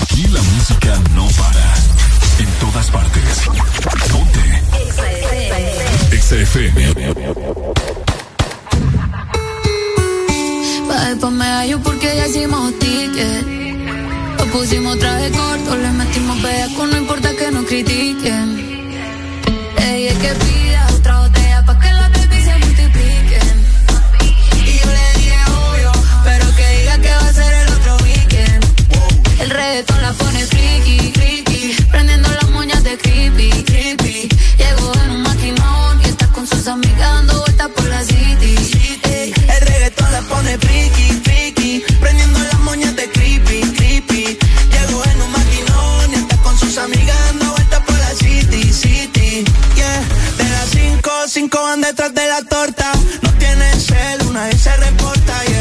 Aquí la música no para. En todas partes. Ponte. XFM. Pa' después me hallo porque ya hicimos ticket. Lo pusimos traje corto, le metimos con no importa que nos critiquen. Ella es que pida reggaetón la pone friki, friki, prendiendo las moñas de creepy, creepy. Llegó en un maquinón y está con sus amigas dando vueltas por la city. El reggaetón la pone friki, friki, prendiendo las moñas de creepy, creepy. Llegó en un maquinón y está con sus amigas dando vueltas por la city, city. Yeah, de las cinco, cinco van detrás de la torta. No tienen cel, una vez se reporta.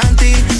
Todas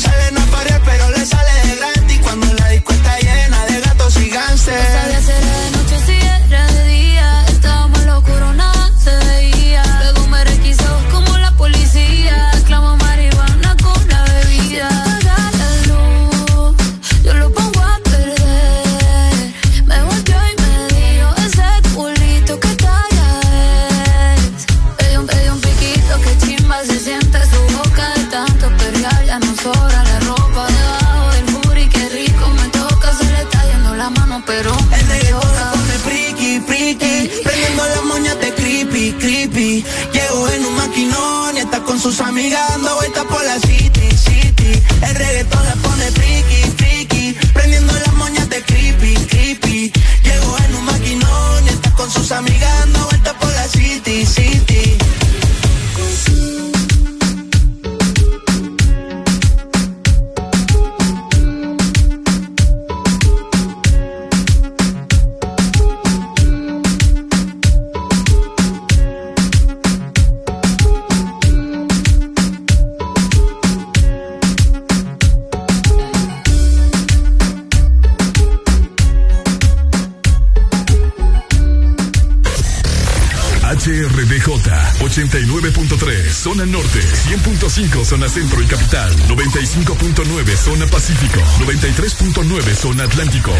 100.5 Zona Centro y Capital. 95.9 Zona Pacífico. 93.9 Zona Atlántico.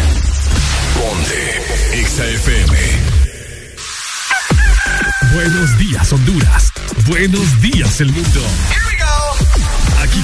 Ponte XAFM Buenos días Honduras. Buenos días el mundo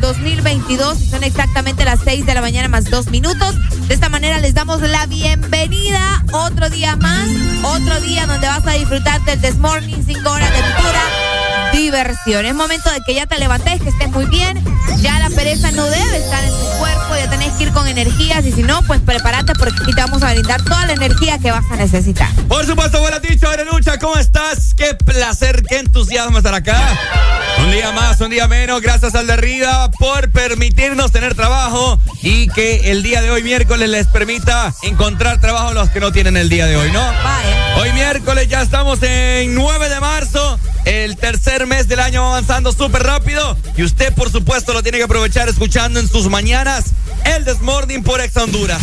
2022 y son exactamente las 6 de la mañana más dos minutos. De esta manera les damos la bienvenida. Otro día más, otro día donde vas a disfrutar del This Morning, 5 horas de pura diversión. Es momento de que ya te levantes, que estés muy bien. Ya la pereza no debe estar en tu cuerpo, ya tenés que ir con energías y si no, pues prepárate porque aquí te vamos a brindar toda la energía que vas a necesitar. Por supuesto, buenas dicho, Arelucha, ¿cómo estás? Qué placer, qué entusiasmo estar acá. Un día más, un día menos, gracias al de arriba por permitirnos tener trabajo y que el día de hoy, miércoles, les permita encontrar trabajo a los que no tienen el día de hoy, ¿no? Vaya. Hoy miércoles ya estamos en 9 de marzo. El tercer mes del año va avanzando súper rápido. Y usted, por supuesto, lo tiene que aprovechar escuchando en sus mañanas el Desmorning por Ex Honduras.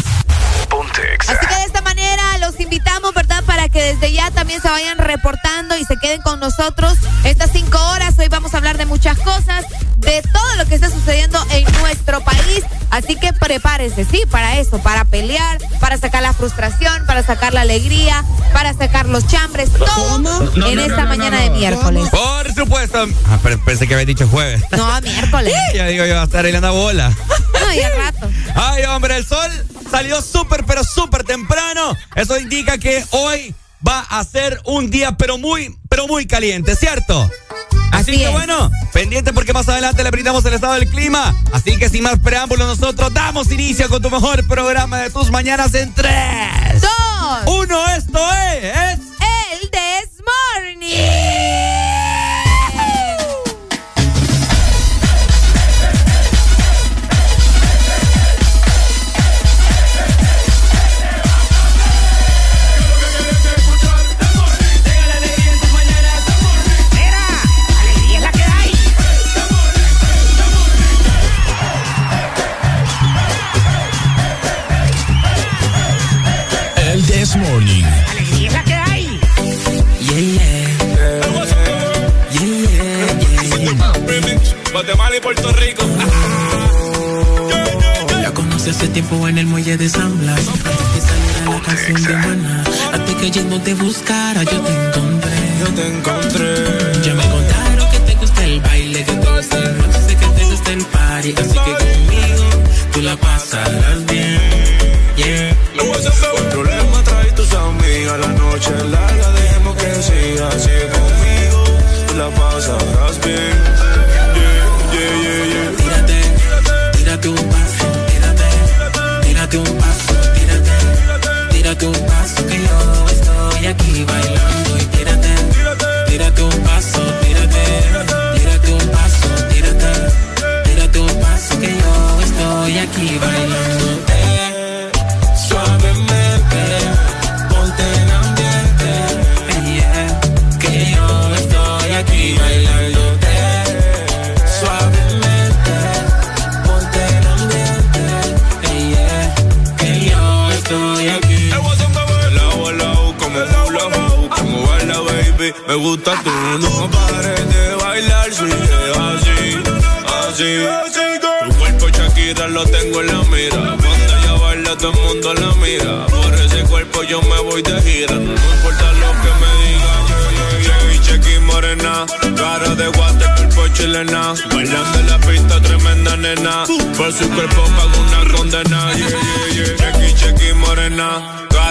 Ponte Así que de esta manera los invitamos, ¿verdad? Para que desde ya también se vayan reportando y se queden con nosotros estas cinco horas. Hoy vamos a hablar de muchas cosas, de todo lo que está sucediendo en nuestro país. Así que prepárese, sí, para eso, para pelear, para sacar la frustración, para sacar la alegría, para sacar los chambres, todo en esta mañana de miércoles. Por supuesto. Ah, pensé que había dicho jueves. No, miércoles. ya digo yo, a estar la bola. No, ya rato. Ay, hombre, el sol salió súper, pero súper temprano. Eso indica que hoy va a ser un día, pero muy, pero muy caliente, ¿cierto? Así, que bueno, pendiente porque más adelante le brindamos el estado del clima. Así que sin más preámbulos, nosotros damos inicio con tu mejor programa de tus mañanas en 3, 2, 1. Esto es. El This Morning. Alegría la que hay. Yeah, yeah. Yeah, yeah, Remix, Guatemala y Puerto Rico. La conocí hace tiempo en el muelle de San Blas. Antes que saliera la canción de Maná. Antes que yendo te buscara, yo te encontré. Yo te encontré. Ya me contaron que te gusta el baile, que te gusta el rock, sé que te gusta el party. Así que conmigo tú la pasarás bien. Me gusta tú, no pares de bailar, sigue así, así. Tu cuerpo Shakira lo tengo en la mira, cuando ella baila todo el mundo la mira, por ese cuerpo yo me voy de gira, no importa lo que me digan. Chequi, morena, cara de guate, cuerpo chilena, bailando en la pista, tremenda nena, por su cuerpo pago una condena, yeah, yeah, yeah. Chequi, chequi, morena,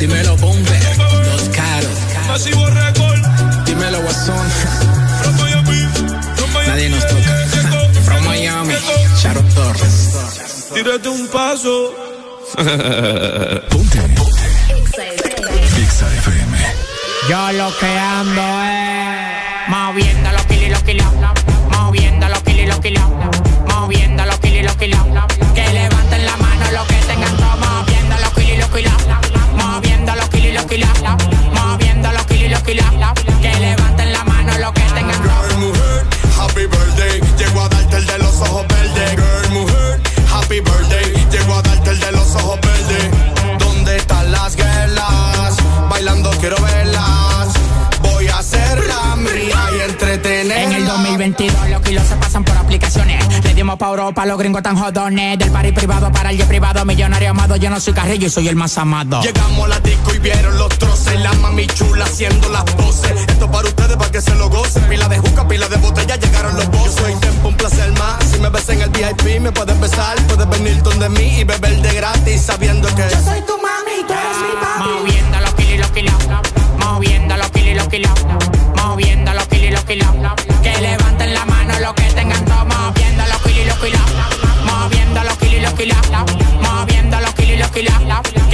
dímelo Bomber, Los Caros, Masivo récord. dímelo Guasón. From Miami, from Miami. Nadie nos toca. From Miami, Sharon Torres. Tírate un paso. Ponte. Exa FM. Yo lo que ando es moviendo pa' Europa, los gringos tan jodones. Del party privado para el jet privado, millonario amado. Yo no soy carrillo y soy el más amado. Llegamos a la disco y vieron los troces. La mami chula haciendo las poses. Esto para ustedes, para que se lo gocen. Pila de juca, pila de botella, llegaron los bozos. Yo soy tiempo, un placer más. Si me ves en el VIP, me puedes besar. Puedes venir donde mí y beber de gratis sabiendo que yo soy tu mami, tú eres mi papi. Moviendo los kilos y los kilos. Moviendo los kilos y los kilos. Moviendo los kilos y los kilos. Los kilos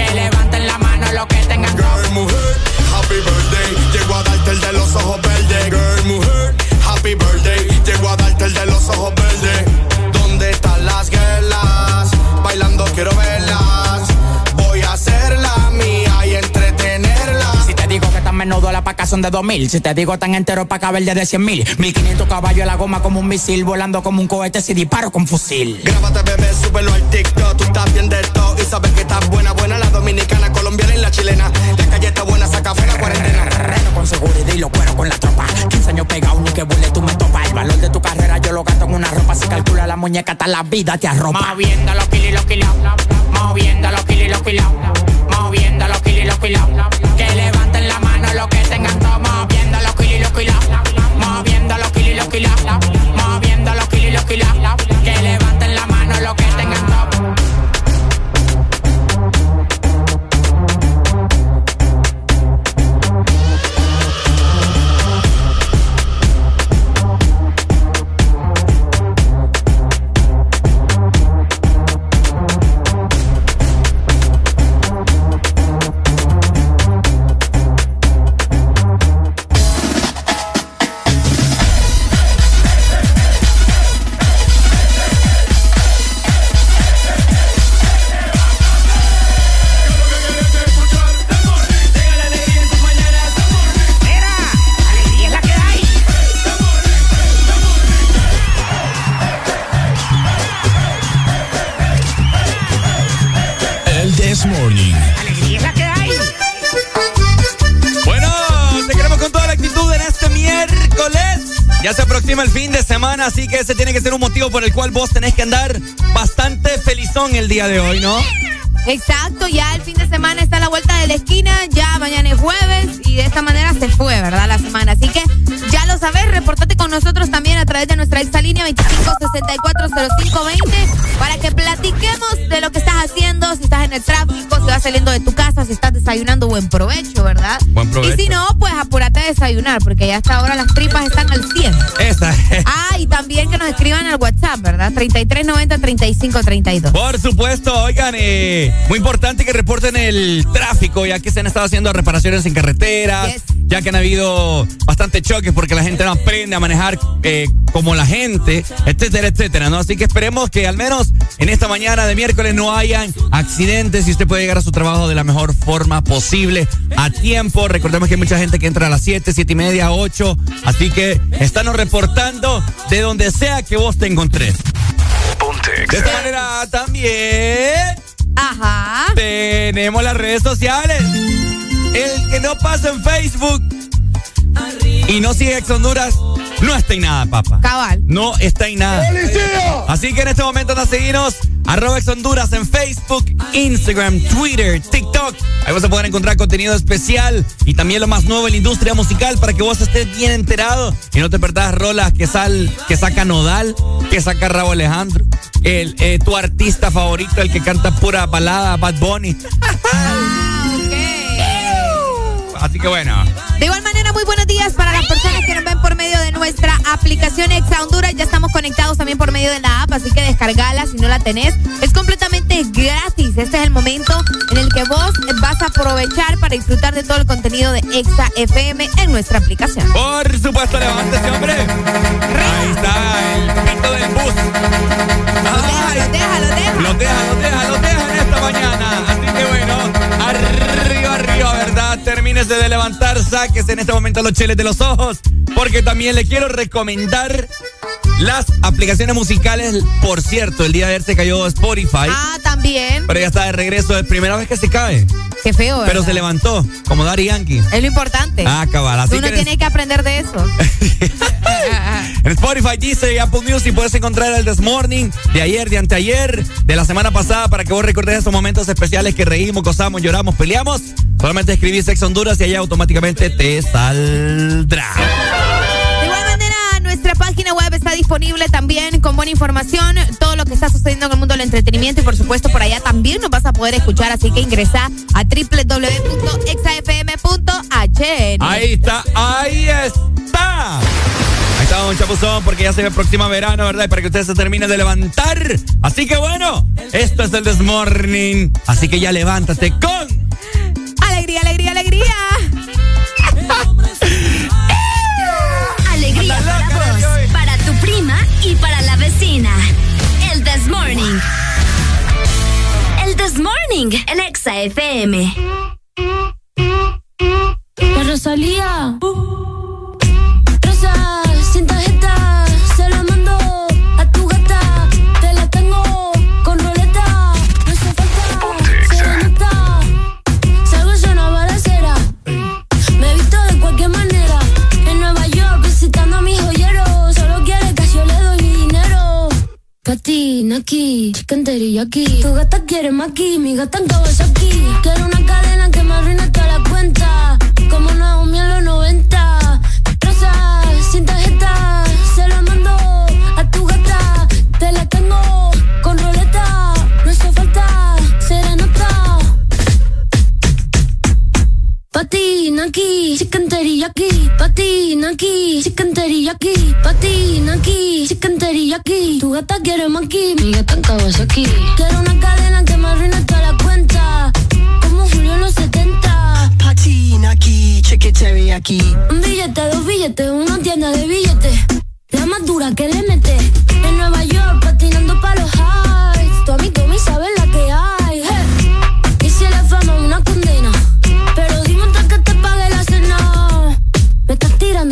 paca son de 2000. Si te digo tan entero pa' caber de 100 mil. 1500 caballos a la goma como un misil. Volando como un cohete si disparo con fusil. Grábate, bebé, súbelo al TikTok. Tú estás bien de todo y sabes que estás buena, buena. La dominicana, colombiana y la chilena. La calle está buena, saca fuera cuarentena. Reno con seguridad y lo cuero con la tropa. 15 años pegado, ni que vuele tú me topas. El valor de tu carrera yo lo gasto en una ropa. Si calcula la muñeca, hasta la vida te arropa. Moviendo los kilos y los kilos. Moviendo los kilos y los kilos. Moviendo los kilos y los kilos. Que levanten los que tengan todo. Moviendo los kilos y los kilos. Moviendo los kilos y los kilos. Moviendo los kilos y los kilos. Que levanten Ya se aproxima el fin de semana, así que ese tiene que ser un motivo por el cual vos tenés que andar bastante felizón el día de hoy, ¿no? Exacto, ya el fin de semana está a la vuelta de la esquina, ya mañana es jueves y de esta manera se fue, ¿verdad? La semana. Así que ya lo sabes, reportate con nosotros también a través de nuestra exalínea 25640520 para que platiquemos de lo que estás haciendo, si estás en el tráfico, si vas saliendo de tu casa, si estás desayunando, buen provecho, ¿verdad? Buen provecho. Y si no, pues apúrate a desayunar, porque ya hasta ahora las tripas están al 100. Esa es. Ah, y también que nos escriban al WhatsApp, ¿verdad? 3390-3532. Por supuesto, oigan, eh, muy importante que reporten el tráfico, ya que se han estado haciendo reparaciones en carreteras, Yes. ya que han habido bastante choques porque la gente no aprende a manejar eh, como la gente, etcétera, etcétera, ¿no? Así que esperemos que al menos en esta mañana de miércoles no hayan accidentes y usted puede llegar a su trabajo de la mejor forma posible, a tiempo. Recordemos que hay mucha gente que entra a las 7, 7 y media, 8, así que estános reportando de donde sea que vos te encontres. De esta manera también Ajá. tenemos las redes sociales. El que no pasa en Facebook y no sigue Ex Honduras, no está en nada, papá. Cabal. No está en nada. Así que en este momento anda a seguirnos. Arroba Ex Honduras en Facebook, Instagram, Twitter, TikTok. Ahí vas a poder encontrar contenido especial y también lo más nuevo en la industria musical para que vos estés bien enterado y no te perdás rolas que, sal, que saca Nodal, que saca Rabo Alejandro, el, eh, tu artista favorito, el que canta pura balada, Bad Bunny. Así que bueno. De igual manera, muy buenos días para las personas que nos ven por medio de nuestra aplicación Exa Honduras. Ya estamos conectados también por medio de la app, así que descargala si no la tenés. Es completamente gratis. Este es el momento en el que vos vas a aprovechar para disfrutar de todo el contenido de Exa FM en nuestra aplicación. Por supuesto, levántese, hombre. Ahí está el pito del bus. Ay, Déjalo, déjalo, déjalo. Lo deja, lo deja, lo deja en esta mañana. Así que bueno, arriba, Termínese de levantar, sáquese en este momento los cheles de los ojos. Porque también le quiero recomendar las aplicaciones musicales. Por cierto, el día de ayer se cayó Spotify. Ah, también. Pero ya está de regreso. Es primera vez que se cae. Qué feo, Pero ¿verdad? se levantó, como Daddy Yankee. Es lo importante. Ah, cabal. Así Uno que tiene que aprender de eso. En Spotify, dice y Apple Music puedes encontrar el This Morning de ayer, de anteayer, de la semana pasada para que vos recordes esos momentos especiales que reímos, gozamos, lloramos, peleamos. Solamente escribís Sex Honduras y ahí automáticamente te saldrá. De igual manera, nuestra página web está disponible también con buena información, todo lo que está sucediendo en el mundo del entretenimiento y por supuesto por allá también nos vas a poder escuchar, así que ingresa a www.exafm.hn. Ahí está, ahí está. Ahí está un chapuzón porque ya se ve próxima verano, ¿verdad? Y para que ustedes se terminen de levantar. Así que bueno, esto es el Desmorning. Así que ya levántate con... Alegría, alegría, alegría. Alegría para vos, para tu prima y para la vecina. El This Morning. El This Morning, el Exa FM. La Rosalía. Rosa, sin Patina aquí, chicken aquí. Tu gata quiere maqui, mi gata en Kawasaki. Quiero una cadena que me arruine toda la cuenta. Como Naomi en los 90. Patina aquí, chicken aquí. Patina aquí, chicken aquí. Patina aquí, chicken aquí. Tu gata quiere maqui, mi gata en Kawasaki. Quiero una cadena que me arruine toda la cuenta. Como Julio en los 70. Patina aquí, chicken aquí. Un billete, dos billetes, una tienda de billetes. La más dura que le mete. En Nueva York, patinando pa' los highs. Tu amigo me sabe la que hay.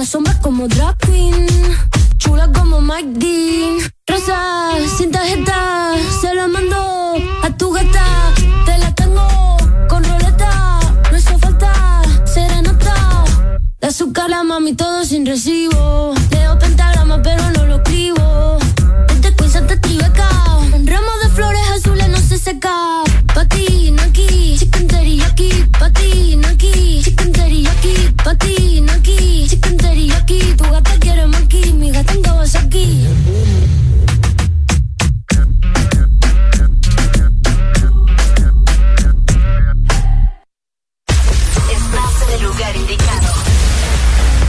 Tirando sombras como drag queen. Chula como Mike Dean. Rosa, sin tarjeta, se la mando a tu gata. Te la tengo con roleta. No hizo falta serenata. De azúcar la mami todo sin recibo. Leo pentagrama pero no lo escribo. Este Queens hasta Tribeca. Ramo de flores azules no se seca. Aquí. Patina aquí, chicken aquí. Tu gata quiere maqui, mi gata en Kawasaki. Estás en el lugar indicado.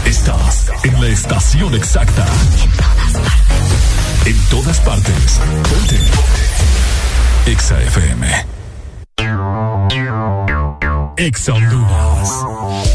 Estás en la estación exacta. En todas partes. Ponte. Exa FM. Exa Honduras.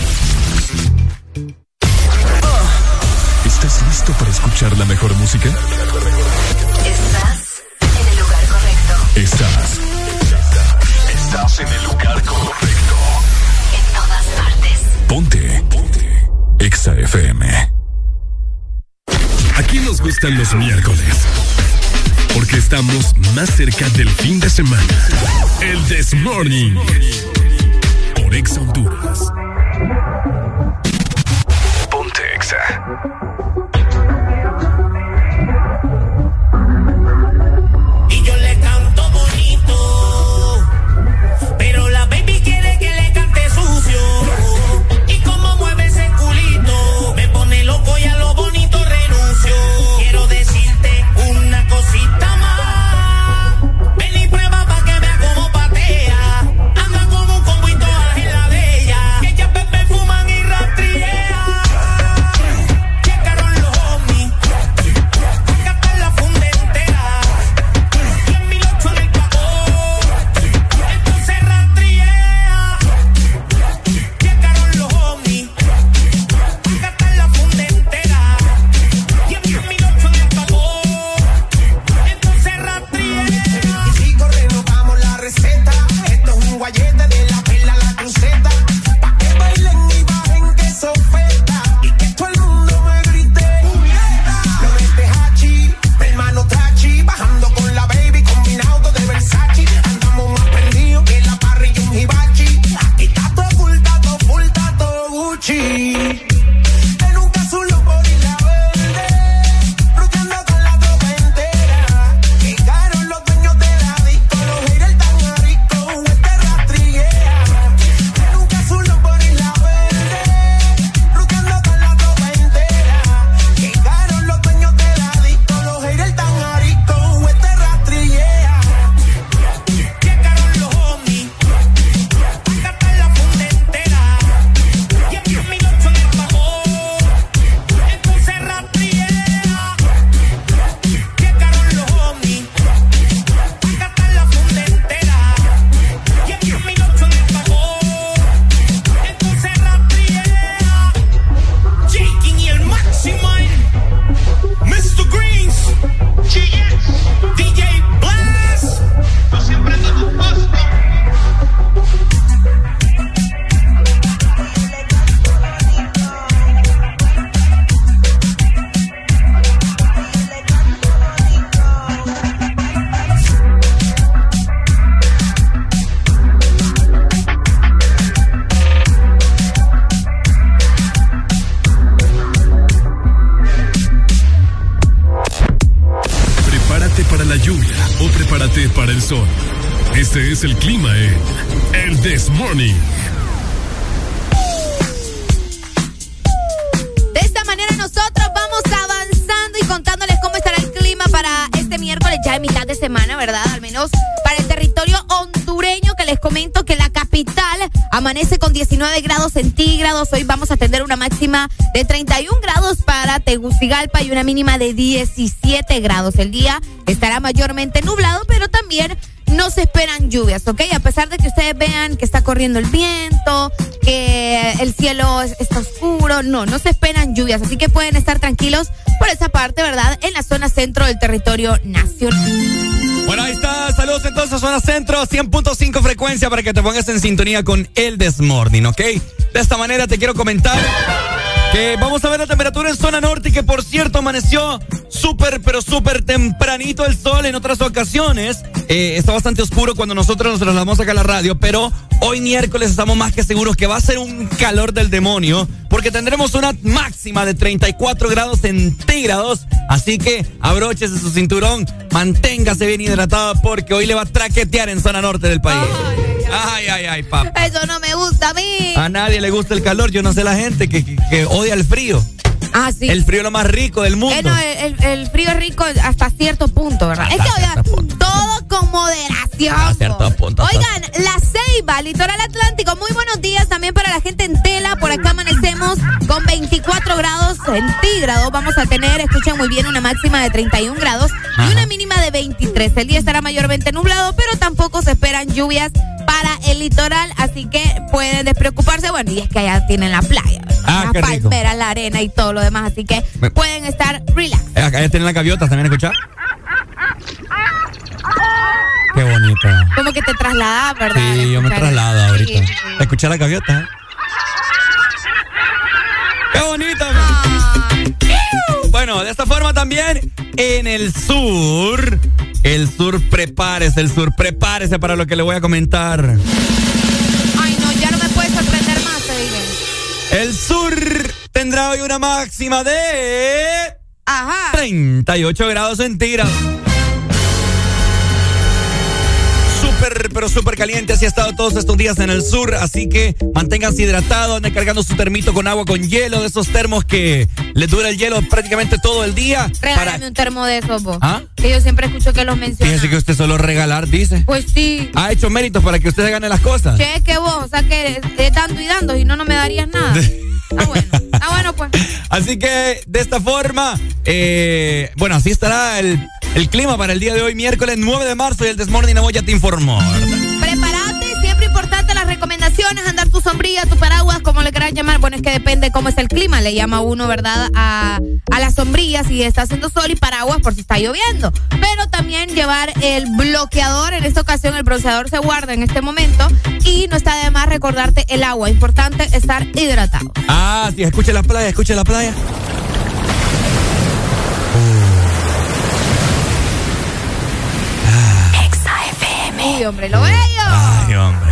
Para escuchar la mejor música? Estás en el lugar correcto. Estás. Estás en el lugar correcto. En todas partes. Ponte. Ponte. Exa FM. Aquí nos gustan los miércoles. Porque estamos más cerca del fin de semana. El This Morning. Por Ex Honduras. Y una mínima de 17 grados. El día estará mayormente nublado, pero también no se esperan lluvias, ¿ok? A pesar de que ustedes vean que está corriendo el viento, que el cielo está oscuro, no, no se esperan lluvias, así que pueden estar tranquilos por esa parte, ¿verdad? En la zona centro del territorio nacional. Bueno, ahí está. Saludos entonces, zona centro, 100.5 frecuencia para que te pongas en sintonía con el Desmorning, ¿ok? De esta manera te quiero comentar vamos a ver la temperatura en zona norte que por cierto amaneció súper, pero súper tempranito el sol en otras ocasiones. Eh, está bastante oscuro cuando nosotros nos trasladamos acá a la radio, pero hoy miércoles estamos más que seguros que va a ser un calor del demonio porque tendremos una máxima de 34 grados centígrados. Así que abróchese su cinturón, manténgase bien hidratado porque hoy le va a traquetear en zona norte del país. Ay, ay, ay, papá. Eso no me gusta a mí. A nadie le gusta el calor. Yo no sé la gente que, que, odia el frío. Ah, sí. El frío es lo más rico del mundo. Eh, el, frío es rico hasta cierto punto, ¿verdad? es que, oigan, todo con moderación. A cierto punto. Oigan, la Ceiba, Litoral Atlántico, muy buenos días también para la gente en tela. Por acá amanecemos con 24 grados centígrados. Vamos a tener, escuchen muy bien, una máxima de 31 grados y una mínima de 23. El día estará mayormente nublado, pero tampoco se esperan lluvias para el litoral, así que pueden despreocuparse. Bueno, y es que allá tienen la playa, ah, la palmera, la arena y todo lo demás, así que pueden estar relax. Eh, ya tienen la gaviota, ¿también escuchar? Qué bonita. Como que te trasladas, ¿verdad? Sí, yo me traslado ahorita. Escuchar la gaviota. Qué bonita. Bueno, de esta forma en el sur. El sur, prepárese, el sur, prepárese para lo que le voy a comentar. Ay, no, ya no me puedes sorprender más, te El sur tendrá hoy una máxima de. Ajá. 38 grados centígrados. Pero súper caliente. Así ha estado todos estos días en el sur. Así que manténganse hidratados, anden cargando su termito con agua con hielo, de esos termos que les dura el hielo prácticamente todo el día. Regálame un termo de esos, vos. ¿Ah? Que yo siempre escucho que los mencionan. Fíjese que usted solo regalar, dice. Pues sí. Ha hecho méritos para que usted gane las cosas. Che, que vos, o sea que es dando y dando y no, no me darías nada. Está bueno, está bueno pues. Así que de esta forma, eh, bueno, así estará el el clima para el día de hoy, miércoles 9 de marzo, y el Desmorning ya te informó. Prepárate, siempre importante las recomendaciones, andar tu sombrilla, tu paraguas, como le quieras llamar. Bueno, es que depende cómo es el clima. Le llama uno, ¿verdad? A, a las sombrillas si está haciendo sol y paraguas por si está lloviendo. Pero también llevar el bloqueador. En esta ocasión, el bronceador se guarda en este momento. Y no está de más recordarte el agua. Importante estar hidratado. Ah, sí, escuche la playa, escuche la playa. Hombre, lo bello. Ay, hombre.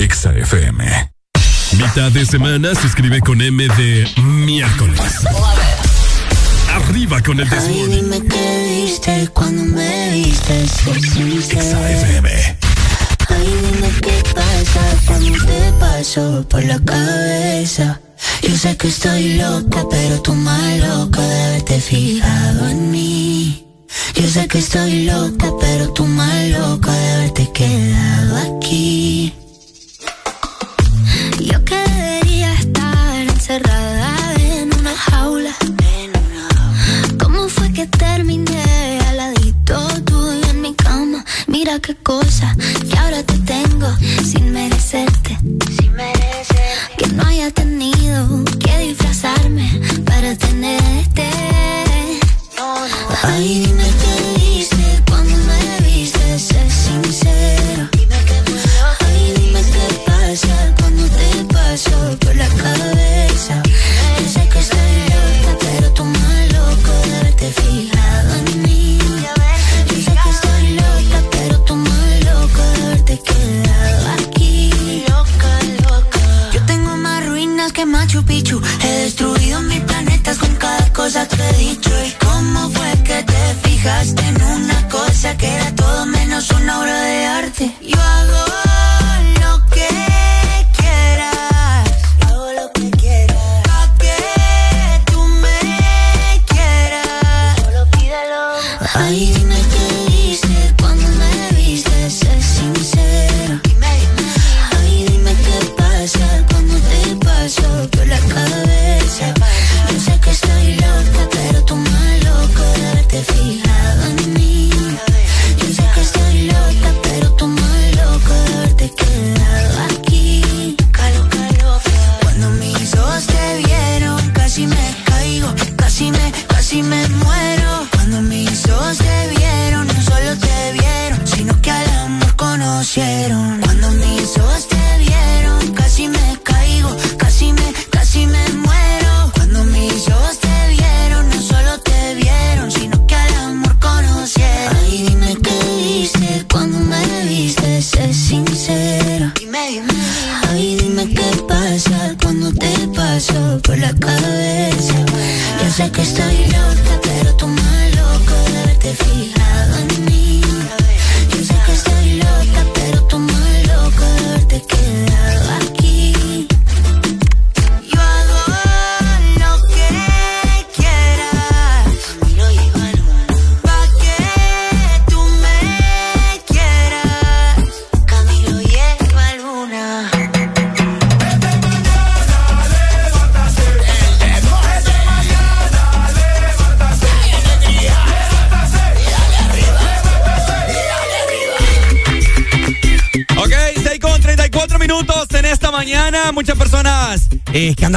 Exa FM. Mitad de semana se escribe con M de miércoles. Arriba con el desmorning. Ay, dime qué viste cuando me viste. Exa FM. Ay, dime qué pasa cuando te paso por la cabeza. Yo sé que estoy loca, pero tú más loca de haberte fijado en mí. Yo sé que estoy loca, pero tú más loca de haberte quedado aquí.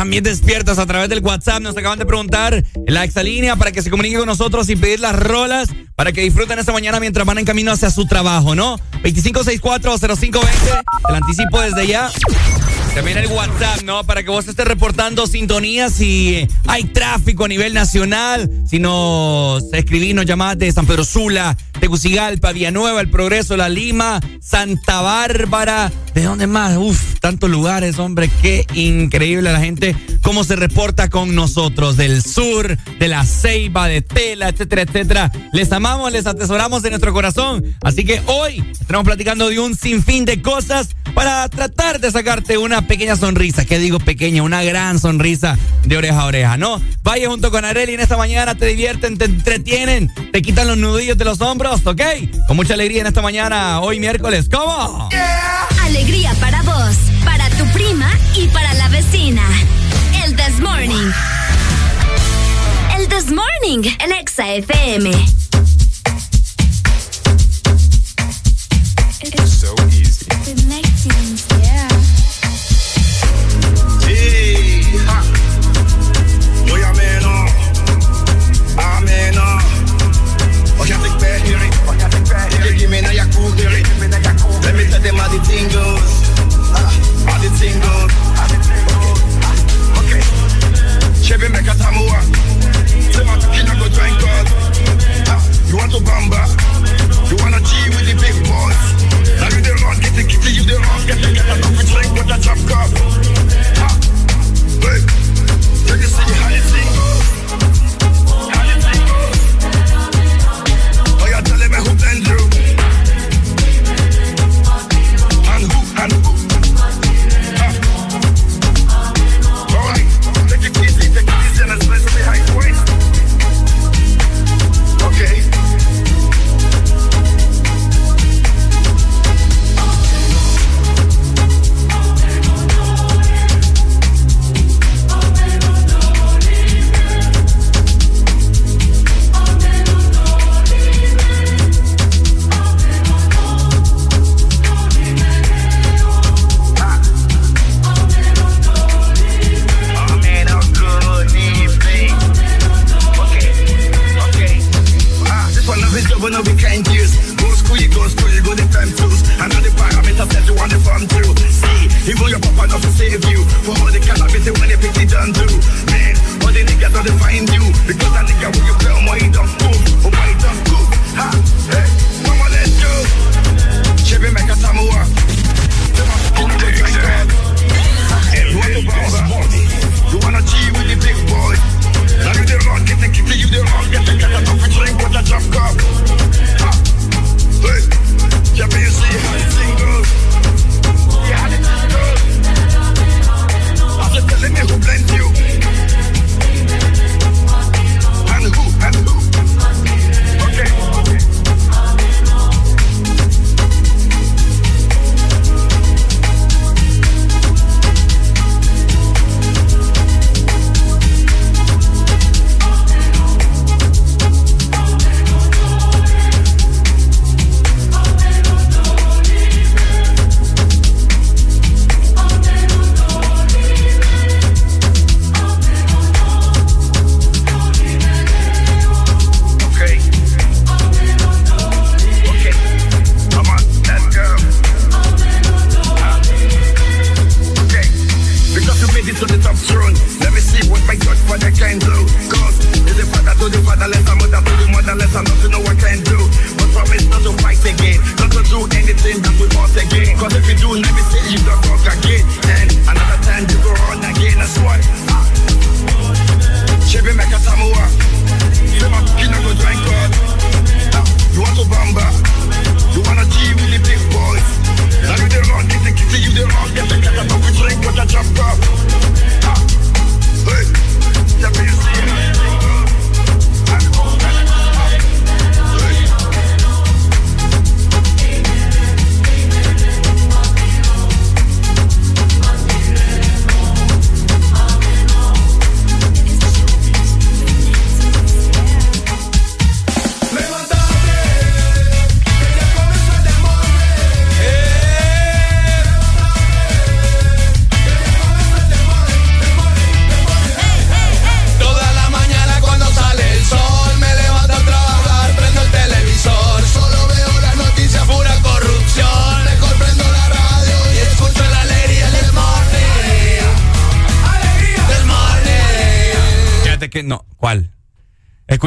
también despiertas a través del WhatsApp. Nos acaban de preguntar en la exalínea para que se comunique con nosotros y pedir las rolas para que disfruten esta mañana mientras van en camino hacia su trabajo, ¿no? 25640520. Te lo anticipo desde ya. También el WhatsApp, ¿no? Para que vos estés reportando sintonías si hay tráfico a nivel nacional, si nos escribís, nos llamás de San Pedro Sula, Tegucigalpa, Villanueva, El Progreso, La Lima, Santa Bárbara, ¿de dónde más? Uf, tantos lugares, hombre, qué increíble la gente, cómo se reporta con nosotros, del sur, de la ceiba, de tela, etcétera, etcétera. Les amamos, les atesoramos en nuestro corazón. Así que hoy estamos platicando de un sinfín de cosas para tratar de sacarte una pequeña sonrisa, que digo pequeña, una gran sonrisa de oreja a oreja, ¿no? Vaya junto con Areli en esta mañana, te divierten, te entretienen, te quitan los nudillos de los hombros, ¿ok? Con mucha alegría en esta mañana, hoy miércoles, ¿cómo? Ring en Exa FM.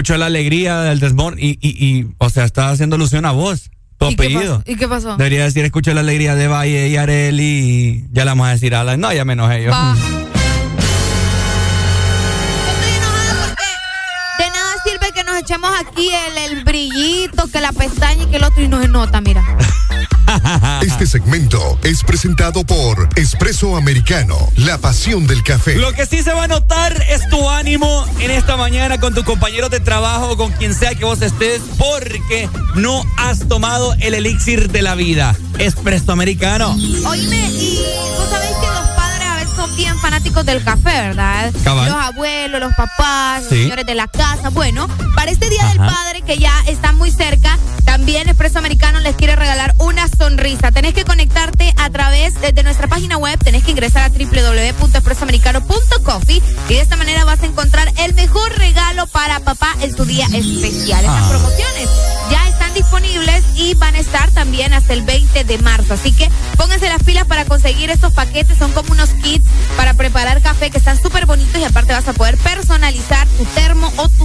Escucho la alegría del desmor y, y, y, o sea, está haciendo alusión a vos, tu ¿Y qué apellido. pasó? ¿Y qué pasó? Debería decir, escucho la alegría de Valle y Areli y ya le vamos a decir a la... No, ya me enojé yo. Va. De nada sirve que nos echemos aquí el, el brillito, que la pestaña y que el otro y no se nota, mira. Este segmento es presentado por Espresso Americano, la pasión del café. Lo que sí se va a notar es tu ánimo en esta mañana con tus compañeros de trabajo o con quien sea que vos estés porque no has tomado el elixir de la vida. Espresso americano. Oíme, y vos sabéis que los padres a veces son bien fanáticos del café, ¿verdad? Cabal. Los abuelos, los papás, los Sí. señores de la casa. Bueno, para este Día del. Padre, que ya está muy cerca, también Expreso Americano les quiere regalar una sonrisa. Tenés que conectarte a través de, nuestra página web, tenés que ingresar a www.expresoamericano.coffee y de esta manera vas a encontrar el mejor regalo para papá en su día especial. Estas Ah. promociones ya están disponibles y van a estar también hasta el 20 de marzo. Así que pónganse las pilas para conseguir estos paquetes. Son como unos kits para preparar café que están súper bonitos y aparte vas a poder personalizar tu termo o tu.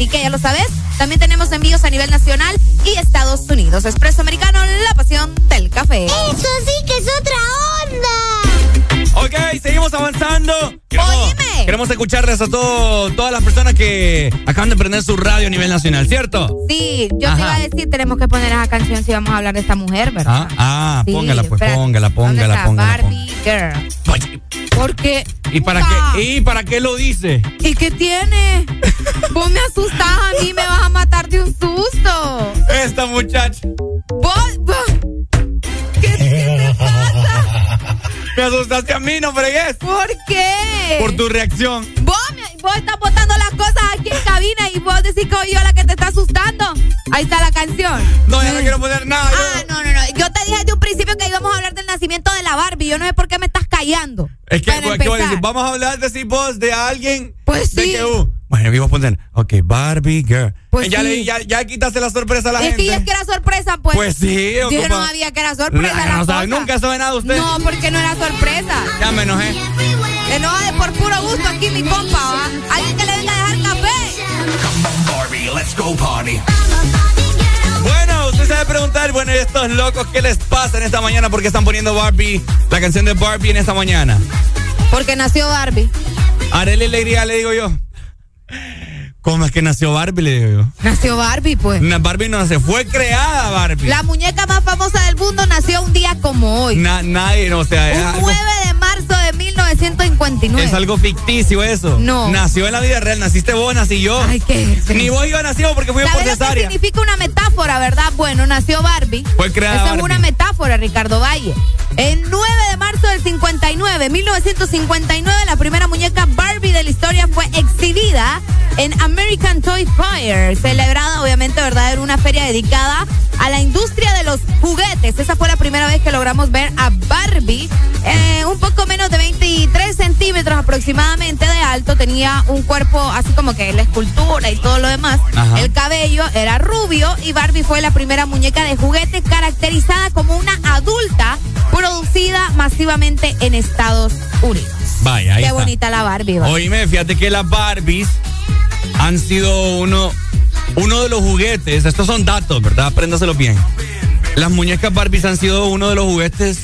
Así que ya lo sabes. También tenemos envíos a nivel nacional y Estados Unidos. Expreso Americano, la pasión del café. Eso sí que es otra onda. Ok, seguimos avanzando. Queremos, queremos escucharles a todo, todas las personas que acaban de prender su radio a nivel nacional, ¿cierto? Sí, yo Ajá. te iba a decir, tenemos que poner esa canción si vamos a hablar de esta mujer, ¿verdad? Ah, ah Sí, póngala, pues, espérate. póngala, ¿Dónde póngala, está? póngala. póngala. Barbie Girl. Porque. ¿Y para qué? ¿Y para qué lo dice? ¿Y qué tiene? Vos me asustás a mí, me vas a matar de un susto. Esta muchacha. Vos, vos. ¿Qué, qué te pasa? Me asustaste a mí, no fregues. ¿Por qué? Por tu reacción. Vos, vos estás botando las cosas aquí en cabina y vos decís que soy yo la que te está asustando. Ahí está la canción. No, ya no quiero poner nada. Ah, no, no, no. Yo te dije desde un principio que íbamos a hablar del nacimiento de la Barbie. Yo no sé por qué me estás callando. Es que, Para ¿qué voy a decir? empezar. Vamos a hablar de si vos, de alguien. Pues de sí. que, uh, bueno, iba a poner, Barbie Girl. Pues ya, sí. le, ya, ya quitaste la sorpresa a la Es gente. que es que era sorpresa, pues. Pues sí, Yo ocupa- no sabía que era sorpresa. La no sabe, cosa. nunca sabe nada usted. No, porque no era sorpresa. Ya me enojé. Se enoja de por puro gusto aquí mi compa, ¿va? Alguien que le venga a dejar café. Barbie, let's go party. Bueno, usted se debe preguntar, bueno, ¿y estos locos qué les pasa en esta mañana? ¿Por qué están poniendo Barbie, la canción de Barbie en esta mañana? Porque nació Barbie. Arely Alegría, le digo yo. ¿Cómo es que nació Barbie? Le digo yo. Nació Barbie, pues. Na- Barbie no nació, fue creada Barbie. La muñeca más famosa del mundo nació un día como hoy. Na- nadie, no, o sea, Un algo, 9 de marzo de 1959. es algo ficticio eso. No. Nació en la vida real, naciste vos, nací yo. Ay, qué. Ni vos y yo nacimos porque fuimos por ¿Sabes lo que cesárea. significa una metáfora, verdad? Bueno, nació Barbie. Fue creada Barbie. es una metáfora, Ricardo Valle. El 9 de marzo del 59, 1959, la primera muñeca Barbie de la historia fue exhibida en American Toy Fair, celebrada obviamente, ¿verdad? Era una feria dedicada a la industria de los juguetes. Esa fue la primera vez que logramos ver a Barbie. eh, un poco menos de 23 centímetros aproximadamente de alto, tenía un cuerpo así como que la escultura y todo lo demás. Ajá. El cabello era rubio y Barbie fue la primera muñeca de juguete caracterizada como una adulta producida masivamente en Estados Unidos. Vaya, ahí Qué está. bonita la Barbie. ¿va? Oíme, fíjate que las Barbies han sido uno, uno de los juguetes, estos son datos, ¿verdad? Apréndaselo bien. Las muñecas Barbies han sido uno de los juguetes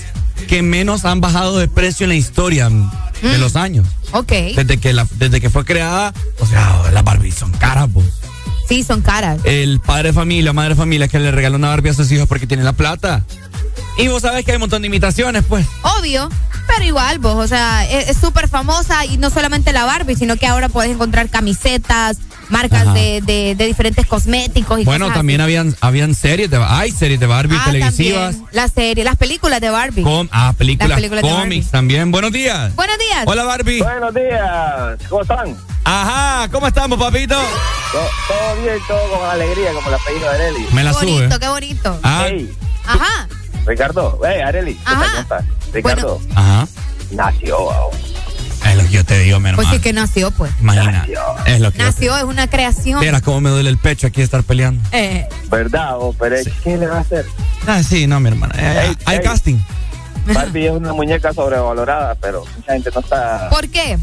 que menos han bajado de precio en la historia de los años. Ok. Desde que, la, desde que fue creada, o sea, las Barbies son caras, pues. Sí, son caras. El padre de familia, madre de familia que le regala una Barbie a sus hijos porque tiene la plata. Y vos sabés que hay un montón de imitaciones, pues. Obvio, pero igual vos, o sea, es es súper famosa y no solamente la Barbie, sino que ahora puedes encontrar camisetas, marcas de, de- de diferentes cosméticos y Bueno, cosas también así. habían, habían series de hay series de Barbie Ah, televisivas. también, las series, las películas de Barbie. Com- ah, películas, Las películas de cómics también. Buenos días. Buenos días. Hola, Barbie. Buenos días, ¿cómo están? Ajá, ¿cómo estamos, papito? To- Todo bien, todo con alegría, como el apellido de Areli. Me la qué bonito, sube. qué bonito. Ah, Hey, Ajá. Ricardo, hey, Areli, ¿qué Ajá. Ricardo, ajá. nació, wow. Es lo que yo te digo, mi Pues sí que nació, pues. Imagina. Es lo que Nació, es una creación. Vieras cómo me duele el pecho aquí estar peleando. Eh, ¿verdad? Pero ¿qué le va a hacer? Ah, sí, no, mi hermana. Eh, hay casting. Barbie es una muñeca sobrevalorada, pero mucha gente no está ¿Por qué?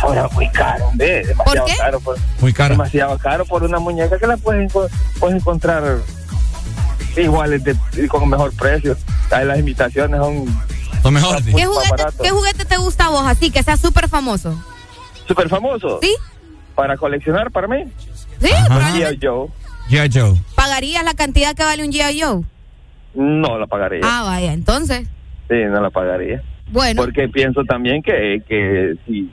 Ahora muy caro, hombre, demasiado caro. Por, muy caro. Demasiado caro por una muñeca que la puedes, puedes encontrar iguales de, con mejor precio. Las imitaciones son... Son mejores. ¿Qué juguete, ¿Qué juguete te gusta a vos así, que sea súper famoso? ¿Súper famoso? Sí. ¿Para coleccionar para mí? Sí, G.I. Joe. G.I. Joe. ¿Pagarías la cantidad que vale un G.I. Joe? No la pagaría. Ah, vaya, entonces. Sí, no la pagaría. Bueno. Porque pienso también que, que si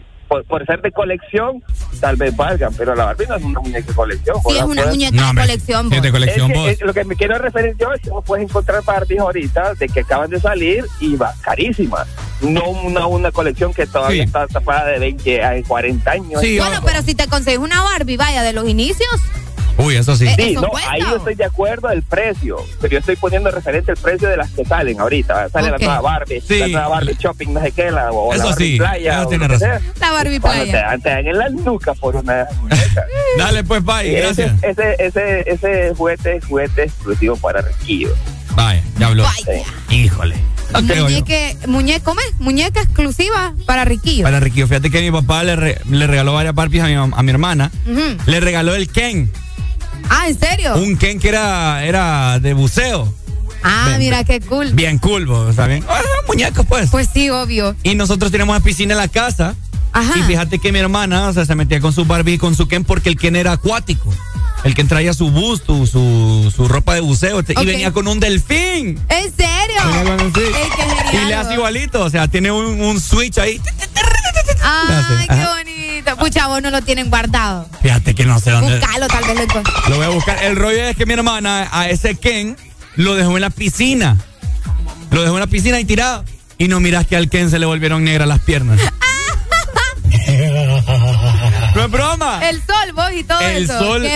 por, ser de colección, tal vez valgan, pero la Barbie no es una muñeca de colección. Sí, es una muñeca de colección. Es de colección, vos. lo que me quiero referir yo es que vos puedes encontrar Barbies ahorita de que acaban de salir y va carísimas. No una, una colección que todavía está tapada de 20 a 40 años. Sí, bueno, pero si te consigues una Barbie, vaya, de los inicios Uy, eso sí. Eh, sí, no, ahí yo estoy de acuerdo del precio, pero yo estoy poniendo referente el precio de las que salen ahorita. Sale la nueva Barbie, la nueva Barbie Shopping, no sé qué, la, o eso la Barbie sí, Playa. Eso tiene razón. La Barbie Playa. Te, dan en la nuca por una Dale, pues, bye, gracias. Ese, ese, ese, juguete es juguete exclusivo para riquillos. Vaya, ya habló. Híjole. Muñeque, muñeca, ¿cómo es? Muñeca exclusiva para riquillos. Para riquillos. Fíjate que mi papá le, le regaló varias Barbies a mi, a mi hermana. Le regaló el Ken. Ah, ¿en serio? Un Ken que era, era de buceo. Ah, mira qué cool. Bien cool, ¿está bien? Ah, muñecos, pues. Pues sí, obvio. Y nosotros tenemos una piscina en la casa. Ajá. Y fíjate que mi hermana, o sea, se metía con su Barbie y con su Ken porque el Ken era acuático. El Ken traía su busto, su, su ropa de buceo y venía con un delfín. ¿En serio? Y le hace igualito, o sea, tiene un, un switch ahí. Ay, qué bonito. Pucha, vos no lo tienen guardado. Fíjate que no sé dónde. Búscalo, tal vez lo Lo voy a buscar. El rollo es que mi hermana a ese Ken lo dejó en la piscina. Lo dejó en la piscina y tirado. Y no miras que al Ken se le volvieron negras las piernas. no es broma. El sol, vos y todo el eso. Sol,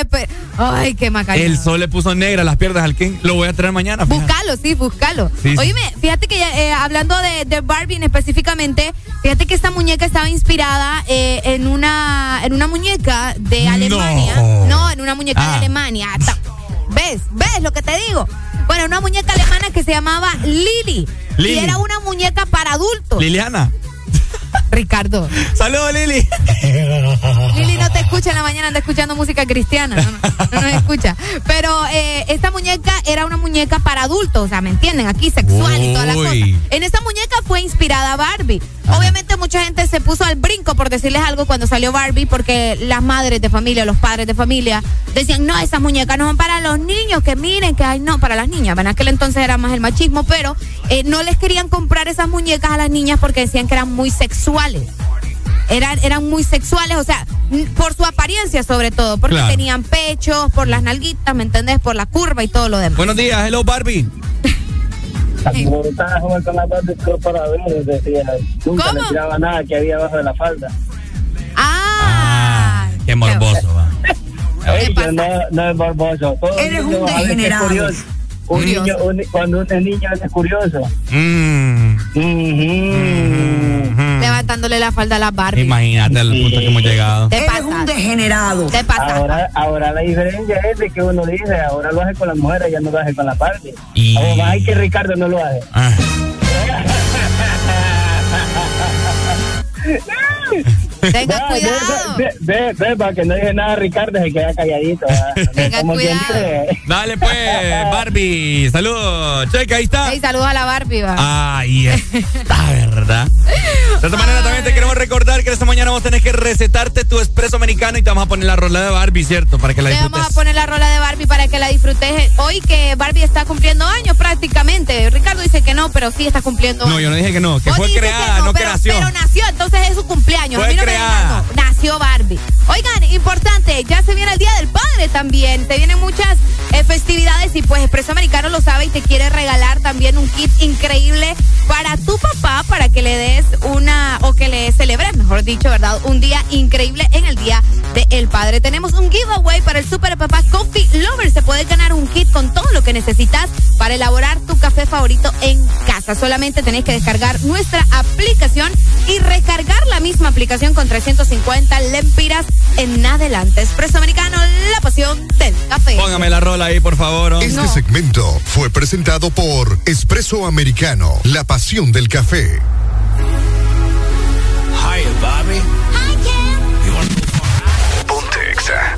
Ay, qué macarena. El sol le puso negras las piernas al Ken. Lo voy a traer mañana. Búscalo, sí, búscalo. Sí, Oíme, fíjate que eh, hablando de, de, Barbie específicamente, fíjate que esta muñeca estaba inspirada eh, en una en una muñeca de Alemania. No, en una muñeca de Ah. Alemania. ¿Ves? ¿Ves lo que te digo? Bueno, una muñeca alemana que se llamaba Lily. Lily. Y era una muñeca para adultos. Liliana. Ricardo. Saludos, Lili. Lili no te escucha en la mañana, anda escuchando música cristiana. No, no, no nos escucha. Pero eh, esta muñeca era una muñeca para adultos, o sea, ¿me entienden? Aquí sexual y toda la cosa. En esta muñeca fue inspirada Barbie. Obviamente mucha gente se puso al brinco por decirles algo cuando salió Barbie porque las madres de familia, los padres de familia decían, no, esas muñecas no son para los niños, que miren, que ay, no, para las niñas. En aquel entonces era más el machismo, pero eh, no les querían comprar esas muñecas a las niñas porque decían que eran muy sexuales. Eran, eran muy sexuales, o sea, por su apariencia sobre todo, porque Claro. tenían pechos, por las nalguitas, ¿me entendés? Por la curva y todo lo demás. Buenos días, hello Barbie. Ver, decía, nunca le tiraba nada que había abajo de la falda. Ah, Qué morboso, va. Ey, yo no, no es morboso. Todo Eres un es degenerado. curioso. Un niño, un- cuando uno es niño es curioso. Mm. levantándole la falda a las Barbie. Imagínate el punto que hemos llegado. Te Eres un degenerado. Te pasa. Ahora, ahora la diferencia es de que uno dice, ahora lo hace con las mujeres, ya no lo hace con la Barbie. Y- que Ricardo no lo hace. Ah. Tenga cuidado. Ve, ve, ve, para que no dije nada Ricardo, se queda calladito. Tenga cuidado. Dale pues, Barbie. Saludos. Checa, ahí está. Hey, saludos a la Barbie, va. Ay, está verdad. De esta manera también te queremos recordar que esta mañana vos tenés que recetarte tu espresso americano y te vamos a poner la rola de Barbie, ¿cierto? Para que la disfrutes. vamos a poner la rola de Barbie para que la disfrutes. Hoy que Barbie está cumpliendo años prácticamente. Ricardo dice que no, pero sí está cumpliendo No, yo no dije que no, que Vos fue creada, que no, que pero, nació. Pero nació, entonces es su cumpleaños. Fue A mí no me nació Barbie. Oigan, importante, ya se viene el Día del Padre también. Te vienen muchas eh, festividades y pues Expreso Americano lo sabe y te quiere regalar también un kit increíble para tu papá para que le des una, o que le celebres, mejor dicho, ¿verdad? Un día increíble en el Día del Padre. Tenemos un giveaway para el Super Papá Coffee Lover. Se puede ganar un kit con todo lo que necesitas para elaborar tu café favorito en casa. Solamente tenés que descargar nuestra aplicación y recargar la misma aplicación con 350 lempiras en adelante. Expreso Americano, la pasión del café. Póngame la rola ahí, por favor. Este segmento fue presentado por Expreso Americano, la pasión del café. Hi, Bobby. Hi, Ken. Ponte Exa.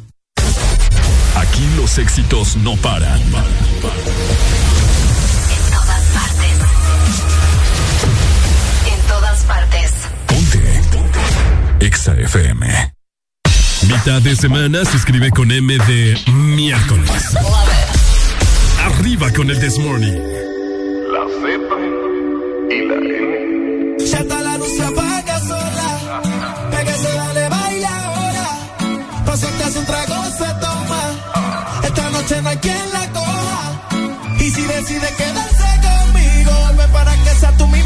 los éxitos no paran. En todas partes. En todas partes. Ponte. Ponte. Exa FM. Mitad de semana se escribe con M de miércoles. Arriba con el This Morning. La Z y la N. Ya la luz se apaga sola. Pégase, dale, baila ahora. Pasarte hace un trago, se no hay quien la coja. Y si decide quedarse conmigo, vuelve para que sea tú mi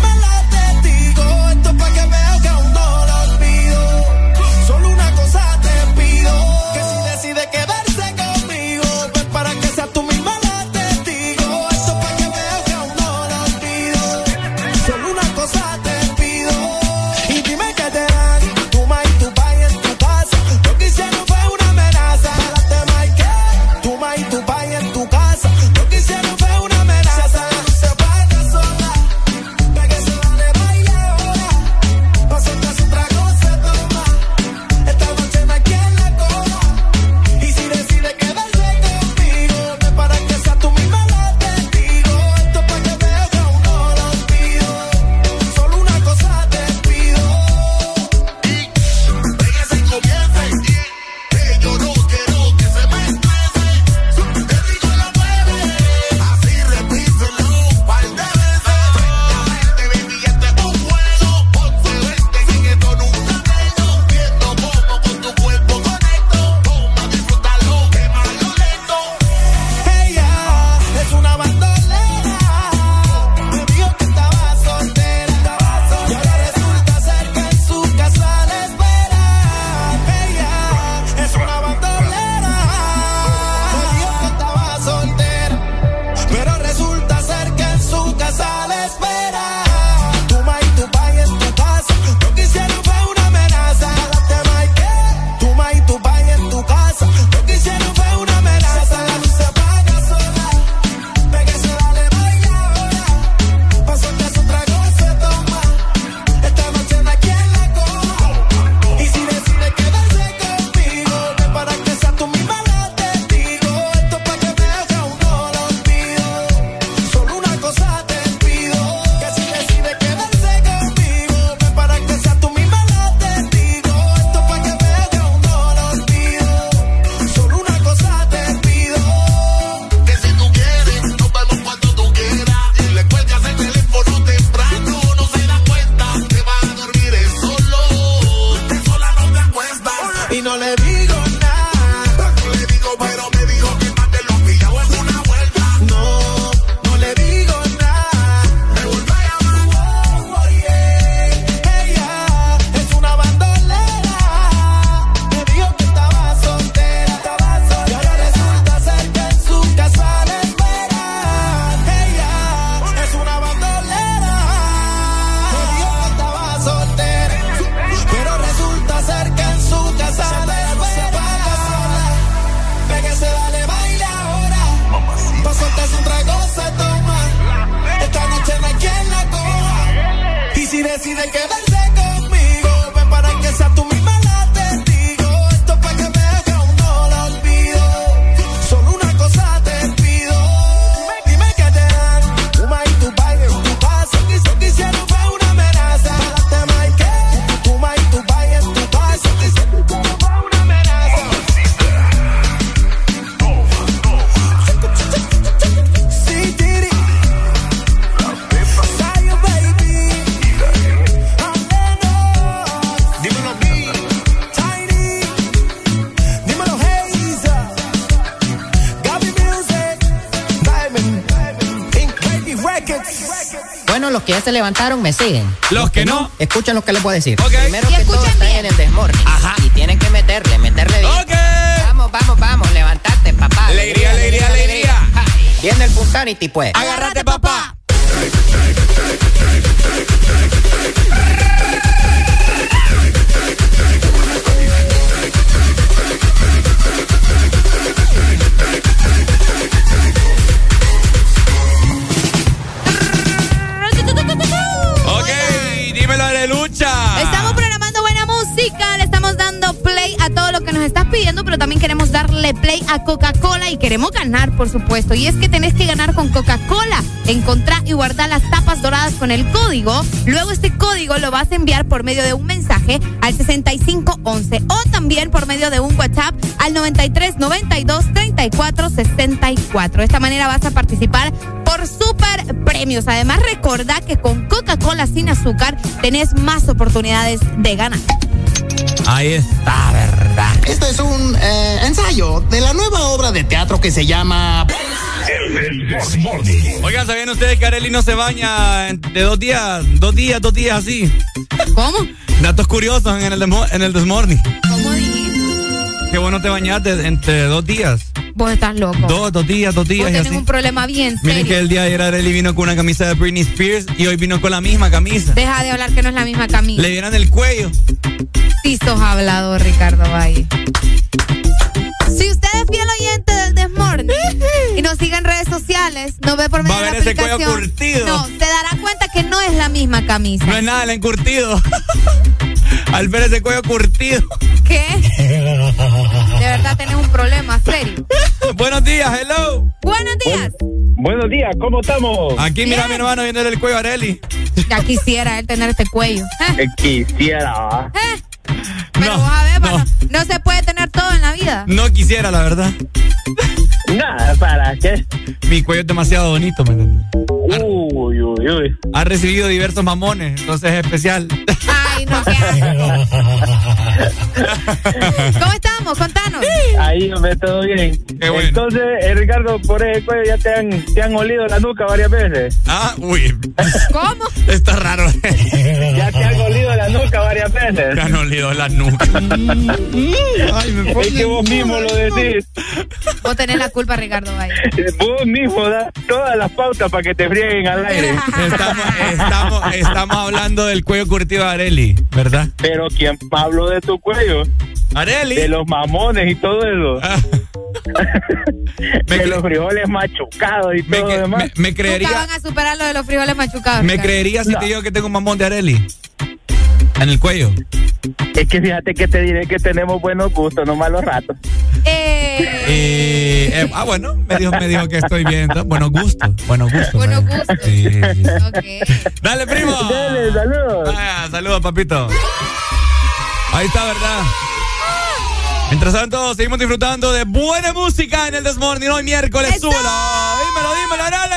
levantaron me siguen. Los, que, no, escuchen lo que les voy a decir. Okay. Primero que todo están en el desmorning. Ajá. Y tienen que meterle, meterle bien. Ok. Vamos, vamos, vamos, levantate, papá. Alegría, alegría, alegría. Viene el puntanity, pues. Agárrate, a Coca-Cola y queremos ganar, por supuesto. Y es que tenés que ganar con Coca-Cola. Encontrar y guardar las tapas doradas con el código. Luego este código lo vas a enviar por medio de un mensaje al 6511 o también por medio de un WhatsApp al 93 92 34 64. De esta manera vas a participar por super premios. Además, recordá que con Coca-Cola sin azúcar tenés más oportunidades de ganar. Ahí está. Este es un eh, ensayo de la nueva obra de teatro que se llama... Oigan, ¿sabían ustedes que Areli no se baña de dos días, dos días, dos días así? ¿Cómo? Datos curiosos en el, en el Desmorning. ¿Cómo dijiste? Que vos no te bañaste entre dos días. Vos estás loco. Dos, dos días, dos días Vos y tenés así. un problema bien Miren que el día de ayer Areli vino con una camisa de Britney Spears y hoy vino con la misma camisa. Deja de hablar que no es la misma camisa. Le dieron el cuello. Sí sos hablado, Ricardo Valle. Si usted es fiel oyente del Desmorning y nos sigue en redes sociales, nos ve por medio Va a de la ver ese cuello curtido. No, se dará cuenta que no es la misma camisa. No es nada, el encurtido. Al ver ese cuello curtido. ¿Qué? De verdad tenés un problema serio. Buenos días, hello. Buenos días. Buenos días, ¿cómo estamos? Aquí mira a mi hermano viendo el cuello a Areli. Ya quisiera él tener este cuello. Eh, Quisiera. eh. Pero vos a ver, mano, no se puede tener todo en la vida. No quisiera, la verdad. Nada, ¿para qué? Mi cuello es demasiado bonito, ¿me entiendes? Uy, uy, uy. Ha recibido diversos mamones, entonces es especial. Ay, no. ¿Cómo estamos? Contanos. Ahí, hombre, todo bien. Qué bueno. Entonces, eh, Ricardo, por ese cuello ya te han, te han olido la nuca varias veces. Ah, uy. ¿Cómo? Está raro. Ya te han varias veces. Me han olido la nuca. Ay, me es que vos mismo lo decís. Vos tenés la culpa, Ricardo Valle. Vos mismo das todas las pautas para que te frieguen al aire. Estamos, estamos, estamos hablando del cuello curtido de Areli, ¿verdad? Pero ¿quién habló de tu cuello? Areli. De los mamones y todo eso. Ah. de los frijoles machucados y Me, todo que- lo demás. me, me Nunca creería, van a superar lo de los frijoles machucados. me Ricardo. creería si te digo que tengo un mamón de Areli. En el cuello. Es que fíjate que te diré que tenemos buenos gustos, no malos ratos. Eh, Eh, eh, ah, bueno, me dijo, me dijo que estoy bien. Buenos gustos. Buenos gustos. Buenos gustos. Sí, sí. ok. Dale, primo. Dale, saludos. Saludos, papito. Ahí está, ¿verdad? Mientras tanto, seguimos disfrutando de buena música en el Desmorning hoy miércoles. Súbelo. Dímelo, dímelo, dale.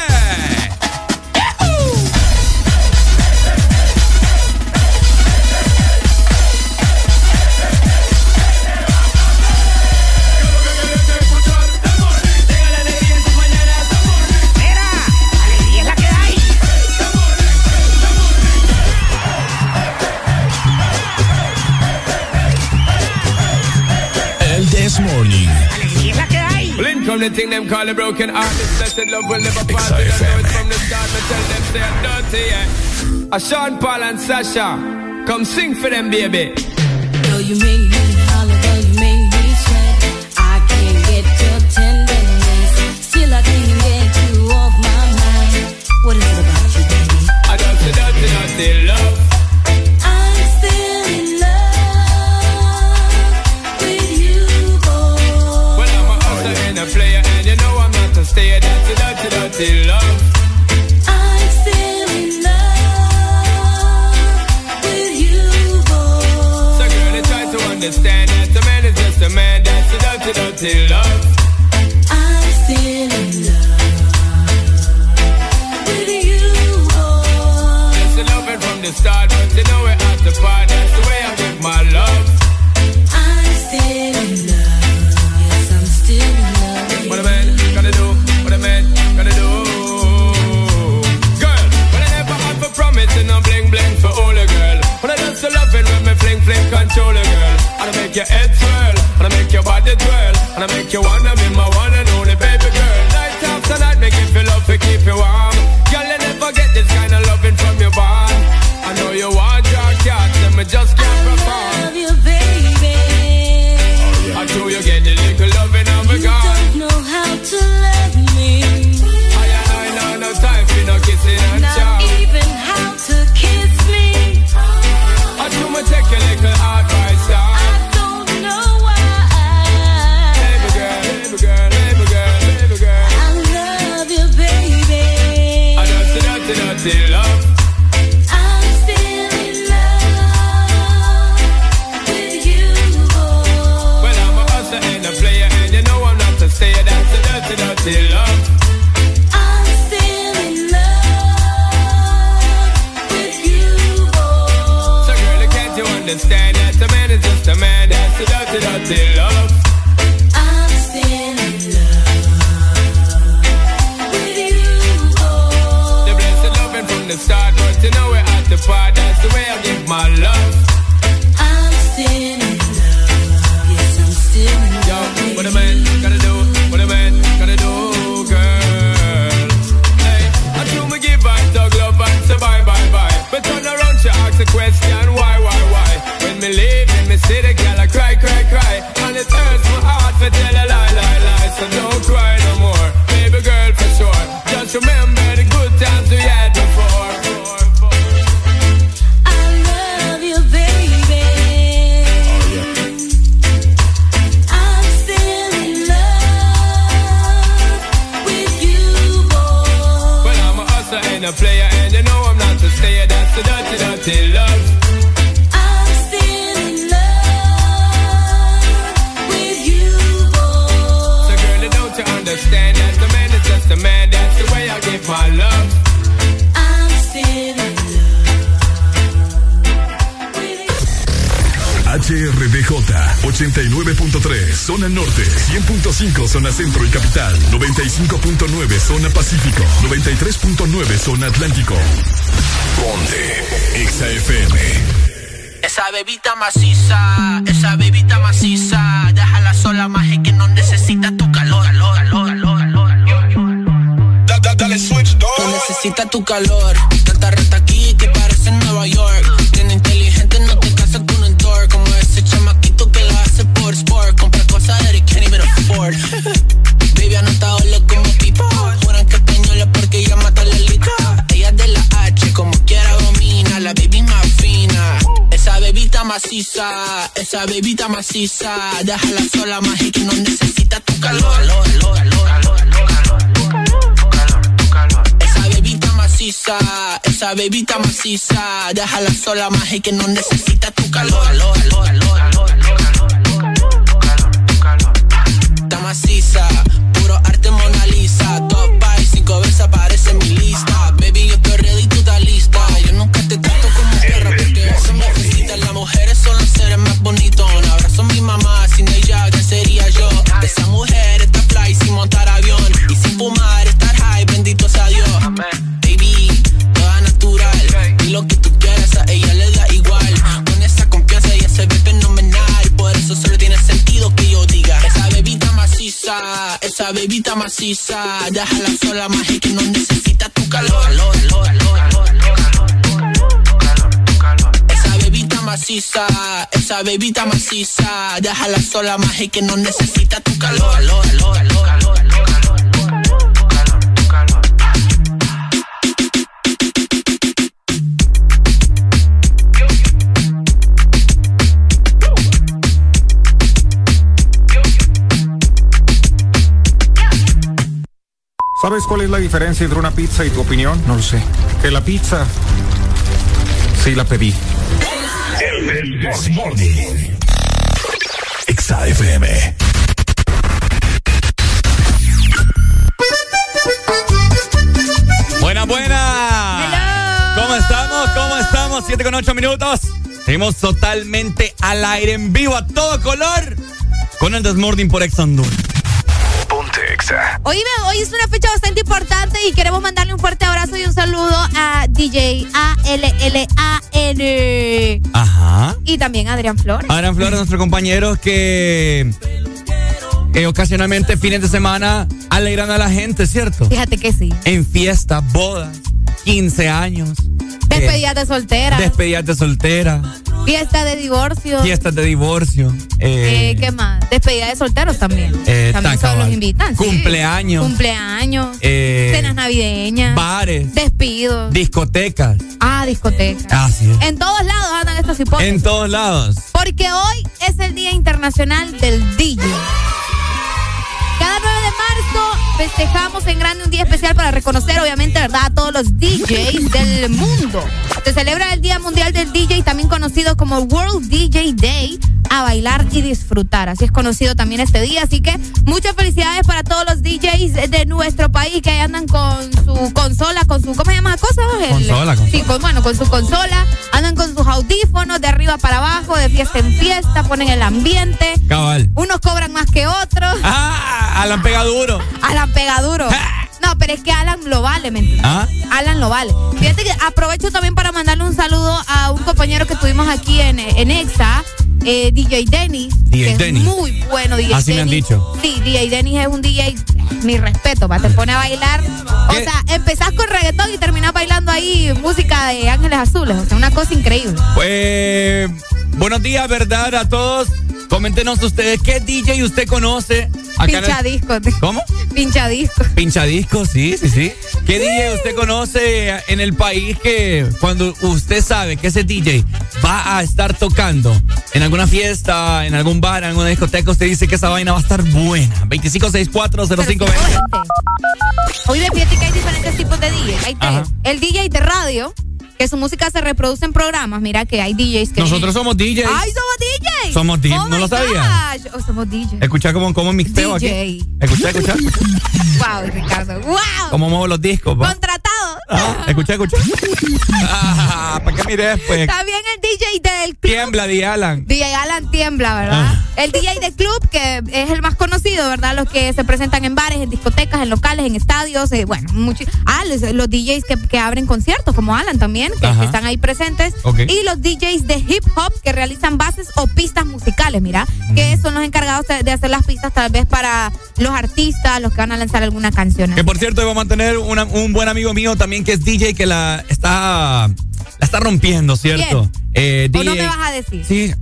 Blink from the thing them call a broken heart. This blessed love will never part. They don't know it from the start. Me tell them say I'm dirty, yeah. A Sean Paul and Sasha, come sing for them, baby. Girl, you make understand your head swirl, and I make your body twirl, and I make you wanna be my one and only baby girl. Night after night, make you feel up to keep you warm. Girl, you never get this kind of loving from your bond. I know you want your cat, let me just get zona norte, 100.5 zona centro y capital, 95.9 zona pacífico, 93.9 zona atlántico. Ponte XAFM. Esa bebita maciza, esa bebita maciza, déjala sola más que no necesita tu calor, calor, calor, calor, calor. Da, da, dale switch, No necesita tu calor, tanta reta aquí maciza, bebita maciza. Déjala sola, magia que no necesita tu calor. calor, calor, calor esa bebita maciza, esa bebita maciza. Déjala sola, magia que no necesita tu calor. casa. Déjala sola, más que no necesita tu calor. Calor, calor, calor, calor. Esa bebita maciza, esa bebita maciza. Déjala sola, más que no necesita tu calor. Calor, calor, calor, calor. cuál es la diferencia entre una pizza y tu opinión? No lo sé. Que la pizza sí la pedí. El, el Desmorning. Exa FM. Buenas, buenas. ¿Cómo estamos? ¿Cómo estamos? 7 con 8 minutos. Seguimos totalmente al aire en vivo a todo color con el Desmorning por Exa Honduras. Exa. Oíme, hoy es una fecha bastante importante y queremos mandarle un fuerte abrazo y un saludo a DJ ALLAN. Ajá. Y también a Adrián Flores. Adrián Flores, nuestro compañero que eh, ocasionalmente fines de semana alegran a la gente, ¿cierto? Fíjate que sí. En fiestas, bodas, 15 años Despedidas de soltera. Despedidas de soltera. Fiesta de divorcio. Fiestas de divorcio. Eh, ¿Qué más? Despedida de solteros también. Eh, también solo los invitan. sí. Cumpleaños. Cumpleaños. Eh, cenas navideñas. Bares. Despidos. Discotecas. Ah, discotecas. Así es. En todos lados andan estas hipótesis. En todos lados. Porque hoy es el Día Internacional del DJ. Cada 9 de marzo festejamos en grande un día especial para reconocer, obviamente, ¿verdad?, a todos los DJs del mundo. Se celebra el Día Mundial del DJ, también conocido como World DJ Day, a bailar y disfrutar. Así es conocido también este día. Así que muchas felicidades para todos los DJs de nuestro país que andan con su consola, con su, ¿cómo se llama la cosa? El- Consola, consola. Sí, con, bueno, con su consola, andan con sus audífonos de arriba para abajo, de fiesta en fiesta, ponen el ambiente. Cabal. Unos cobran más que otros. Ah, Alan pega duro. Alan pega duro. No, pero es que Alan lo vale, ¿me entiendes? Ah. Alan lo vale. Fíjate que aprovecho también para mandarle un saludo a un compañero que tuvimos aquí en, en EXA, eh, DJ Dennis. DJ que es Dennis. muy bueno, DJ Así me han dicho. Sí, DJ Dennis es un DJ, mi respeto, va, te pone a bailar. O sea, empezás con reggaetón y terminás bailando ahí música de Ángeles Azules. O sea, una cosa increíble. Pues buenos días, ¿verdad? A todos. Coméntenos ustedes qué DJ usted conoce. el- Pinchadisco. ¿Cómo? Pinchadisco. Pinchadisco, sí, sí, sí. ¿Qué DJ usted conoce en el país que cuando usted sabe que ese DJ va a estar tocando en alguna fiesta, en algún bar, en alguna discoteca, usted dice que esa vaina va a estar buena? 25640520. Oye, fíjate que hay diferentes tipos de DJ. Hay tres. El DJ de radio, que su música se reproduce en programas. Mira que hay DJs que. Nosotros somos DJs. ¡Ay, somos DJs! Somos DJs, Oh ¿no lo sabía? gosh. Oh, somos DJs. Escucha cómo, cómo mixteo aquí. DJ. Escucha, escucha. Wow, Ricardo. ¡Wow! Cómo muevo los discos. pa. Contratado. Ah, escucha, escucha. Ah, ¿Para qué mires, pues? También el DJ del club. Tiembla, di Alan. DJ Alan tiembla, ¿verdad? Ah. El DJ de club, que es el más conocido, ¿verdad? Los que se presentan en bares, en discotecas, en locales, en estadios, eh, bueno, mucho. Ah, los, los DJs que, que abren conciertos, como Alan también, que, están ahí presentes. Ok. Y los DJs de hip hop que realizan bases o pistas musicales, mira, que Mm. son los encargados de de hacer las pistas tal vez para los artistas, los que van a lanzar alguna canción. Que por cierto, vamos a tener una- un buen amigo mío también que es DJ que la está la está rompiendo, ¿cierto? Eh, ¿O no DJ me vas a decir? Sí.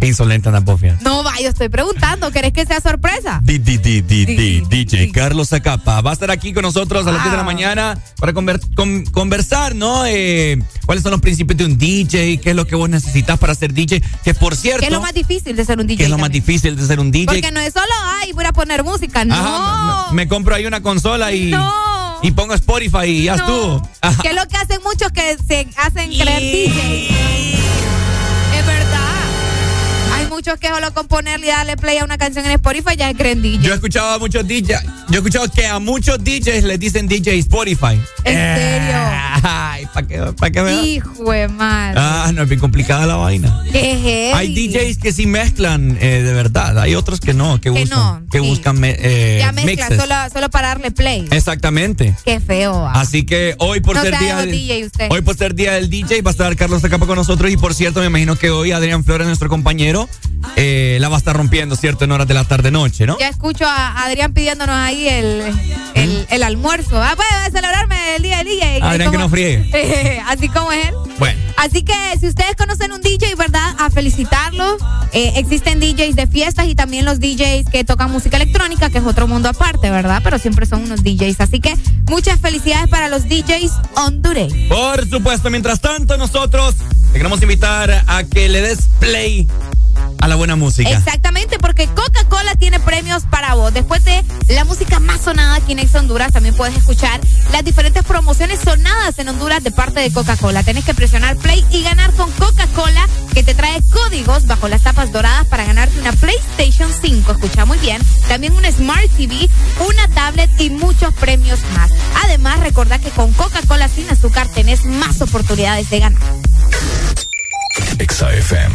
Qué insolente anda Pofia. No, va, yo estoy preguntando, ¿querés que sea sorpresa? Di- di- di- di- DJ Carlos Zacapa va a estar aquí con nosotros a las 10 de la mañana para conver- con- conversar, ¿no? Eh, ¿Cuáles son los principios de un DJ? ¿Qué es lo que vos necesitas para ser DJ? Que por cierto, ¿Qué es lo más difícil de ser un DJ? ¿qué es lo más difícil de ser un DJ? Porque no es solo, ay, voy a poner música, no. Me, compro ahí una consola y, No. y pongo Spotify y ya estuvo. Que es lo que hacen muchos que se hacen creer DJ. Es verdad. Muchos que solo con ponerle y darle play a una canción en Spotify ya se creen DJ. Yo he escuchado a muchos DJs, yo he escuchado que a muchos DJs les dicen DJ Spotify. ¿En serio? Ay, ¿para qué, pa' qué me Hijo de madre. Ah, no, es bien complicada la vaina. Qué. Hay DJs que sí mezclan eh, de verdad, hay otros que no, que, Que buscan, no, que sí. buscan me- eh, Ya mezcla, mixes. solo, solo para darle play. Exactamente. Qué feo. ah. Así que hoy por No ser día ego DJ usted. hoy por ser día del DJ va a estar Carlos Zacapa con nosotros y por cierto me imagino que hoy Adrián Flores nuestro compañero eh, la va a estar rompiendo cierto en horas de la tarde noche, ¿no? Ya escucho a Adrián pidiéndonos ahí el, el, el almuerzo. Ah, pues, a celebrarme el día del DJ. Adrián, que no friegue. Así como es él. Bueno. Así que si ustedes conocen un DJ, ¿verdad? A felicitarlo. Eh, existen DJs de fiestas y también los DJs que tocan música electrónica, que es otro mundo aparte, ¿verdad? Pero siempre son unos DJs. Así que muchas felicidades para los DJs hondureños. Por supuesto, mientras tanto nosotros te queremos invitar a que le des play a la buena música. Exactamente, porque Coca-Cola tiene premios para vos. Después de la música más sonada aquí en Ex Honduras, también puedes escuchar las diferentes promociones sonadas en Honduras de parte de Coca-Cola. Tenés que presionar play y ganar con Coca-Cola, que te trae códigos bajo las tapas doradas para ganarte una PlayStation 5. Escucha muy bien. También un Smart TV, una tablet y muchos premios más. Además, recordá que con Coca-Cola sin azúcar tenés más oportunidades de ganar. Exa FM.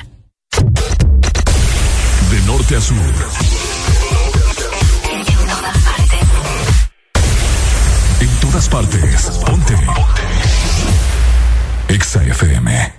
norte a sur. En todas partes. Ponte. Exa FM.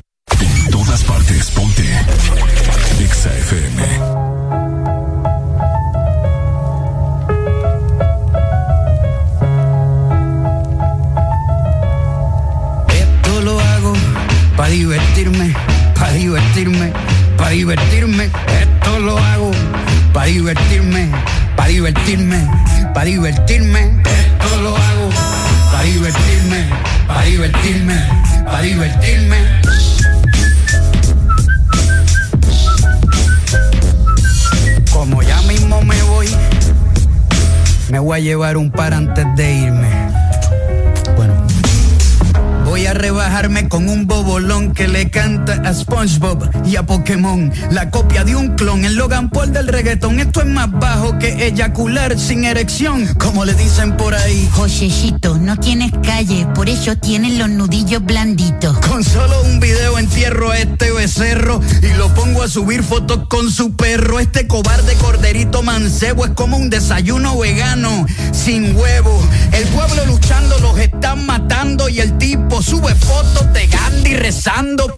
Esto es más bajo que eyacular sin erección, como le dicen por ahí. Josecito, no tienes calle, por eso tienes los nudillos blanditos. Con solo un video entierro a este becerro y lo pongo a subir fotos con su perro. Este cobarde corderito mancebo es como un desayuno vegano sin huevo. El pueblo luchando los están matando y el tipo sube fotos de Gandhi rezando.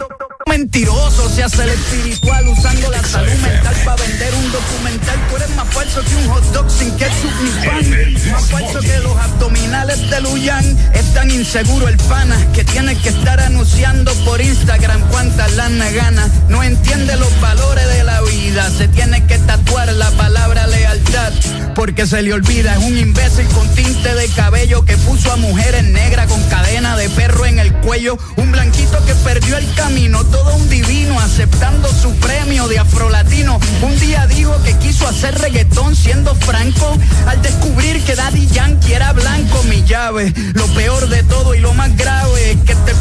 Mentiroso se hace el espiritual usando la salud mental para vender un documental. Tú eres más falso que un hot dog sin ketchup ni pan. Más falso que los abdominales de Luyan. Es tan inseguro el pana que tiene que estar anunciando por Instagram cuánta lana gana. No entiende los valores de la vida. Se tiene que tatuar la palabra lealtad porque se le olvida. Es un imbécil con tinte de cabello que puso a mujeres negras con cadena de perro en el cuello. Un blanquito que perdió el camino, todo un divino, aceptando su premio de afrolatino. Un día dijo que quiso hacer reggaetón siendo franco, al descubrir que Daddy Yankee era blanco, mi llave. Lo peor de todo y lo más grave es que este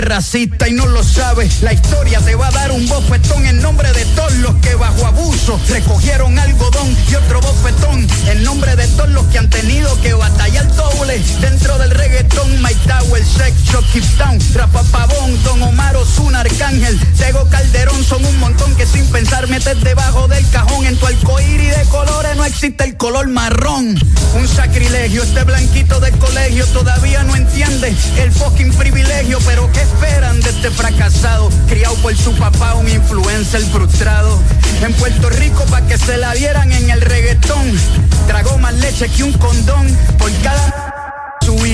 racista y no lo sabe. La historia te va a dar un bofetón en nombre de todos los que bajo abuso recogieron algodón y otro bofetón en nombre de todos los que han tenido que batallar doble dentro del reggaetón. My Tower, Sex Keep Town, Rafa Pavón, Don Omar Ozuna, Arcángel, Tego Calderón son un montón que sin pensar metes debajo del cajón. En tu y de colores no existe el color marrón. Un sacrilegio, este blanquito de colegio todavía no entiende el fucking privilegio, pero que esperan de este fracasado? Criado por su papá, un influencer frustrado. En Puerto Rico pa' que se la dieran en el reggaetón. Tragó más leche que un condón por cada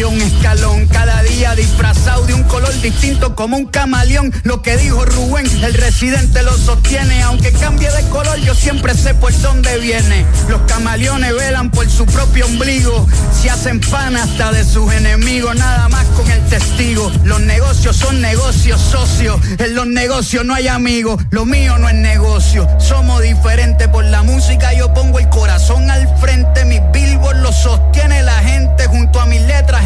un escalón cada día disfrazado de un color distinto como un camaleón. Lo que dijo Rubén, el residente lo sostiene. Aunque cambie de color, yo siempre sé por dónde viene. Los camaleones velan por su propio ombligo. Se hacen pan hasta de sus enemigos, nada más con el testigo. Los negocios son negocios socios. En los negocios no hay amigos. Lo mío no es negocio. Somos diferentes por la música. Yo pongo el corazón al frente. Mi billboard lo sostiene la gente junto a mis letras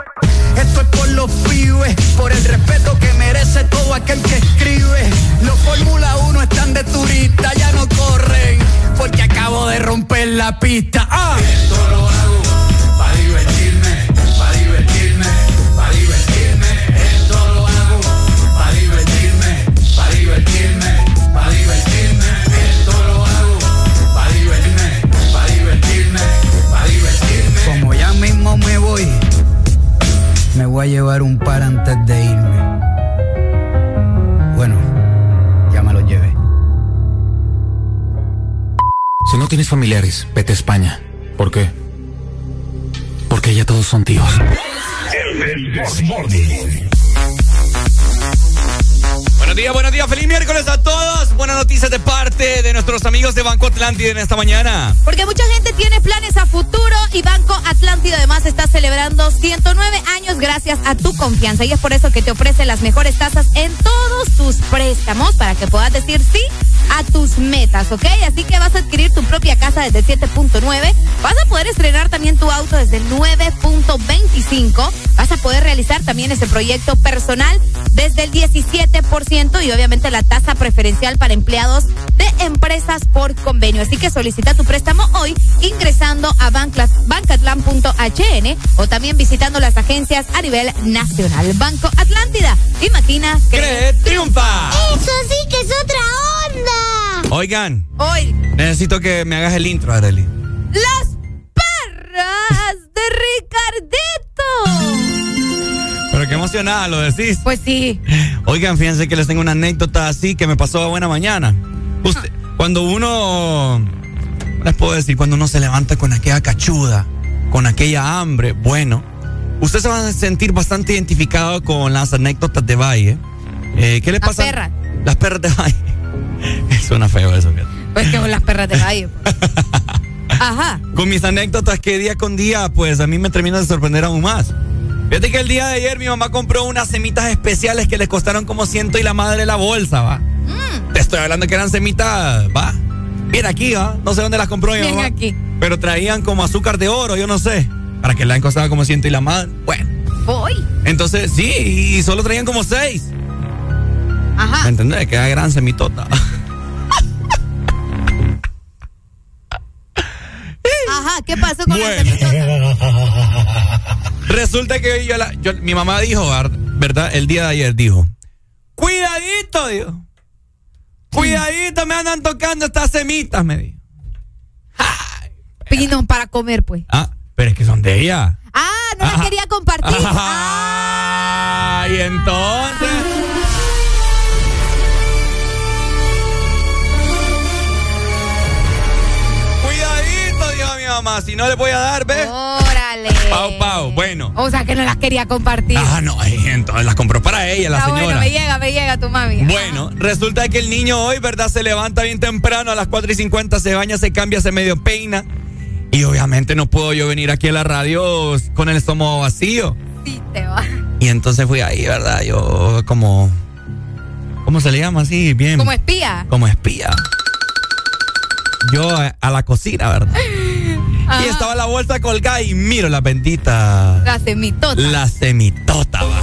esto es por los pibes, por el respeto que merece todo aquel que escribe. Los Fórmula 1 están de turista, ya no corren, porque acabo de romper la pista. ¡Ah! Voy a llevar un par antes de irme. Bueno, ya me lo llevé. Si no tienes familiares, vete a España. ¿Por qué? Porque ya todos son tíos. El, el Buenos días, buenos días, feliz miércoles a todos. Buenas noticias de parte de nuestros amigos de Banco Atlántida en esta mañana. Porque mucha gente tiene planes a futuro y Banco Atlántida además está celebrando 109 años gracias a tu confianza. Y es por eso que te ofrece las mejores tasas en todos tus préstamos para que puedas decir sí a tus metas, ¿ok? Así que vas a adquirir tu propia casa desde 7.9, vas a poder estrenar también tu auto desde 9.25, vas a poder realizar también ese proyecto personal desde el 17% y obviamente la tasa preferencial para empleados de empresas por convenio. Así que solicita tu préstamo hoy ingresando a bancatlan.hn o también visitando las agencias a nivel nacional. Banco Atlántida, imagina que triunfa. Eso sí que es otra onda. Oigan. Hoy. Necesito que me hagas el intro, Arely. Las perras de Ricardito. Pero qué emocionada lo decís. Pues sí. Oigan, fíjense que les tengo una anécdota así que me pasó a buena mañana. Usted, cuando uno, les puedo decir, cuando uno se levanta con aquella cachuda, con aquella hambre, bueno, usted se va a sentir bastante identificado con las anécdotas de Valle. Eh, ¿Qué le pasa? Las perras. Las perras de Valle. Suena feo eso. Pues que con las perras de Valle. Pues. Ajá. Con mis anécdotas que día con día, pues a mí me termina de sorprender aún más. Fíjate que el día de ayer mi mamá compró unas semitas especiales que le costaron como ciento y la madre la bolsa, va. Mm. Te estoy hablando que eran semitas, va. Bien aquí, va. No sé dónde las compró mi Bien mamá. aquí. Pero traían como azúcar de oro, yo no sé. Para que la han costado como ciento y la madre. Bueno. Voy. Entonces, sí, y solo traían como seis. Ajá. ¿Me entendés? Queda gran semitota. Ajá, ¿qué pasó con la Bueno. Resulta que yo la- yo- mi mamá dijo, ¿verdad? El día de ayer dijo, cuidadito, dijo. Cuidadito, me andan tocando estas semitas, me dijo. Pino para comer, pues. Ah, pero es que son de ella. Ah, no la Ajá. quería compartir. Ah, y entonces. Más. Si no le voy a dar, ¿ves? Órale. Pau, pau. Bueno. O sea que no las quería compartir. Ah, no, entonces las compró para ella, la Ah, señora. bueno, me llega, me llega tu mami. Bueno, resulta que el niño hoy, ¿verdad? Se levanta bien temprano a las 4 y 50, se baña, se cambia, se medio peina. Y obviamente no puedo yo venir aquí a la radio con el estómago vacío. Sí, te va. Y entonces fui ahí, ¿verdad? Yo como... ¿Cómo se le llama así? Bien. Como espía. Como espía. Yo a la cocina, ¿verdad? Ajá. Y estaba la bolsa colgada y miro la bendita... La semitota. La semitota, va.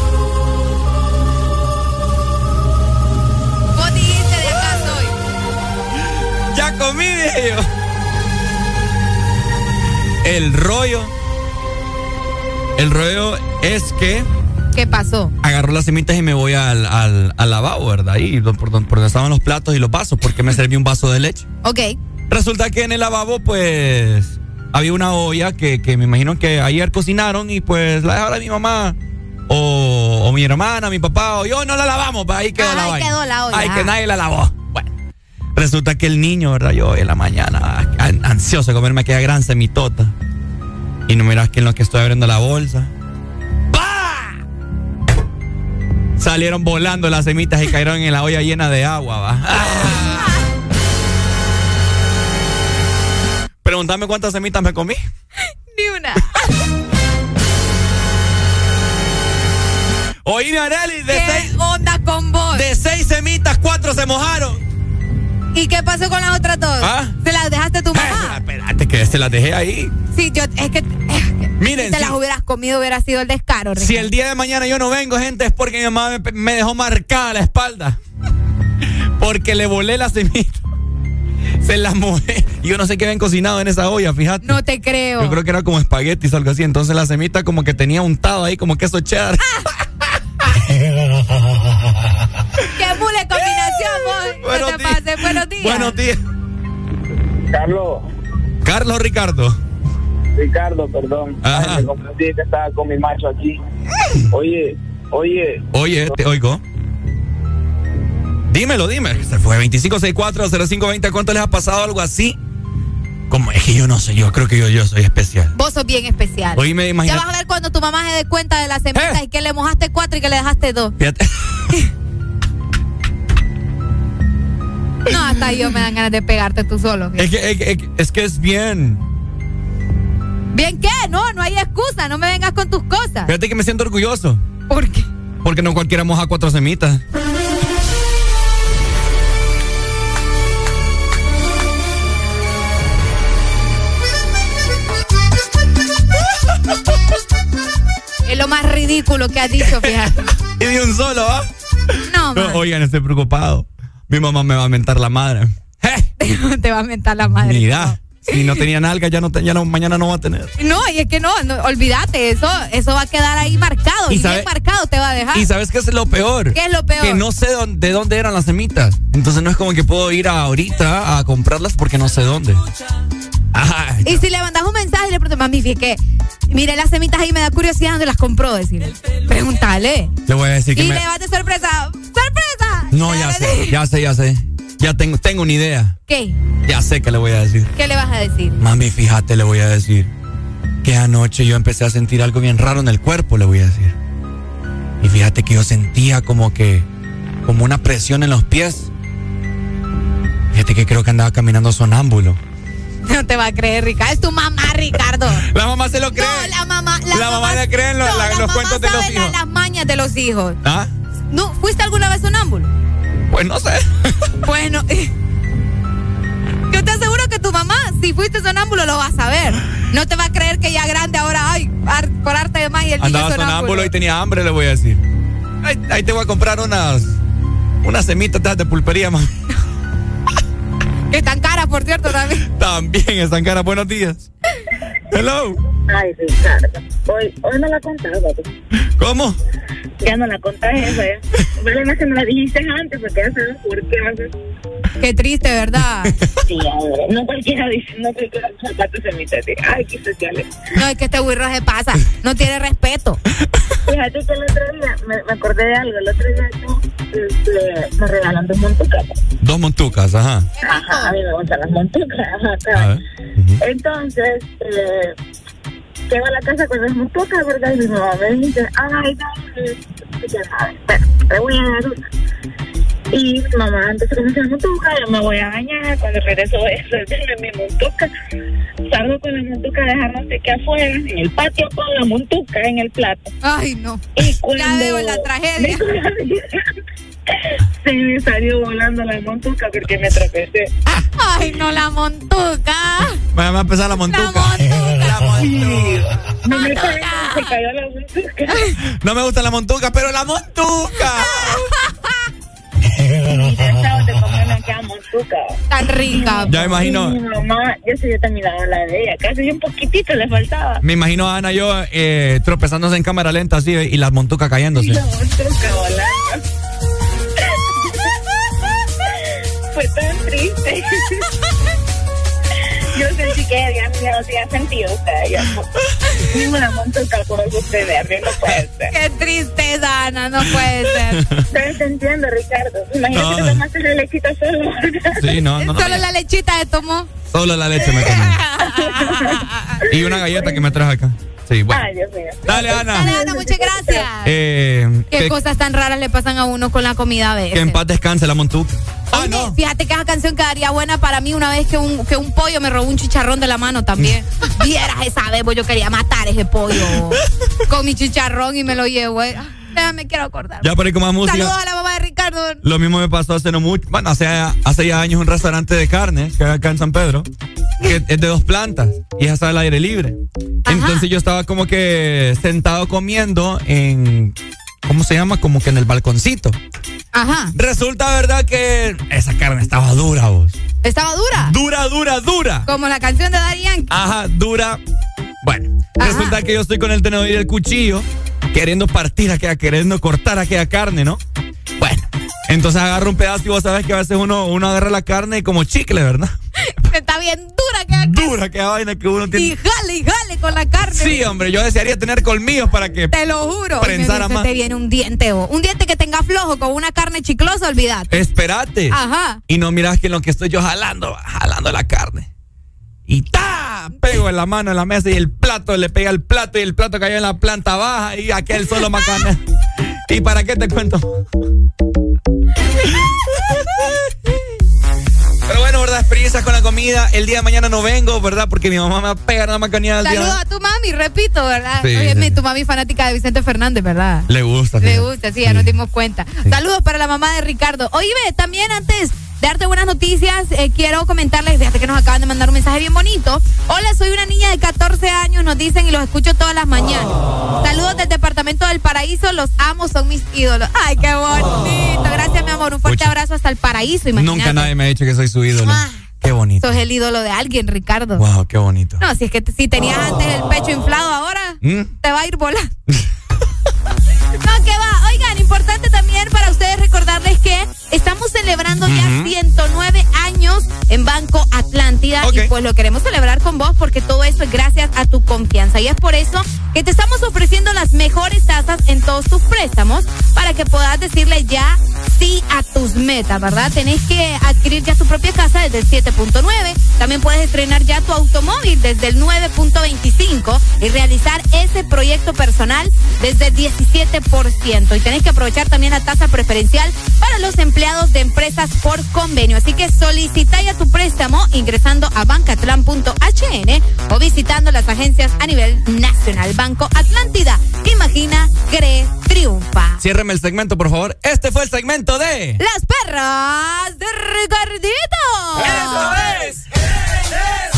Vos dijiste de acá soy. Ya comí, dije yo. El rollo. El rollo es que ¿Qué pasó? agarro las semitas y me voy al, al, al lavabo, ¿verdad? Ahí por, por donde por donde estaban los platos y los vasos, porque me serví un vaso de leche. Ok. Resulta que en el lavabo, pues, había una olla que, que me imagino que ayer cocinaron y pues la dejaron a mi mamá. O, o mi hermana, mi papá, o yo no la lavamos, pues ahí quedó Ah, la ahí vaina. quedó la olla. Ay, que nadie la lavó. Bueno. Resulta que el niño, ¿verdad? Yo en la mañana, an- ansioso de comerme aquella gran semitota. Y no miras que en lo que estoy abriendo la bolsa. ¡Pah! Salieron volando las semitas y cayeron en la olla llena de agua, va. Pregúntame cuántas semitas me comí. Ni una. Oíme, Arely, de ¿Qué seis, onda con vos? de seis semitas, cuatro se mojaron. ¿Y qué pasó con las otras dos? ¿Ah? ¿Se las dejaste tu mamá? Espérate, que se las dejé ahí. Sí, yo, es que Miren, si te si- las hubieras comido hubiera sido el descaro. Si el día de mañana yo no vengo, gente, es porque mi mamá me, me dejó marcada la espalda. Porque le volé la semita. Se las mojé. Y yo no sé qué habían cocinado en esa olla, fíjate. No te creo. Yo creo que era como espaguetis o algo así. Entonces la semita como que tenía untado ahí como queso cheddar. ¡Qué mule combinación, vos! Buenos no te días. pases. Buenos días. Buenos días. Carlos, Carlos Ricardo. Ricardo, perdón. Ajá. Ay, me confundí que estaba con mi macho aquí. Oye, oye, Oye, te oigo. Dímelo, dime. Se fue 2564-0520. ¿Cuánto les ha pasado algo así? Como es que yo no sé, yo creo que yo, yo soy especial. Vos sos bien especial. Oíme, Ya imagínate. vas a ver cuando tu mamá se dé cuenta de las semitas ¿Eh? y que le mojaste cuatro y que le dejaste dos. Fíjate. No, hasta yo me dan ganas de pegarte tú solo. Es que, es, que- es que es bien. ¿Bien qué? No, no hay excusa. No me vengas con tus cosas. Fíjate que me siento orgulloso. ¿Por qué? Porque no cualquiera moja cuatro semitas. Es lo más ridículo que has dicho, fíjate. Y de un solo, ¿ah? No, No, oigan, estoy preocupado. Mi mamá me va a mentar la madre. te va a mentar la madre. Mira, si no tenía nalga, ya no, te- ya no mañana no va a tener. No, y es que no, no, olvídate, eso, eso va a quedar ahí marcado. Y Y, sabe- bien marcado te va a dejar. Y sabes qué es lo peor? ¿Qué es lo peor? Que no sé dónde- de dónde eran las semitas. Entonces no es como que puedo ir ahorita a comprarlas porque no sé dónde. Ajá. Y si le mandas un mensaje y le preguntas, mami, fíjate que mire las semitas ahí, me da curiosidad dónde las compró, decirle. Pregúntale. Le voy a decir que Y me... le vas de sorpresa. ¡Sorpresa! No, ya sé, ya sé, ya sé. Ya tengo, tengo una idea. ¿Qué? Ya sé que le voy a decir. ¿Qué le vas a decir? Mami, fíjate, le voy a decir. Que anoche yo empecé a sentir algo bien raro en el cuerpo, le voy a decir. Y fíjate que yo sentía como que, como una presión en los pies. Fíjate que creo que andaba caminando sonámbulo. No te va a creer, Ricardo. Es tu mamá, Ricardo. La mamá se lo cree. No, la mamá. La, La mamá le cree en lo- no, la- los mamá cuentos de los hijos. las mañas de los hijos. ¿Ah? ¿No, ¿Fuiste alguna vez sonámbulo? Pues no sé. Bueno, yo te aseguro que tu mamá, si fuiste sonámbulo, lo va a saber. No te va a creer que ya grande ahora, ay, ar- por arte de magia, el Andaba sonámbulo. sonámbulo y tenía hambre, le voy a decir. Ahí, ahí te voy a comprar unas, unas semitas de pulpería, mami. Que están caras, por cierto, también. También están caras. Buenos días. Hello. Ay, Ricardo. Hoy, hoy no la contaba. pues. ¿Cómo? Ya no la conté, pues. Vale, más que me la dijiste antes, porque ya sabes por qué. no. Qué triste, ¿verdad? Sí, hombre, no cualquiera dice, no cualquiera zapatos se mete así. Ay, qué sociales. No, es que este burro se pasa. No tiene respeto. Fíjate que el otro día me, me acordé de algo. El otro día este, me regalan dos montucas. Dos montucas, ajá. Ajá, a mí me gustan las montucas. Ajá, A. Entonces, eh, llego a la casa con las montucas, ¿verdad? Y mi mamá me dice, ay, no, ya sabes, bueno, te voy a dar una. Y mi mamá antes de comenzar la montuca, yo me voy a bañar, cuando regreso voy a servirme mi montuca. Salgo con la montuca a dejar no sé qué afuera, en el patio con la montuca en el plato. Ay, no. Y cuando... Ya veo la tragedia. Se me salió volando la montuca porque me tropecé. Ay, no, la montuca. Bueno, va a empezar la montuca. No me cayó, se cayó la montuca. No me gusta la montuca, pero la montuca. Y comerme Tan rica. Ya me imagino. Y mi mamá, ya se había terminado la de ella, casi un poquitito le faltaba. Me imagino a Ana yo eh, tropezándose en cámara lenta así y la montuca cayéndose. La montuca volando. Fue tan triste. Yo sentí que ya no hacía sentido. O sea, ya no- ni puedo sostenerme, no puede ser. Qué tristeza, Ana, no puede ser. Estoy entendiendo, Ricardo. Imagínate No. que tomaste la lechita solo. Sí, no, no, no. Solo la lechita de tomó. Solo la leche me tomé. Y una galleta que me traje acá. Sí, bueno. Ay, Dios mío. Dale, Ana. Dale, Ana, muchas gracias. Eh, Qué que, cosas tan raras le pasan a uno con la comida a veces. que en paz descanse la montuca. Ah, Oye, no. Fíjate que esa canción quedaría buena para mí una vez que un, que un pollo me robó un chicharrón de la mano también. Vieras esa vez, pues yo quería matar ese pollo con mi chicharrón y me lo llevo. eh. Ya me quiero acordar. Ya por ahí con más música. Saludos a la mamá de Ricardo. Lo mismo me pasó hace no mucho, bueno, hace, hace ya años un restaurante de carne que acá en San Pedro, que es de dos plantas y es hasta al aire libre. Entonces yo estaba como que sentado comiendo en, ¿cómo se llama? Como que en el balconcito. Ajá. Resulta, ¿verdad? Que esa carne estaba dura, vos. ¿Estaba dura? Dura, dura, dura. Como la canción de Yankee. Ajá, dura. Bueno, resulta que yo estoy con el tenedor y el cuchillo, queriendo partir aquella, queriendo cortar aquella carne, ¿no? Bueno, entonces agarro un pedazo y vos sabes que a veces uno, uno agarra la carne como chicle, ¿verdad? Está bien dura que Dura aquella vaina que uno Y tiene. jale, y jale con la carne. Sí, hombre, yo desearía tener colmillos para que Te lo juro. Y dice, más. Te viene un diente, vos. Un diente que tenga flojo con una carne chiclosa, olvídate. Espérate. Ajá. Y no miras que en lo que estoy yo jalando, jalando la carne. Y ¡ta! Pego en la mano en la mesa y el plato le pega el plato y el plato cayó en la planta baja y aquel solo macana. ¿Y para qué te cuento? Pero bueno, ¿verdad? Experiencias con la comida. El día de mañana no vengo, ¿verdad? Porque mi mamá me va a pegar una día. Saludos a tu mami, repito, ¿verdad? Sí, Oye, sí, tu mami fanática de Vicente Fernández, ¿verdad? Le gusta. Le gusta, sí, ya nos dimos cuenta. Saludos para la mamá de Ricardo. Oye, ve, también antes darte buenas noticias, eh, quiero comentarles, fíjate que nos acaban de mandar un mensaje bien bonito. Hola, soy una niña de 14 años, nos dicen y los escucho todas las mañanas. Saludos del departamento del paraíso, los amo, son mis ídolos. Ay, qué bonito. Gracias, mi amor. Un fuerte Pucha. abrazo hasta el paraíso, imagínate. Nunca nadie me ha dicho que soy su ídolo. Ah. Qué bonito. Sos el ídolo de alguien, Ricardo. Wow, qué bonito. No, si es que si tenías antes el pecho inflado, ahora ¿Mm? te va a ir volando. No, que va. Oigan, importante también para ustedes recordarles que estamos celebrando ya 109 años en Banco Atlántida y pues lo queremos celebrar con vos porque todo eso es gracias a tu confianza y es por eso que te estamos ofreciendo las mejores tasas en todos tus préstamos para que puedas decirle ya sí a tus metas, ¿verdad? Tenés que adquirir ya tu propia casa desde el 7.9, también puedes estrenar ya tu automóvil desde el 9.25 y realizar ese proyecto personal desde el 17 y tenés que aprovechar también la tasa preferencial para los empleados de empresas por convenio. Así que solicita ya tu préstamo ingresando a bancatlan.hn o visitando las agencias a nivel nacional. Banco Atlántida, imagina, cree, triunfa. Ciérreme el segmento, por favor. Este fue el segmento de... Las perras de Ricardito. ¡Eso es! ¡Eso es!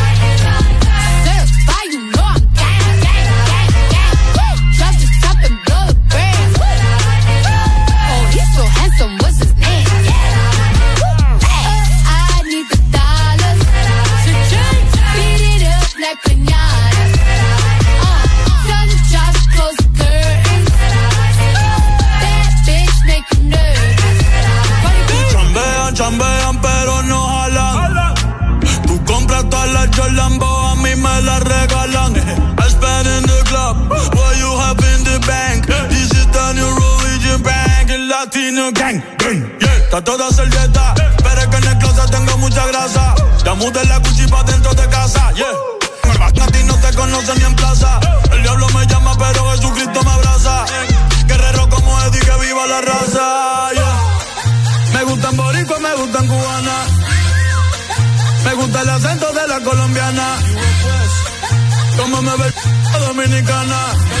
Está toda servieta, pero es que en el closet tengo mucha grasa. Ya mudé la Gucci pa' dentro de casa, yeah. A no te conocen ni en plaza. El diablo me llama, pero Jesucristo me abraza. Guerrero como Eddie, que viva la raza. Me gustan boricua, me gustan cubana. Me gusta el acento de la colombiana. Como me ve dominicana.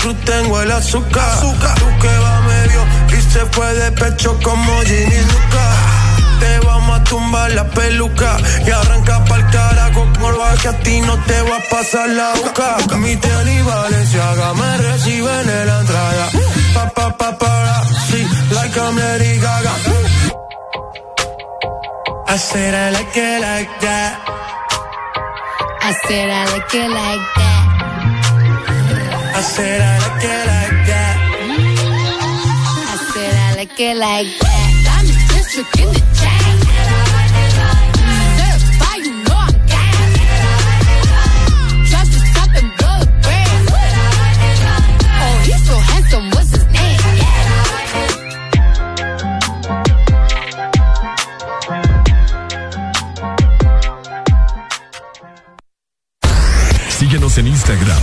Cruz tengo el azúcar. Tú que va medio y se fue de pecho como Ginny Luca. Te vamos a tumbar la peluca y arranca pa'l carajo lo que a ti no te va a pasar la boca. Mi tenis Valenciaga me reciben en la entrada. Pa pa sí, like I'm Lady Gaga. I said I like it like that. I said I like it like that. I said I like it like that. I said I like it like that. I'm district in the chain. Oh, what's his name? Síguenos en Instagram,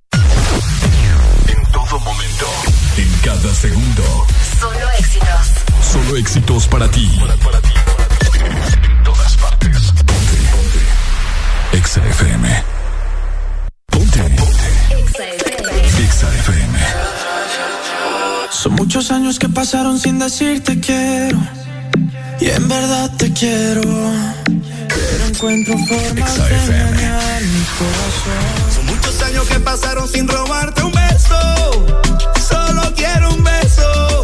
En todo momento. En cada segundo. Solo éxitos. Solo éxitos para ti. En todas partes. Ponte. Ponte. Exa FM. Ponte. Ponte. Exa FM. Son muchos años que pasaron sin decirte quiero. Y en verdad te quiero. Pero encuentro formas de engañar mi corazón. Son muchos años que pasaron sin robarte un beso. Solo quiero un beso.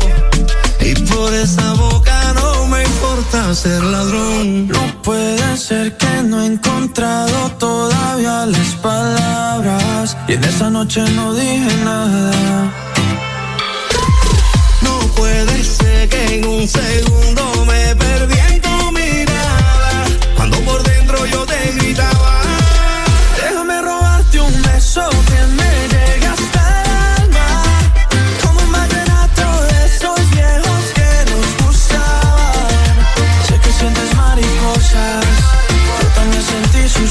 Y por esa boca no me importa ser ladrón. No puede ser que no he encontrado todavía las palabras. Y en esa noche no dije nada. No puede ser que en un segundo me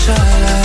sentí sus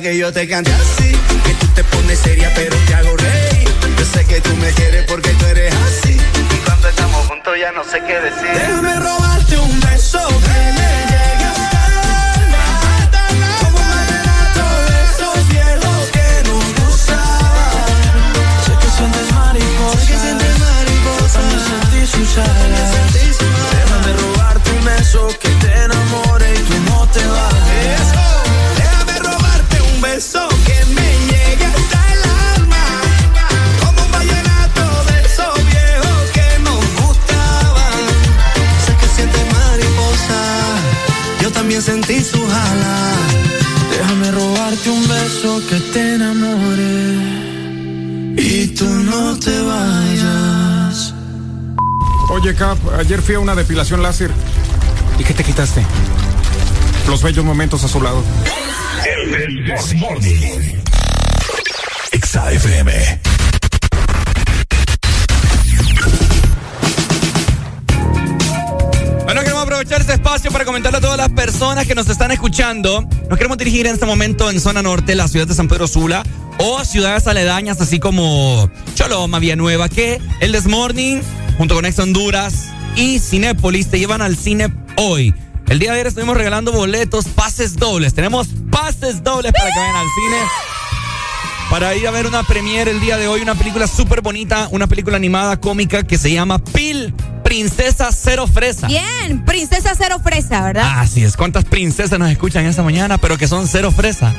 que yo te cante así, que tú te pones seria pero te hago reír. Yo sé que tú me quieres porque tú eres así, y cuando estamos juntos ya no sé qué decir. Déjame robarte un beso que me sus. Déjame robarte un beso que te enamore y tú no te vayas. Un beso que me llegue hasta el alma. Como un vallenato de esos viejos que nos gustaban. Sé que sientes mariposa. Yo también sentí sus alas. Déjame robarte un beso que te enamore y tú no te vayas. Oye, Cap, ayer fui a una depilación láser. ¿Y qué te quitaste? Los bellos momentos a su lado. El Desmorning. Exa. Bueno, queremos aprovechar este espacio para comentarle a todas las personas que nos están escuchando. Nos queremos dirigir en este momento en zona norte, la ciudad de San Pedro Sula, o ciudades aledañas, así como Choloma, Villanueva, que el Desmorning, junto con Ex Honduras y Cinépolis, te llevan al cine hoy. El día de ayer estuvimos regalando boletos, pases dobles. Tenemos pases dobles para que vayan al cine. Para ir a ver una premiere el día de hoy, una película súper bonita, una película animada cómica que se llama Pil, Princesa Cero Fresa. Bien, princesa cero fresa, ¿verdad? Así es, ¿cuántas princesas nos escuchan esta mañana, pero que son cero fresa?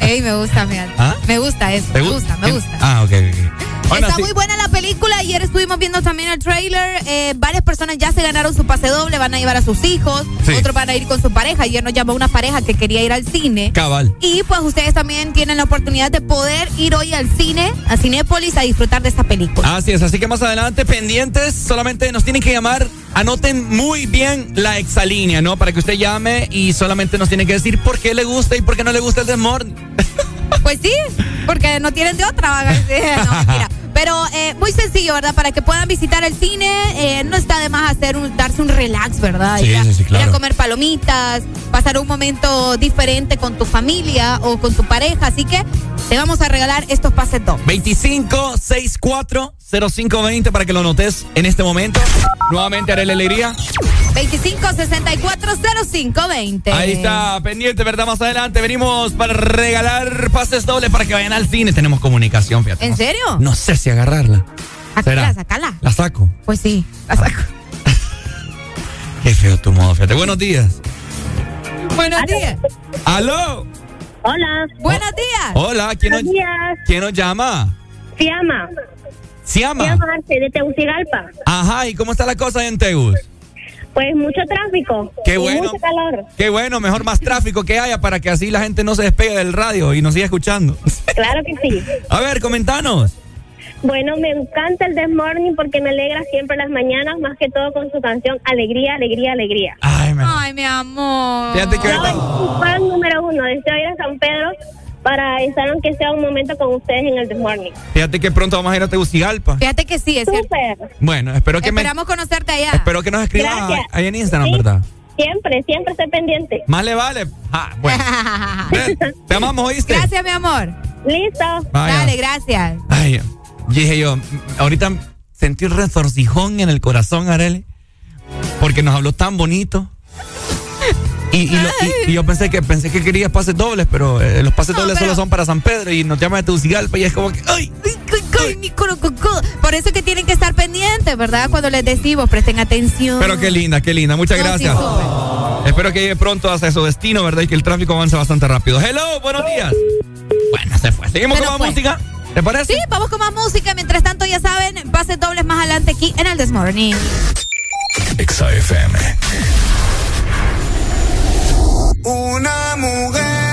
Ey, me gusta, fíjate. ¿Ah? Me gusta eso, ¿Te me gu- gusta, me gusta. Ah, ok, ok. Bueno, Está sí. muy buena la película. Ayer estuvimos viendo también el trailer. Eh, varias personas ya se ganaron su pase doble, van a llevar a sus hijos. Sí. Otros van a ir con su pareja. Ayer nos llamó una pareja que quería ir al cine. Cabal. Y pues ustedes también tienen la oportunidad de poder ir hoy al cine, a Cinépolis, a disfrutar de esta película. Así es, así que más adelante, pendientes, solamente nos tienen que llamar. Anoten muy bien la exalínea, ¿no? Para que usted llame y solamente nos tiene que decir por qué le gusta y por qué no le gusta el desmorning. Pues sí, porque no tienen de otra. No, mentira. Pero eh, muy sencillo, ¿verdad? Para que puedan visitar el cine, eh, no está de más hacer un, darse un relax, ¿verdad? Sí, ir, a, sí, sí, claro. ir a comer palomitas, pasar un momento diferente con tu familia o con tu pareja. Así que te vamos a regalar estos pases dobles. 25640520 para que lo notes en este momento. Nuevamente haré la alegría. 25640520. Ahí está, pendiente, ¿verdad? Más adelante venimos para regalar pases dobles para que vayan al cine. Tenemos comunicación, fíjate. ¿En serio? No sé si agarrarla. Sacala, sacala. La saco. Pues sí, la saco. Qué feo tu modo, fíjate. Buenos días. Buenos días. ¡Aló! Hola. Buenos días. Hola, ¿quién nos, Buenos días. ¿quién nos llama? Fiamma. Siama. Fiamma Arce, de Tegucigalpa. Ajá, ¿y cómo está la cosa en Tegus? Pues mucho tráfico. Qué y bueno. mucho calor. Qué bueno, mejor más tráfico que haya para que así la gente no se despegue del radio y nos siga escuchando. Claro que sí. A ver, comentanos. Bueno, me encanta el This Morning porque me alegra siempre las mañanas, más que todo con su canción Alegría, Alegría, Alegría. Ay, me... Ay, mi amor. Fíjate que Yo ahorita- soy su fan número uno. Deseo ir a San Pedro para estar aunque sea un momento con ustedes en el This Morning. Fíjate que pronto vamos a ir a Tegucigalpa. Fíjate que sí, es cierto. Súper. Bueno, espero que me, Esperamos conocerte allá. espero que nos escriban Gracias. ahí en Instagram, Sí. ¿verdad? Siempre, siempre estoy pendiente. Más le vale. Ah, bueno. Ven, te amamos, ¿oíste? Gracias, mi amor. Listo. Vaya. Dale, gracias. Ay, dije yo, ahorita sentí un retorcijón en el corazón, Arely, porque nos habló tan bonito. Y, y lo- y- y yo pensé que pensé que querías pases dobles, pero eh, los pases No, dobles solo son para San Pedro y nos llama de Tegucigalpa y es como que ¡ay! Por eso que tienen que estar pendientes, ¿verdad? Cuando les decimos, presten atención. Pero qué linda, qué linda. Muchas No, sí, gracias. Espero que llegue pronto hacia su destino, ¿verdad? Y que el tráfico avance bastante rápido. Hello, buenos días. Bueno, se fue. Seguimos Se con más fue. música. ¿Te parece? Sí, vamos con más música. Mientras tanto, ya saben, pases dobles más adelante aquí en el This Morning. Exa FM. Una mujer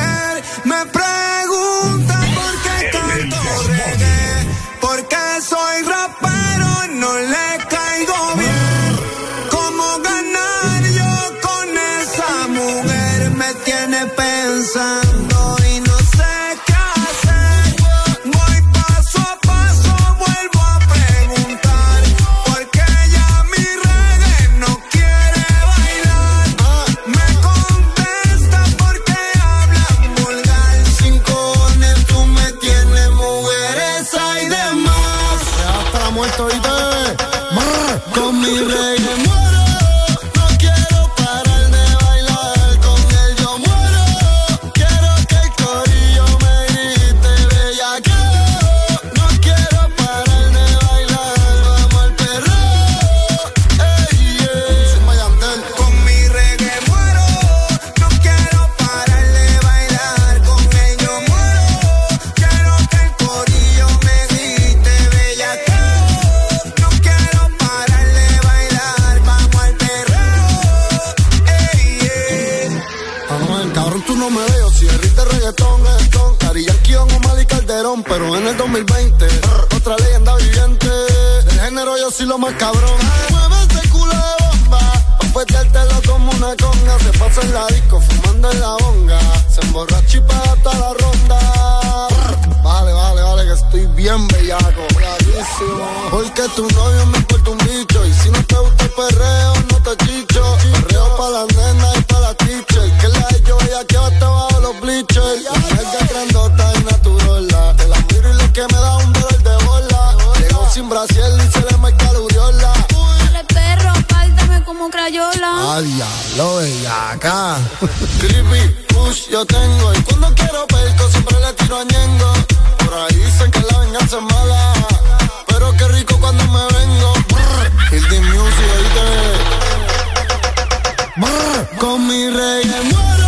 el 2020, otra leyenda viviente. Del género yo soy lo más cabrón. Mueve culo de bomba. Pa' como una conga. Se pasa en la disco, fumando en la bonga. Se emborracha y paga hasta la ronda. Vale, vale, vale, que estoy bien bellaco. Belladísimo. Porque tu novio me importa un bicho. Y si no te gusta el perreo, no te chicho. Perreo pa' sin brasier y se le marca la uriola. Dale, perro, páltame como crayola. Ah, diablo, bellaca. Creepy, push, yo tengo. Y cuando quiero perco, siempre le tiro a Ñengo. Por ahí dicen que la venganza es mala. Pero qué rico cuando me vengo. Brr, the music, oíste. Brr, Con mi reggae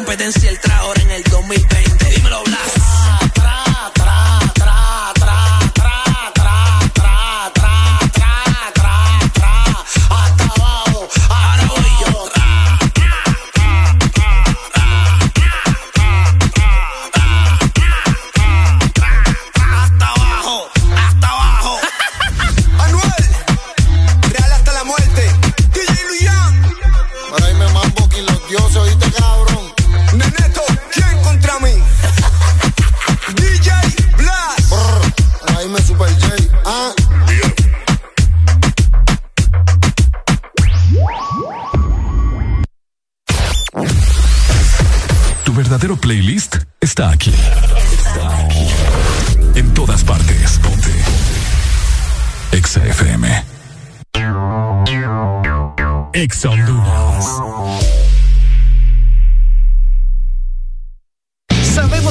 competencia el tra verdadero playlist está aquí. Está aquí. En todas partes. Ponte. Exa FM. Exa Honduras.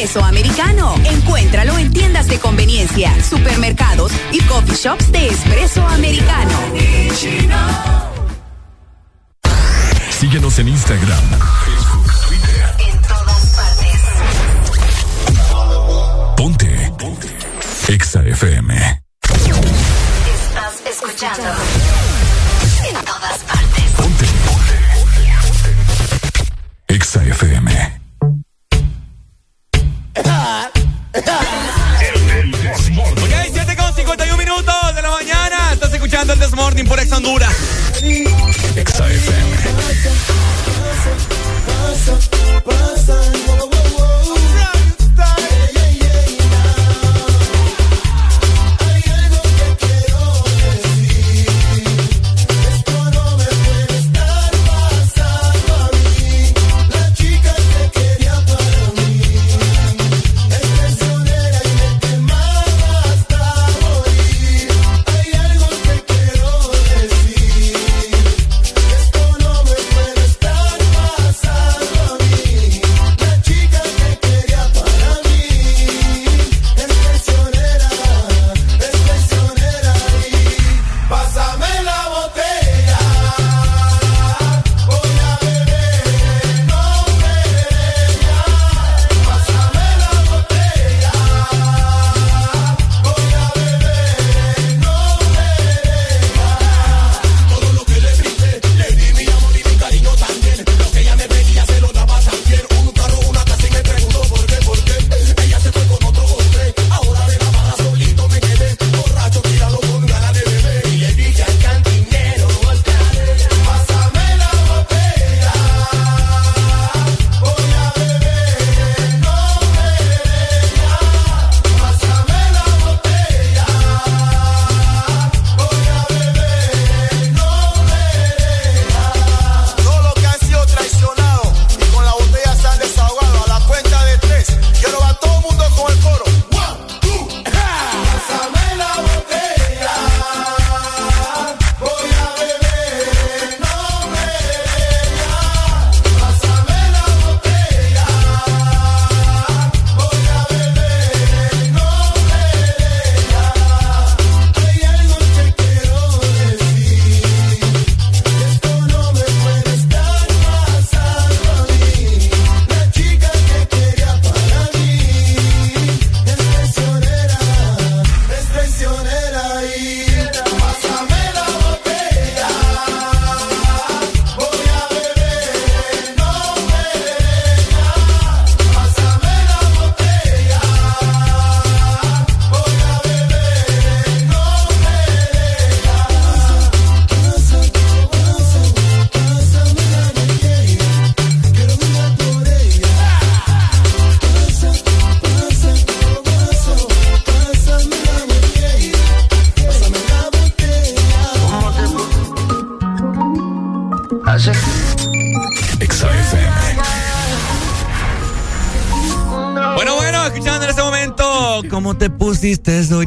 peso americano. Encuéntralo en tiendas de conveniencia, supermercados y coffee shops de espresso americano. Síguenos en Instagram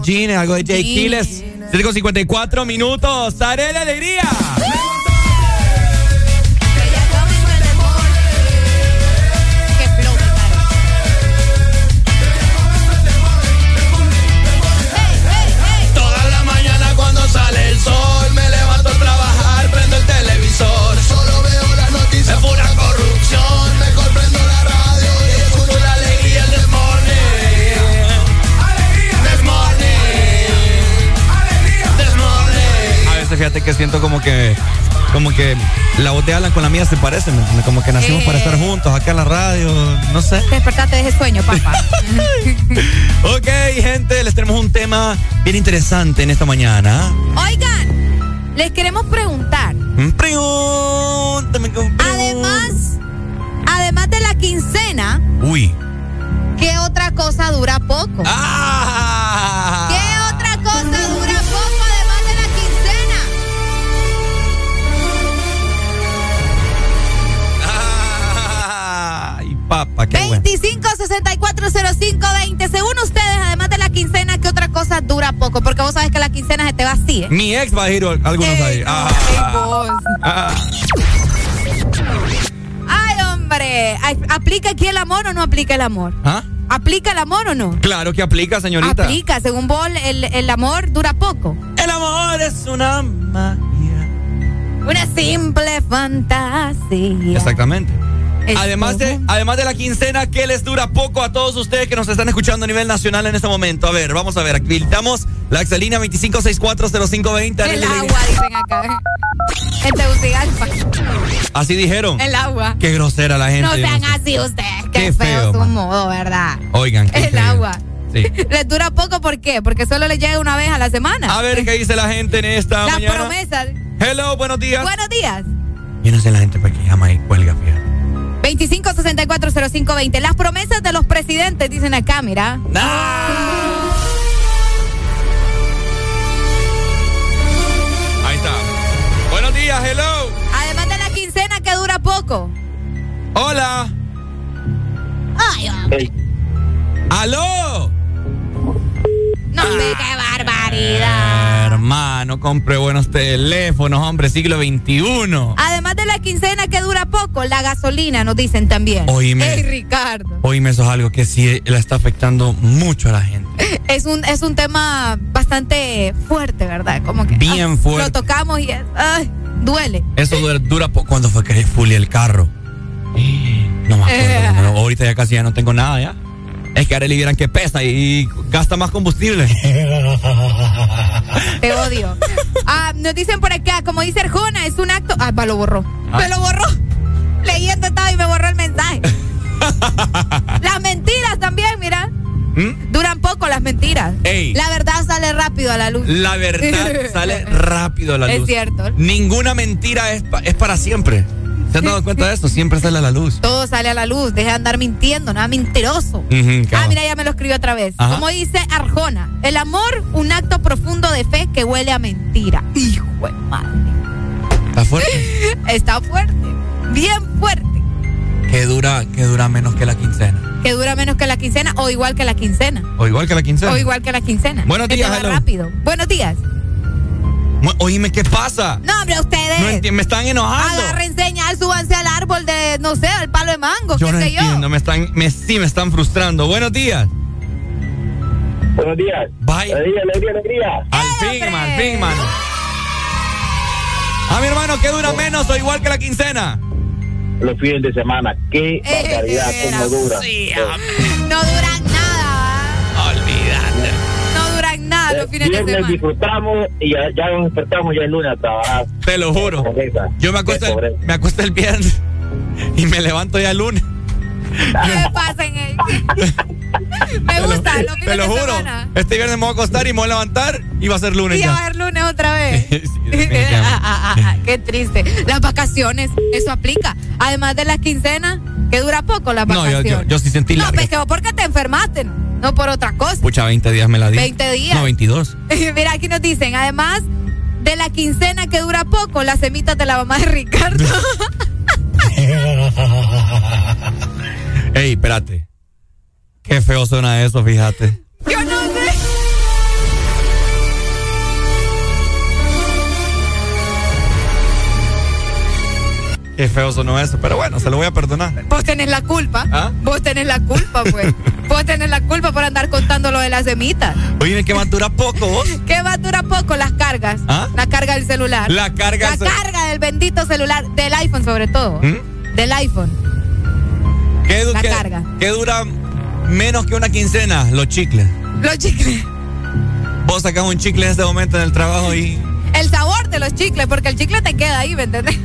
jeans, algo de Jay Kiles. 7 con 54 minutos. ¡Haré la alegría! Fíjate que siento como que como que la voz de Alan con la mía se parecen, ¿me entiendes? Como que nacimos para estar juntos acá en la radio, no sé. Despertate de ese sueño, papá. Ok, gente, les tenemos un tema bien interesante en esta mañana. Oigan, les queremos preguntar. Pregúntame, Además, además de la quincena, Uy. ¿qué otra cosa dura poco? Ah. 25640520. Según ustedes, además de la quincena, ¿qué otra cosa dura poco? Porque vos sabés que la quincena se te va así, ¿eh? Mi ex va a ir algunos ahí. Ah. vos. Ah. Ay, hombre. ¿Aplica aquí el amor o no aplica el amor? ¿Ah? ¿Aplica el amor o no? Claro que aplica, señorita. Aplica, según vos, el, el amor dura poco. El amor es una magia. Una simple fantasía. Exactamente. Es Además de, además de la quincena que les dura poco a todos ustedes que nos están escuchando a nivel nacional en este momento. A ver, vamos a ver, habilitamos la exalina 25640520. El agua, dicen acá. En Tegucigalpa. Así dijeron. El agua. Qué grosera la gente. No sean así ustedes. Qué, Qué feo, feo, su modo, ¿verdad? Oigan. qué El feo. agua. Sí. Les dura poco, ¿por qué? Porque solo les llega una vez a la semana. A ver qué dice la gente en esta Las mañana. promesas. Hello, buenos días. Buenos días. Yo no sé la gente para 25640520. Las promesas de los presidentes, dicen acá, mira. Ahí está. Buenos días, hello. Además de la quincena que dura poco. Hola. Ay, hombre. ¡Aló! No, hombre, qué barbaridad. Hermano, compre buenos teléfonos, hombre, siglo XXI. Además poco, la gasolina, nos dicen también. Oíme. Ey, Ricardo. Oíme, eso es algo que sí la está afectando mucho a la gente. Es un, es un tema bastante fuerte, ¿verdad? Como que. Bien ah, fuerte. Lo tocamos y es. Ay, duele. Eso dura, dura poco. ¿Cuándo fue que fully el carro? No me acuerdo. Eh. no, ahorita ya casi ya no tengo nada, ¿ya? Es que Arely vieran que pesa y gasta más combustible. Te odio. Ah, nos dicen por acá, como dice Arjona, es un acto. Ah, va, lo borró. Ah. Me lo borró. Leyendo estaba y me borró el mensaje. las mentiras también, mira. ¿Mm? Duran poco las mentiras. Ey. La verdad sale rápido a la luz. La verdad sale rápido a la Es luz. cierto. Ninguna mentira es, pa- es para siempre. ¿Se han dado cuenta de esto? Siempre sale a la luz. Todo sale a la luz. Deja de andar mintiendo, nada mentiroso. Ah, mira, ya me lo escribió otra vez. Ajá. Como dice Arjona, el amor, un acto profundo de fe que huele a mentira. Hijo de madre. ¿Está fuerte? Está fuerte. Bien. Que dura, que dura menos que la quincena. Que dura menos que la quincena o igual que la quincena. O igual que la quincena. O igual que la quincena. Buenos Que días, va rápido. Buenos días. Oíme, ¿qué pasa? No, hombre, ustedes. No enti- me están enojando. Agarren señal, súbanse al árbol de, no sé, al palo de mango, Yo qué no sé entiendo, me están, me, sí me están frustrando. Buenos días. Buenos días. Bye. Alegría, alegría, alegría. Al fin, man, al fin. A mi hermano, ¿qué dura menos o igual que la quincena? Los fines de semana. Qué barbaridad, cómo dura. yo. No duran nada. Olvídate. No duran nada los fines de Viernes semana. disfrutamos y ya, ya nos despertamos ya el lunes a trabajar. Te lo juro. Yo me acuesto, el, me acuesto el viernes y me levanto ya el lunes. ¿Qué pasa en él? Me gusta fines Te lo de juro. semana. Este viernes me voy a acostar y me voy a levantar y va a ser lunes Y ya va a ser lunes otra vez. Ah, ah, ah, Qué triste. Las vacaciones, eso aplica. Además de las quincenas, que dura poco las No, yo, vacaciones. yo, yo sí sentí No, larga. pues que vos porque te enfermaste, no por otra cosa. Pucha, 20 días me la di. 20 días. No, 22. Mira, aquí nos dicen, además de la quincena que dura poco, las semitas de la mamá de Ricardo. Ey, espérate. Qué feo suena eso, fíjate. Qué feo sonó eso, pero bueno, se lo voy a perdonar. Vos tenés la culpa. ¿Ah? Vos tenés la culpa, pues. Vos tenés la culpa por andar contando lo de las semitas. Oye, ¿qué más dura poco vos? ¿Qué va a durar poco? Las cargas. ¿Ah? La carga del celular. La carga La carga del bendito celular. Del iPhone, sobre todo. ¿Mm? Del iPhone. ¿Qué, La qué- carga. qué dura menos que una quincena? Los chicles. Los chicles. Vos sacas un chicle en este momento en el trabajo y. El sabor de los chicles, porque el chicle te queda ahí, ¿me entiendes?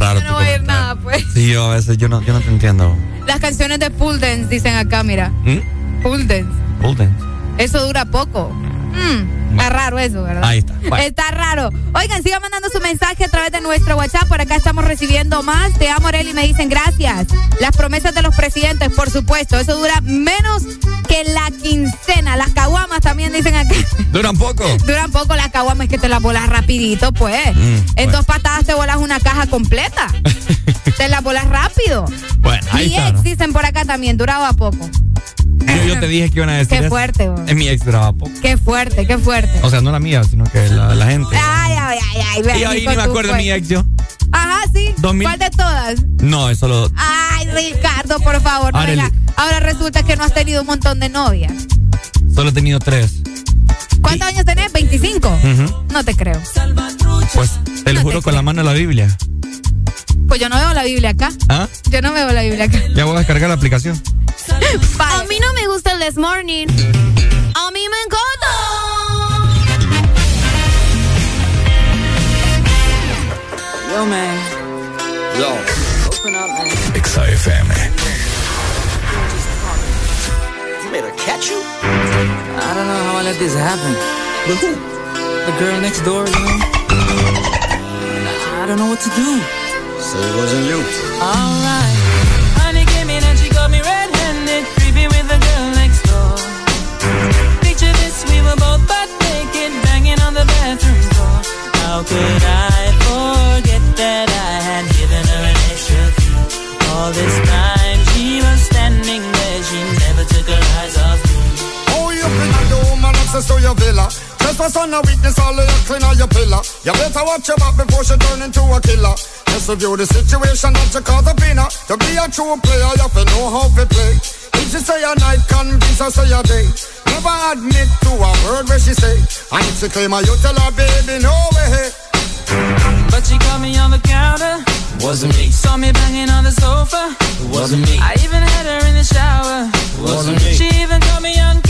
Raro. No voy a nada, pues. Sí, yo a veces yo no, yo no te entiendo. Las canciones de Pool Dance dicen acá, mira. ¿Mm? Pool Dance. Hold dance. Eso dura poco. Mm, está raro eso, ¿verdad? Ahí está. Bueno. Está raro. Oigan, sigan mandando su mensaje a través de nuestro WhatsApp. Por acá estamos recibiendo más. Te amo, Arely. Me dicen gracias. Las promesas de los presidentes, por supuesto. Eso dura menos que la quincena. Las caguamas también dicen acá. ¿Duran poco? Duran poco las caguamas, es que te las volas rapidito, pues. Mm, en dos patadas te volas una caja completa. te las volas rápido. Bueno, ahí Mi está. ex ¿no? dicen por acá también, duraba poco. Yo, yo te dije que iban a decir. Qué eso. fuerte, güey. Es mi ex duraba poco. Qué fuerte, qué fuerte. O sea, no la mía, sino que la, la gente. Ay, ay, ay, ay. Y ahí ni me acuerdo de mi ex yo. Ajá, sí. 2000. ¿Cuál de todas? No, es solo. Ay, Ricardo, por favor, no venga. Ahora resulta que no has tenido un montón de novias. Solo he tenido tres. ¿Cuántos años tenés? ¿25? Ujú. No te creo. Pues te lo juro con la mano en la Biblia. Pues yo no veo la Biblia acá. ¿Ah? Yo no veo la Biblia acá. Ya voy a descargar la aplicación. A mí no me gusta el This Morning. A mí me encanta. Yo, man. Yo. Open up, man. XFM. You made her catch you? I don't know how I let this happen. But who? The girl next door, you know? I don't know what to do. So it wasn't you. Alright. Honey came in and she got me red-handed, creepy with the girl next door. Picture this, we were both butt naked, banging on the bathroom floor. How could I forget that I had given her an extra key? All this time she was standing there, she never took her eyes off me. Oh, you been a the woman access to your villa. Just for son of weakness, all of your clean on your pillar. You better watch your back before she turn into a killer. Just review the situation that you cause a winner. To be a true player, you have to know how to play. If she say a night, convince her say a day. Never admit to a word where she say. And if she claim her, you tell her, baby, no way. But she caught me on the counter. Wasn't me. Saw me banging on the sofa. Wasn't me. I even had her in the shower. Wasn't me. She even caught me on camera.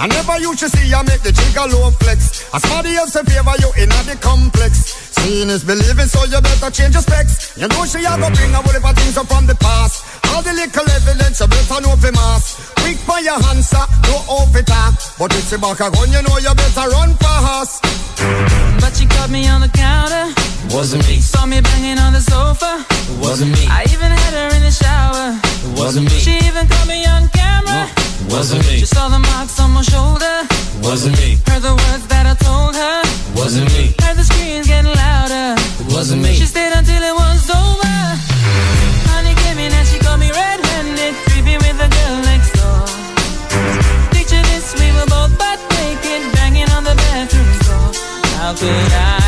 I never you should see I make the jigger low flex. As somebody else in favor you in the complex. Seeing is believing, so you better change your specs. You know she a go bring a whole things up from the past. All the little evidence you better know for mass. Quick by your answer, no off it up. But if she back a gun, you know you better run fast. But she caught me on the counter. Wasn't me. Saw me banging on the sofa. Wasn't me. I even had her in the shower. Wasn't me. She even caught me on camera. Wasn't me. She saw the marks on my shoulder. Wasn't me. Heard the words that I told her. Wasn't me. Heard the screams getting louder. Wasn't me. She stayed until it was over. Honey came in and she got me red-handed, creepy with the girl next door. Picture this, we were both butt naked, banging on the bathroom floor. How could I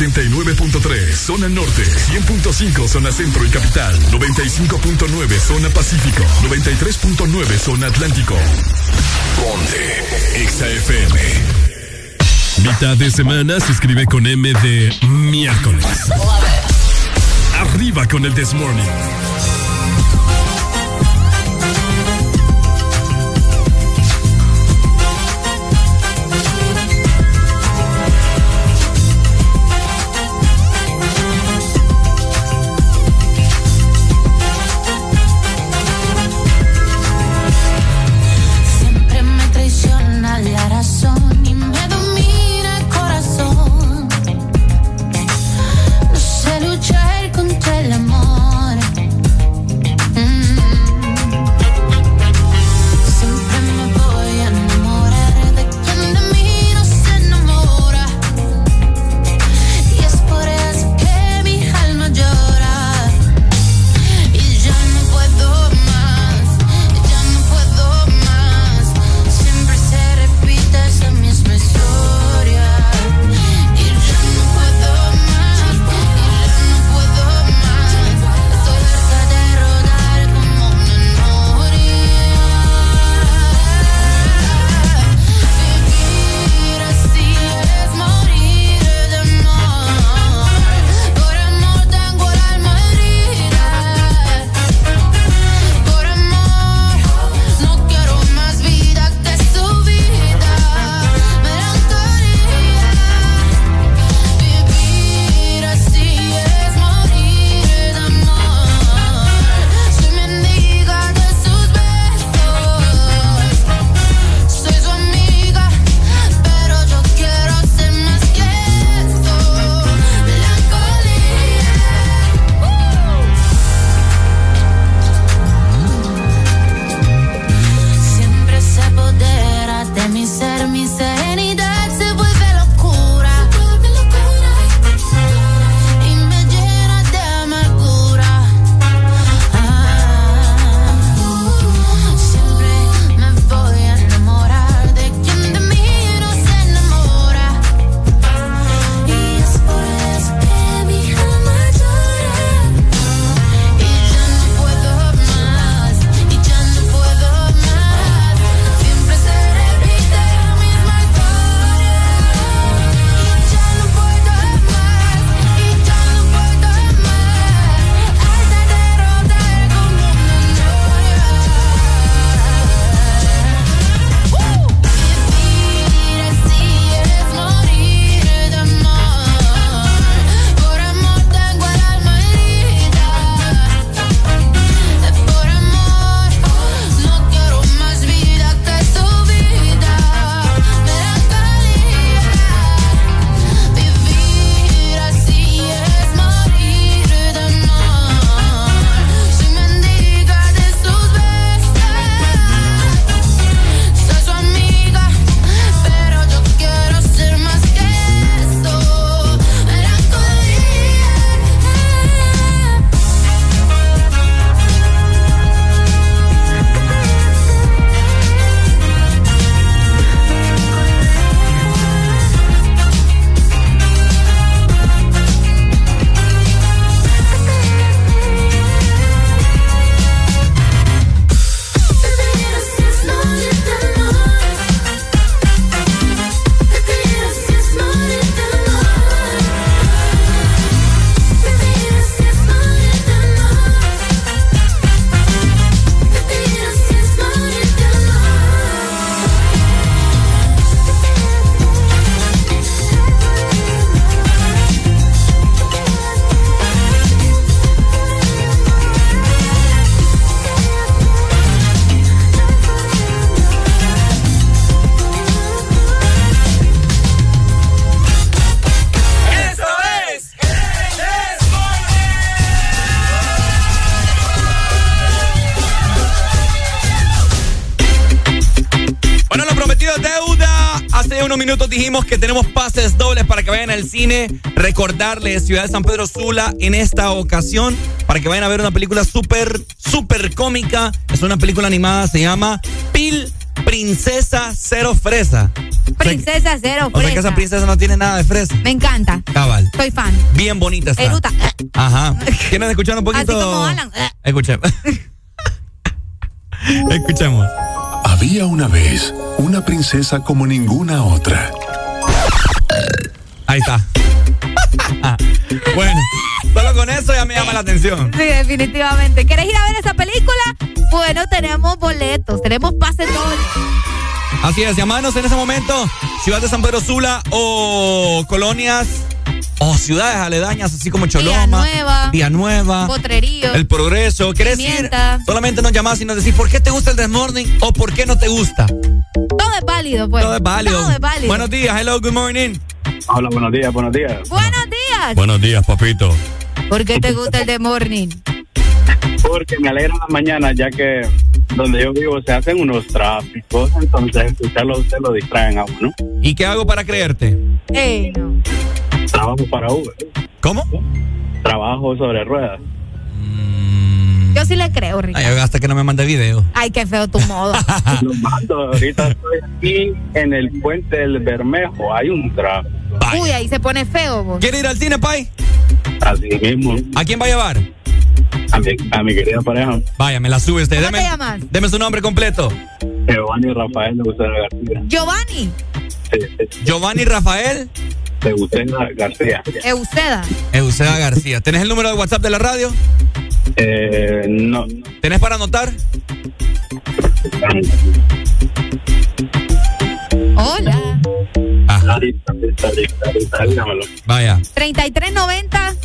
89.3 zona norte, 100.5 zona centro y capital, 95.9 zona pacífico, 93.9 zona atlántico. Ponte XAFM. Mitad de semana se escribe con M de miércoles. Arriba con el This Morning. cine, recordarles Ciudad de San Pedro Sula en esta ocasión para que vayan a ver una película súper, súper cómica. Es una película animada, se llama Pil Princesa Cero Fresa. Princesa Cero Fresa. O sea que esa princesa no tiene nada de fresa. Me encanta. Cabal. Soy fan. Bien bonita está. Eruta. Ajá. ¿Quieren escuchar un poquito? Así. Escuchemos. Escuchemos. Había una vez una princesa como ninguna otra Ahí está. bueno, solo con eso ya me llama la atención. Sí, definitivamente. ¿Quieres ir a ver esa película? Bueno, tenemos boletos, tenemos dobles. Así es, llamanos en ese momento, Ciudad de San Pedro Sula o colonias o ciudades aledañas, así como Choloma, Nueva. Villanueva, Potrerío. El Progreso. ¿Quieres ir? Solamente nos llamás y nos decís por qué te gusta el Desmorning o por qué no te gusta. Todo es válido, pues. Todo es válido. Todo es válido. Buenos días, hello, good morning. Hola, buenos días, buenos días. Buenos días. Buenos días, papito. ¿Por qué te gusta el de morning? Porque me alegra la mañana, ya que donde yo vivo se hacen unos tráficos, entonces escucharlo a usted lo distraen a uno. ¿Y qué hago para creerte? Ey, no. Trabajo para Uber. ¿Cómo? Trabajo sobre ruedas. Yo sí le creo, Ricardo. Ay, hasta que no me mande video. Ay, qué feo tu modo. Lo mando, ahorita estoy aquí en el puente del Bermejo, hay un tráfico. Uy, ahí se pone feo, vos. ¿Quiere ir al cine, Pai? Así mismo. ¿A quién va a llevar? A mi, a mi querida pareja. Vaya, me la sube usted. ¿Cómo Deme, te llamas? deme su nombre completo. Giovanni Rafael de Gustavo García. Giovanni. Giovanni Rafael De Gustavo García. Euseda. Eusea García. ¿Tenés el número de WhatsApp de la radio? Eh, no. ¿Tenés para anotar? Hola. Dígamelo. Vaya. 3390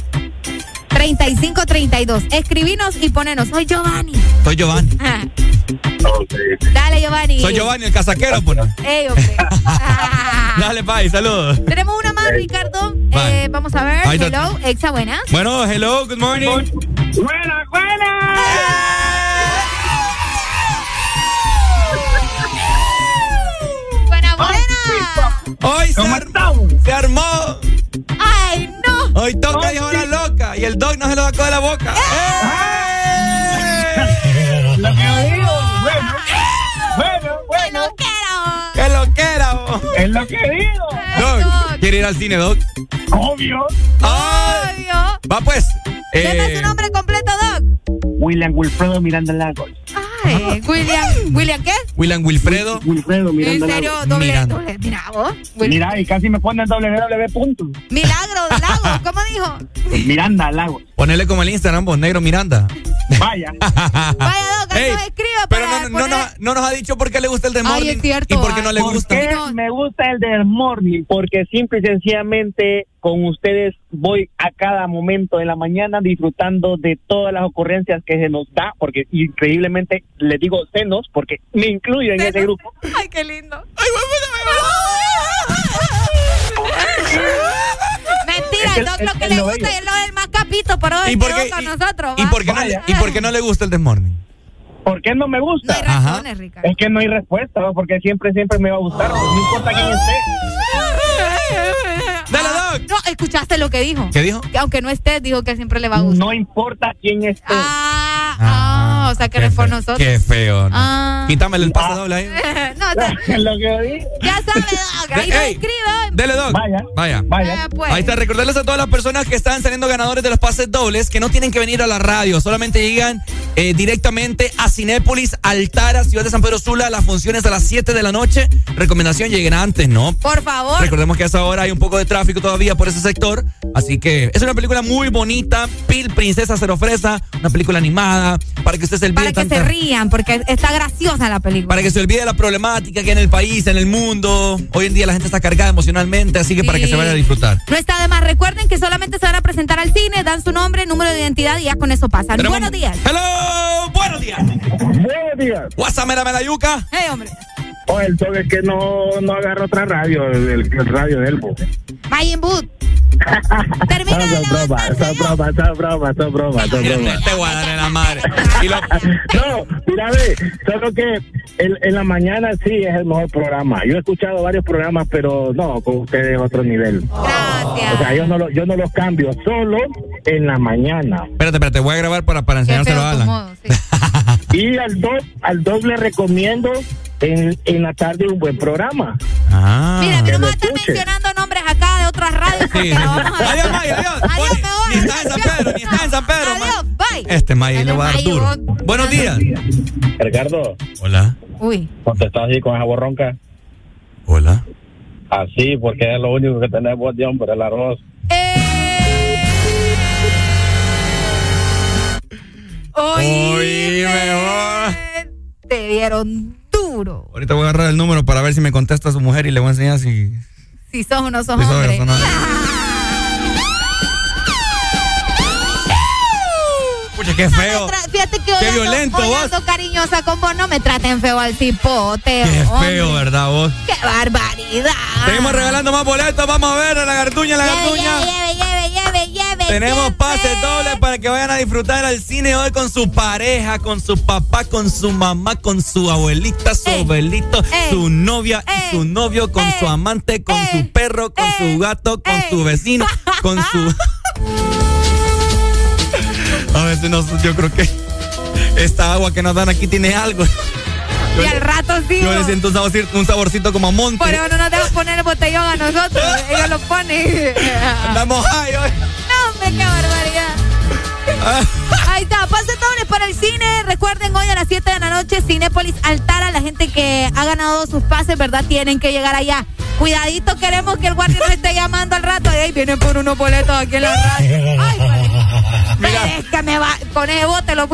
3532. Escribinos y ponenos. Soy Giovanni. Soy Giovanni. Ah, Dale, Giovanni. Soy Giovanni, el casaquero, pues. Ey, hombre. Dale, Pai, saludos. Tenemos una más, Ricardo. Eh, vamos a ver. Hello, Exa, buenas. Bueno, hello, good morning. Buena, buena. Buena, buena. Hoy se, ar- se armó. Ay, no. Hoy toca dijo la loca y el dog no se lo sacó de la boca. Lo que digo, bueno, bueno, bueno. ¡Qué lo que era, vos! Es lo que digo. Dog, ¿quiere ir al cine, Dog? Obvio. ¡Ay! Obvio. Va pues. Deme Eh, su nombre completo, Doc. William Wilfredo Miranda Lagos. Ay, William. ¿William qué? William Wilfredo. Wilfredo ¿En Miranda serio? Lagos. Doble, Miranda. doble. Mira, vos. Mira, y casi me ponen www punto. Milagro de Lago. ¿Cómo dijo? Miranda Lagos. Ponele como el Instagram, vos, negro Miranda. Vaya. Vaya, Doc, Ey, nos escribe Pero para no, no, poner- no nos ha dicho por qué le gusta el de Ay, Morning es cierto, y por qué no ay. le ¿Por gusta. qué me gusta el del morning? Porque simple y sencillamente con ustedes voy a cada momento de la mañana disfrutando de todas las ocurrencias que se nos da, porque increíblemente les digo senos, porque me incluyo en ese grupo. Ay, qué lindo. Mentira, Es el Doc lo que le gusta es lo del más capito, pero ¿Y hoy por quedó qué- con nosotros. ¿Y por, qué no, le- ¿Y por qué no le gusta el de Morning? ¿Por qué no me No gusta? hay razones, Ricardo. Es que no hay respuesta, ¿no? porque siempre, siempre me va a gustar, no importa quién esté. Ah. No, escuchaste lo que dijo. ¿Qué dijo? Que aunque no estés, dijo que siempre le va a gustar. No importa quién esté. Ah, ah, o sea que no es por nosotros. Qué feo. ¿no? Ah. Quítamele el pase doble ahí. no, o sea, lo que digo. ya sabe, Doc. Ahí De- nos ey, escribe. Dele, Doc. Vaya. Vaya. Vaya. Eh, pues. Ahí está, recordarles a todas las personas que están saliendo ganadores de los pases dobles que no tienen que venir a la radio, solamente llegan eh, directamente a Cinépolis, Altara, Ciudad de San Pedro Sula, las funciones a las 7 de la noche. Recomendación, lleguen antes, ¿no? Por favor. Recordemos que a esa hora hay un poco de tráfico todavía por ese sector, así que es una película muy bonita, Pil Princesa Cero Fresa, una película animada, para que usted se olvide Para que tanta- se rían, porque está graciosa la película. para que se olvide la problemática que hay en el país, en el mundo. Hoy en día la gente está cargada emocionalmente, así que para que se vaya a disfrutar. No está de más. Recuerden que solamente se van a presentar al cine, dan su nombre, número de identidad y ya con eso pasan. Tenemos- Buenos días. Hello, buenos días. Buenos días. WhatsApp, mera, mera, yuca. Hey, hombre. O el toque es que no, no agarra otra radio, el, el radio de Elbo. Vayan Boot. Termina Son bromas, son bromas, son bromas, son bromas, son bromas. Te voy a dar en la madre. Y lo- No, mira, ve, solo que en, en la mañana sí es el mejor programa. Yo he escuchado varios programas, pero no, con ustedes es otro nivel. Gracias. O sea, yo no, lo, yo no los cambio, solo en la mañana. Espérate, espérate, voy a grabar para, para enseñárselo a Alan. modo, sí. Y al dos, al dos le recomiendo en, en la tarde un buen programa. Ah. Mira, Que no me estar escuche. mencionando nombres acá de otras radios porque Sí. no vamos a Adiós, May, adiós. Adiós, me voy. Ni está en San Pedro, ni está en San Pedro. Adiós, bye. Este May le va a dar duro. vos- Buenos días. Ricardo, Hola. Uy. contestás así con esa borronca. Hola. Así, porque es lo único que tenemos de hombre, el arroz. Oíme. Te dieron duro. Ahorita voy a agarrar el número para ver si me contesta su mujer y le voy a enseñar si. Si sos o no sos si hombre. Pucha, qué feo. Fíjate que hoy Qué ando- violento, hoy vos. ando cariñosa con vos. No me traten feo al cipote. Qué hombre. feo, ¿verdad vos? Qué barbaridad. Seguimos regalando más boletos. Vamos a ver a la garduña, la Lleve, garduña. lleve, lleve, lleve, lleve. Tenemos lleve. pases dobles para que vayan a disfrutar al cine hoy con su pareja, con su papá, con su mamá, con su abuelita, su abuelito, su novia y su novio, con su amante, con su perro, con su gato, con su vecino, con su... A veces no, yo creo que esta agua que nos dan aquí tiene algo. Yo, Y al rato sí. yo le siento un saborcito, un saborcito como a monte. Por eso no nos dejan poner el botellón a nosotros. Ellos lo ponen. Andamos high hoy. No, hombre, qué barbaridad. Ahí está, pase dobles para el cine. Recuerden, hoy a las 7 de la noche, Cinépolis Altara. La gente que ha ganado sus pases, ¿verdad? Tienen que llegar allá. Cuidadito, queremos que el guardia no esté llamando al rato. Ey, vienen por unos boletos aquí en la radio. Ay, Mira. Es que me va, con bote lo a...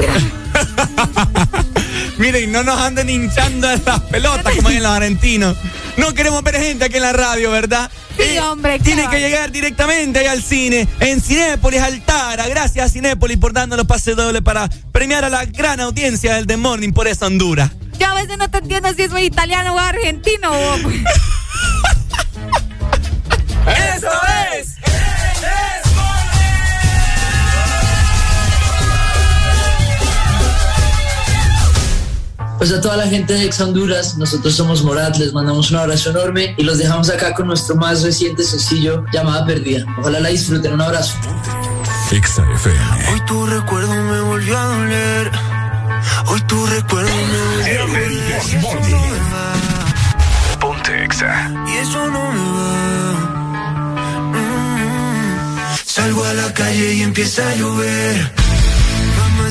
Miren, no nos anden hinchando en las pelotas como en los argentinos. No queremos ver gente aquí en la radio, ¿verdad? Sí, hombre. qué Tiene que llegar directamente ahí al cine, en Cinépolis Altara. Gracias a Cinépolis por darnos pase doble para premiar a la gran audiencia del The Morning por esa Honduras. Yo a veces no te entiendo si soy italiano o argentino. vos. ¡Eso es! Pues a toda la gente de Ex Honduras, nosotros somos Morat, les mandamos un abrazo enorme y los dejamos acá con nuestro más reciente sencillo, Llamada Perdida. Ojalá la disfruten, un abrazo. Exa FM. Hoy tu recuerdo me volvió a doler. Hoy tu recuerdo me volvió a doler. Y eso no me va. Ponte Exa. Y eso no me va. Mm. Salgo a la calle y empieza a llover.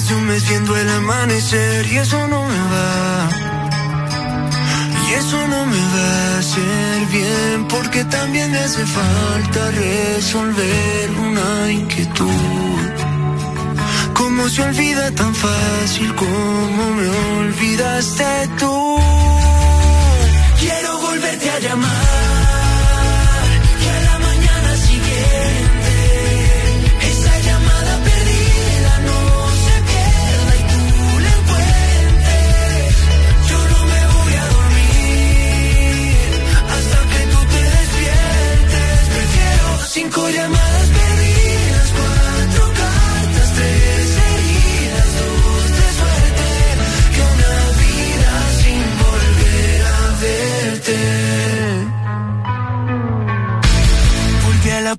De un mes viendo el amanecer. Y eso no me va. Y eso no me va a hacer bien. Porque también me hace falta resolver una inquietud. ¿Cómo se olvida tan fácil como me olvidaste tú? Quiero volverte a llamar.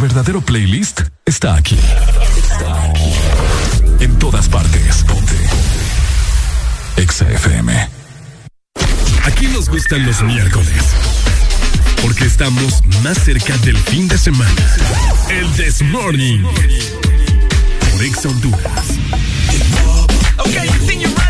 Verdadero playlist está aquí. En todas partes. Ponte. Exa FM. Aquí nos gustan los miércoles. Porque estamos más cerca del fin de semana. El This Morning. Por Exa Honduras. You ready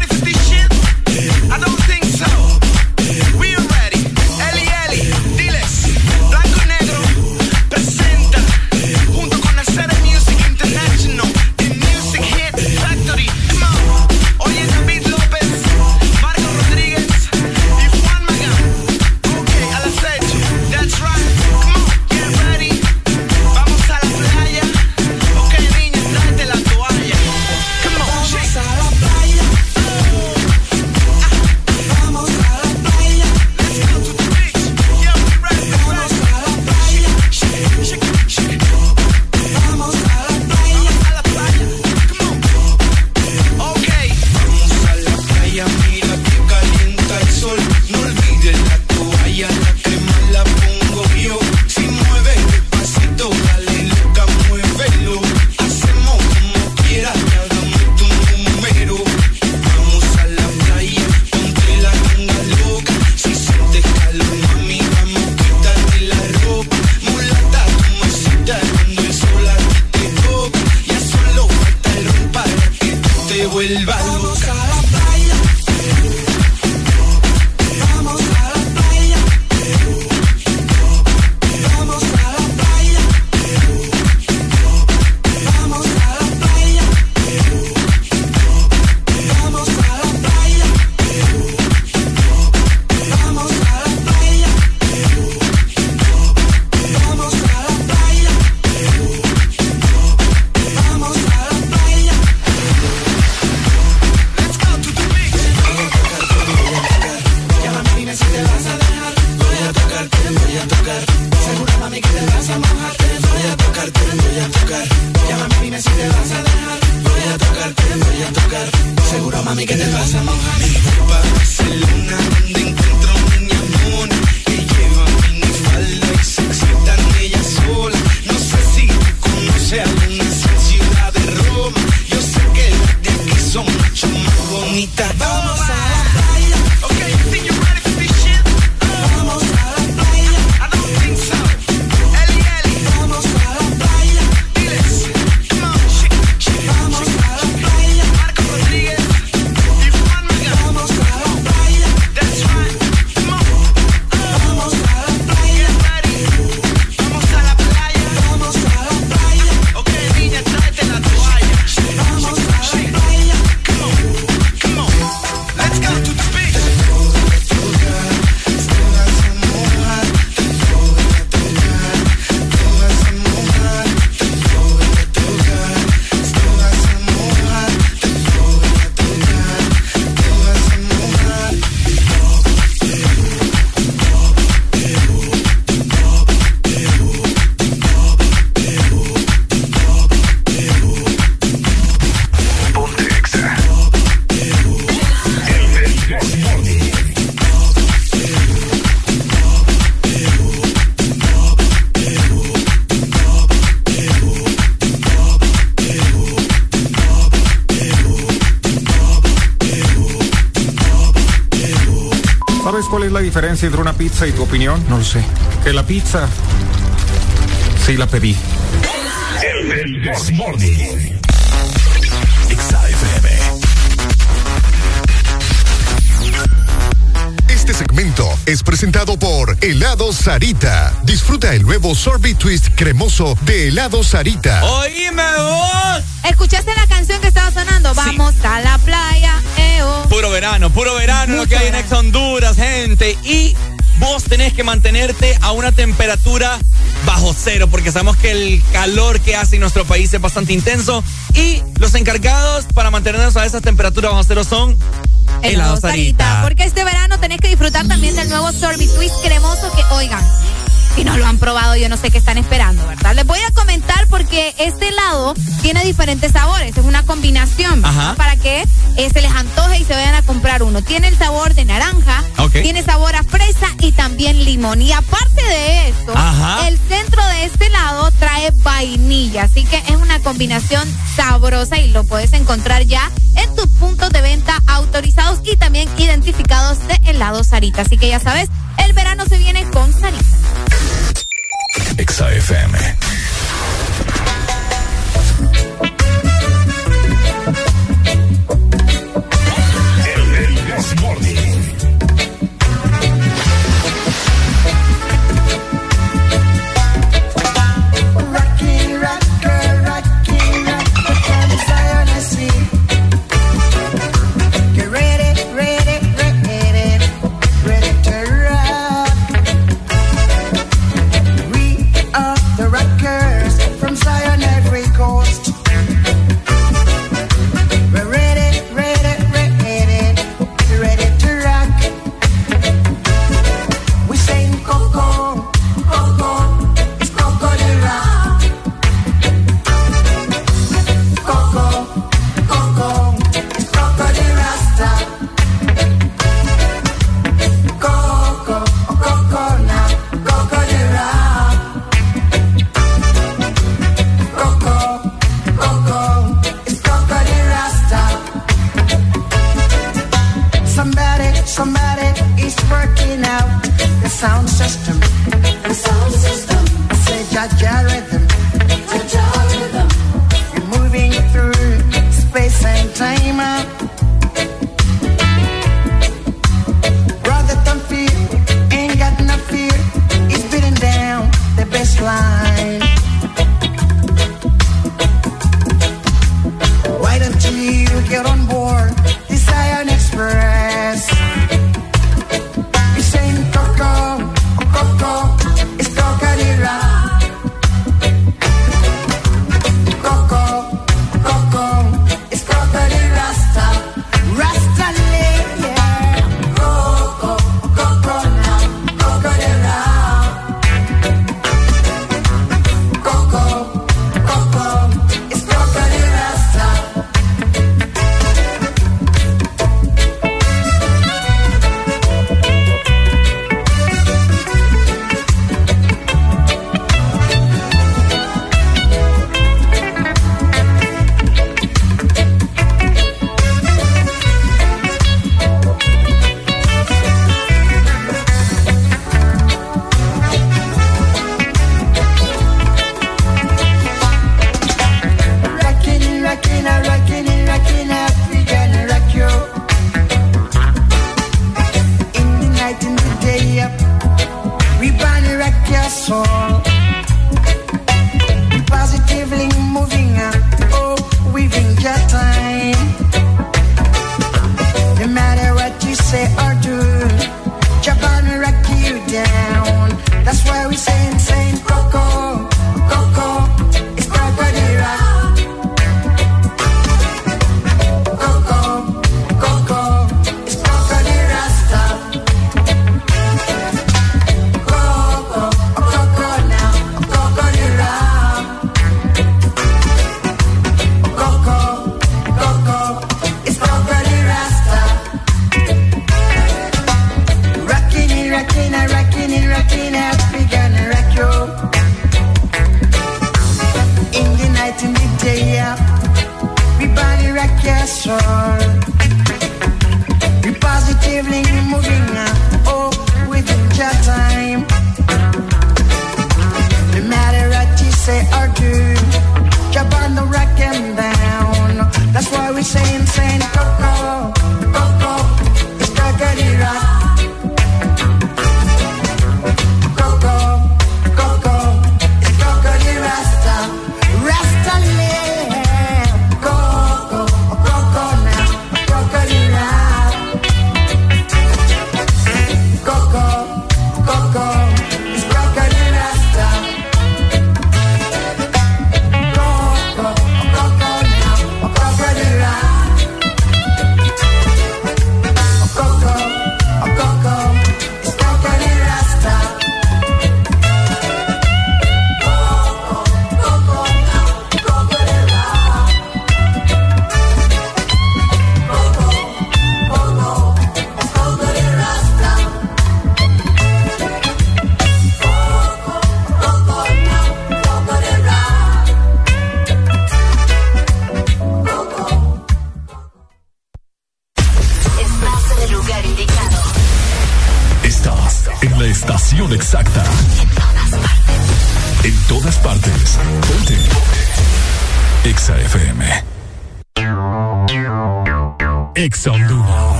pizza y tu opinión? No lo sé. Que la pizza sí la pedí. El This Morning. Exa FM. Este segmento es presentado por Helado Sarita. Disfruta el nuevo sorbet twist cremoso de Helado Sarita. Oíme vos. ¿Escuchaste la canción que estaba sonando? Vamos a la playa, eo. Puro verano, puro verano lo que hay en Ex Honduras, gente. Y vos tenés que mantenerte a una temperatura bajo cero, porque sabemos que el calor que hace en nuestro país es bastante intenso. Y los encargados para mantenernos a esa temperatura bajo cero son Helado Sarita. Porque este verano tenés que disfrutar también del nuevo Sorbet Twist cremoso que, oigan, si no lo han probado, yo no sé qué están esperando, ¿verdad? Les voy a comentar porque este helado tiene diferentes sabores. Es una combinación para que eh, se les antoje y se vayan a comprar uno. Tiene el sabor de naranja, Tiene sabor a fresa y también limón. Y aparte de eso, Ajá. el centro de este helado trae vainilla. Así que es una combinación sabrosa y lo puedes encontrar ya en tus puntos de venta autorizados y también identificados de helado Sarita. Así que ya sabes, el verano se viene con Sarita. Exa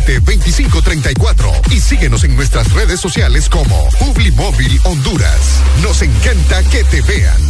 809-567-2534 y síguenos en nuestras redes sociales como Publimóvil Honduras. Nos encanta que te vean.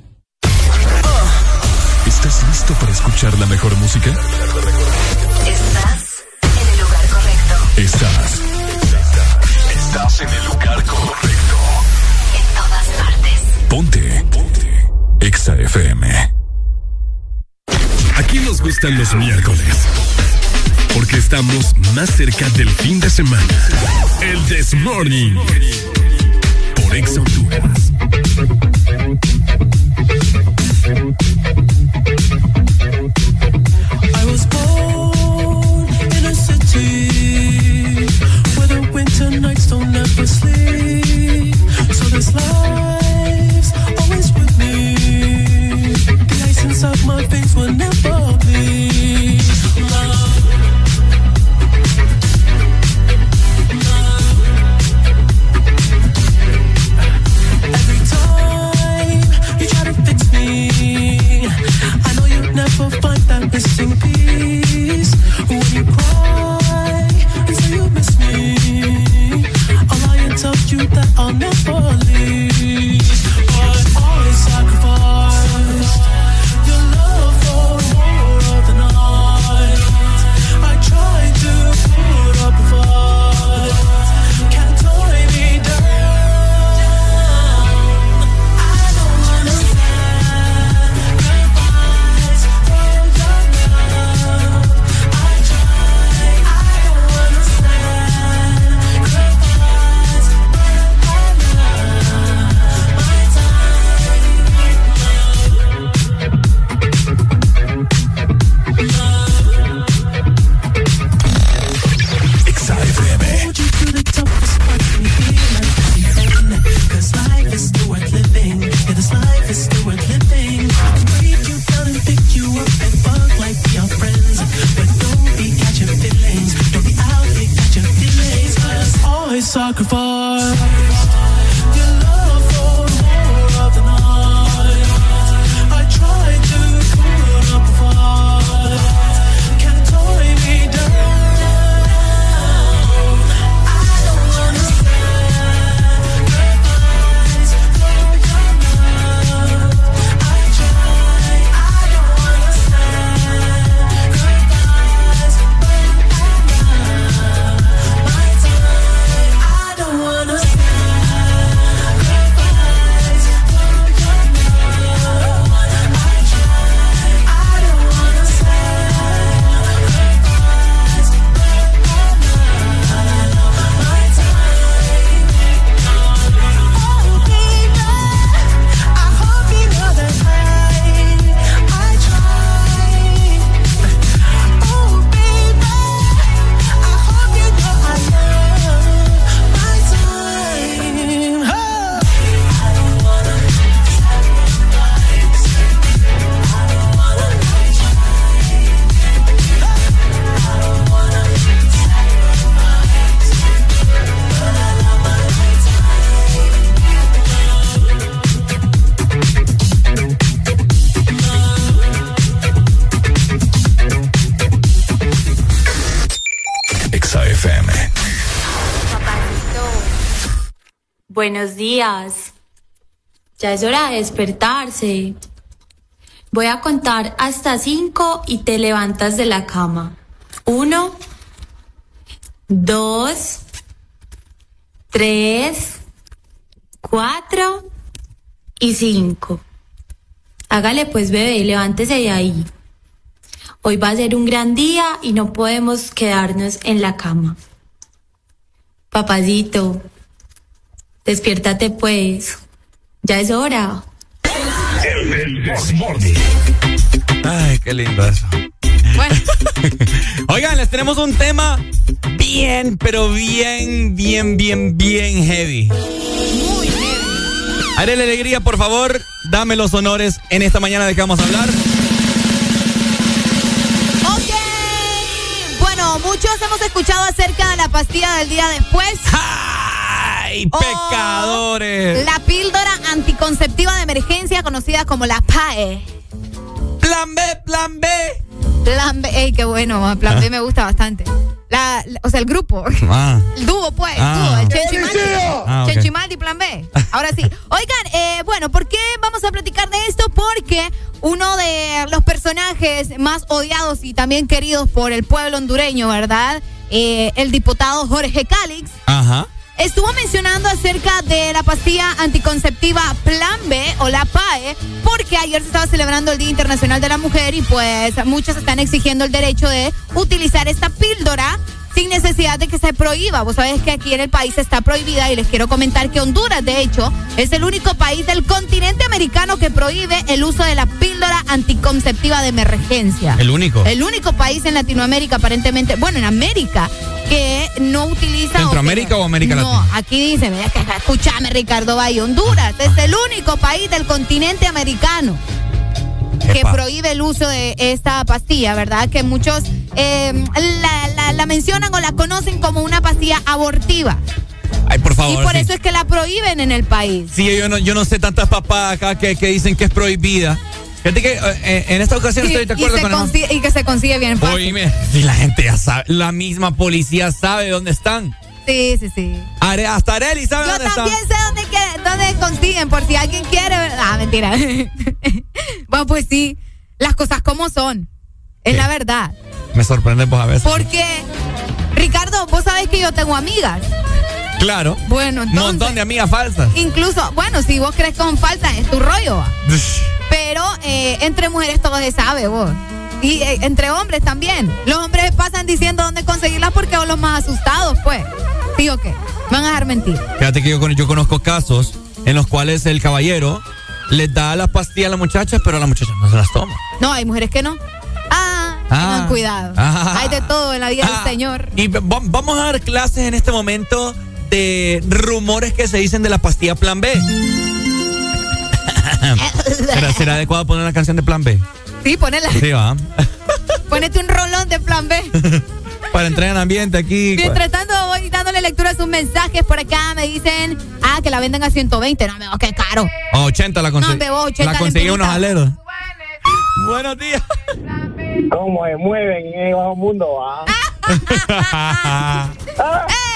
mejor música? Estás en el lugar correcto. Estás. Estás, en el lugar correcto. En todas partes. Ponte. Ponte. Exa FM. Aquí nos gustan los miércoles. Porque estamos más cerca del fin de semana. El This Morning. Por Exa Honduras. Ya es hora de despertarse. Voy a contar hasta cinco y te levantas de la cama. Uno, dos, tres, cuatro y cinco. Hágale pues bebé, levántese de ahí. Hoy va a ser un gran día y no podemos quedarnos en la cama. Papacito, despiértate pues. Ya es hora. El Desmorning. Ay, qué lindo eso. Oigan, les tenemos un tema bien, pero bien, bien, bien, bien heavy. Muy heavy. Haré la alegría, por favor, dame los honores en esta mañana de que vamos a hablar. Ok. Bueno, muchos hemos escuchado acerca de la pastilla del día después. ¡Ay, pecadores! La píldora anticonceptiva de emergencia conocida como la PAE. Plan B, plan B. Plan B, ey, qué bueno, plan B me gusta bastante. La, la- o sea, el grupo. Ah. El dúo, pues, Ah. dúo, el Maldi. Ah, ok. Chencho y Maldi, plan B. Ahora sí. Oigan, eh, bueno, ¿por qué vamos a platicar de esto? Porque uno de los personajes más odiados y también queridos por el pueblo hondureño, ¿verdad? Eh, el diputado Jorge Calix. Ajá. Estuvo mencionando acerca de la pastilla anticonceptiva Plan B o la PAE, porque ayer se estaba celebrando el Día Internacional de la Mujer y pues muchos están exigiendo el derecho de utilizar esta píldora sin necesidad de que se prohíba. Vos sabés que aquí en el país está prohibida y les quiero comentar que Honduras, de hecho, es el único país del continente americano que prohíbe el uso de la píldora anticonceptiva de emergencia. El único. El único país en Latinoamérica, aparentemente, bueno, en América, que no utiliza. ¿Centroamérica o América no, Latina? aquí dice, mira, que- escúchame, Ricardo Valle, Honduras es el único país del continente americano que Epa. prohíbe el uso de esta pastilla, ¿verdad? Que muchos eh, la, la- la mencionan o la conocen como una pastilla abortiva. Ay, por favor. y por sí. eso es que la prohíben en el país. Sí, yo no, yo no sé tantas papás acá que, que dicen que es prohibida. Fíjate que eh, en esta ocasión Sí, estoy de y, acuerdo con el- consigue- y que se consigue bien fácil. Oíme, si la gente ya sabe, la misma policía sabe dónde están. Sí, sí, sí. Are- hasta Areli sabe Yo dónde también están. sé dónde, dónde consiguen, por si alguien quiere. Ah, mentira. bueno, pues sí, las cosas como son. Es la verdad. Me sorprende pues a veces. Porque, Ricardo, vos sabés que yo tengo amigas. Claro. Bueno, Un entonces. montón de amigas falsas. Incluso, bueno, si vos crees con falta, es tu rollo. Pero eh, entre mujeres todo se sabe, vos. Y eh, entre hombres también. Los hombres pasan diciendo dónde conseguirlas porque son los más asustados, pues. ¿Sí o qué? Me van a dejar mentir. Fíjate que yo, con- yo conozco casos en los cuales el caballero les da las pastillas a las muchachas, pero la muchacha no se las toma. No, hay mujeres que no. Ah, Ah. tengan cuidado. Ah. Hay de todo en la vida Ah. del Señor. Y va- vamos a dar clases en este momento de rumores que se dicen de la pastilla Plan B. ¿Será, será adecuado poner una canción de Plan B? Sí, ponela. Sí, va. Ponete un rolón de plan B. Para entrar en ambiente aquí. Mientras tanto, voy dándole lectura a sus mensajes por acá. Me dicen, ah, que la venden a 120. No, me va, qué caro. A 80 la No, conseguí. bebo, 80 la conseguí unos aleros. Buenos días. ¿Cómo se mueven en el bajo mundo? ah?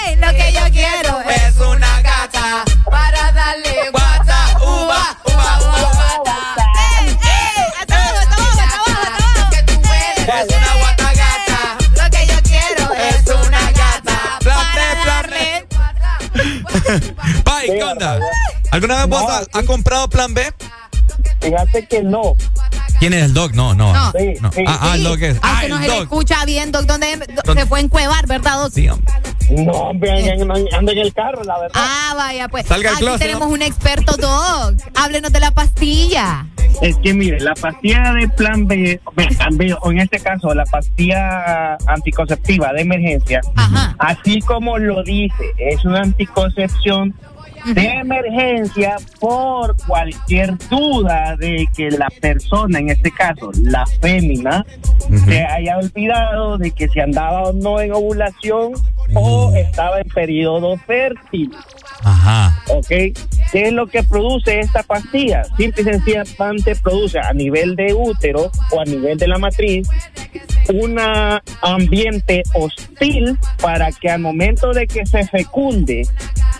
¡Ey! Lo que yo quiero es una gata para darle guata, uva, uva, uva, guata. ¡Ey, ey! ¡Hasta abajo, hasta abajo, hasta abajo, hasta abajo! Que tú eres una guata gata. Lo que yo quiero es una gata para darle Pai, ¿qué onda? ¿Alguna vez vos has, has comprado Plan B? Fíjate que no. ¿Quién es el Doc? No, no. No. no. Ah, ah, el Doc es. Ah, no el se le Doc. escucha bien, Doc, ¿dónde ¿Dónde? se fue en cuevar, verdad, Doc? Sí, hombre. No, hombre, anda en el carro, la verdad. Ah, vaya, pues. Salga Aquí closet, tenemos un experto, Doc. Háblenos de la pastilla. Es que mire, la pastilla de plan B, plan B, o en este caso la pastilla anticonceptiva de emergencia, así como lo dice, es una anticoncepción de emergencia por cualquier duda de que la persona, en este caso la fémina, se haya olvidado de que se andaba o no en ovulación o estaba en periodo fértil. Ajá. ¿Ok? ¿Qué es lo que produce esta pastilla? Simple y sencillamente produce a nivel de útero o a nivel de la matriz un ambiente hostil para que al momento de que se fecunde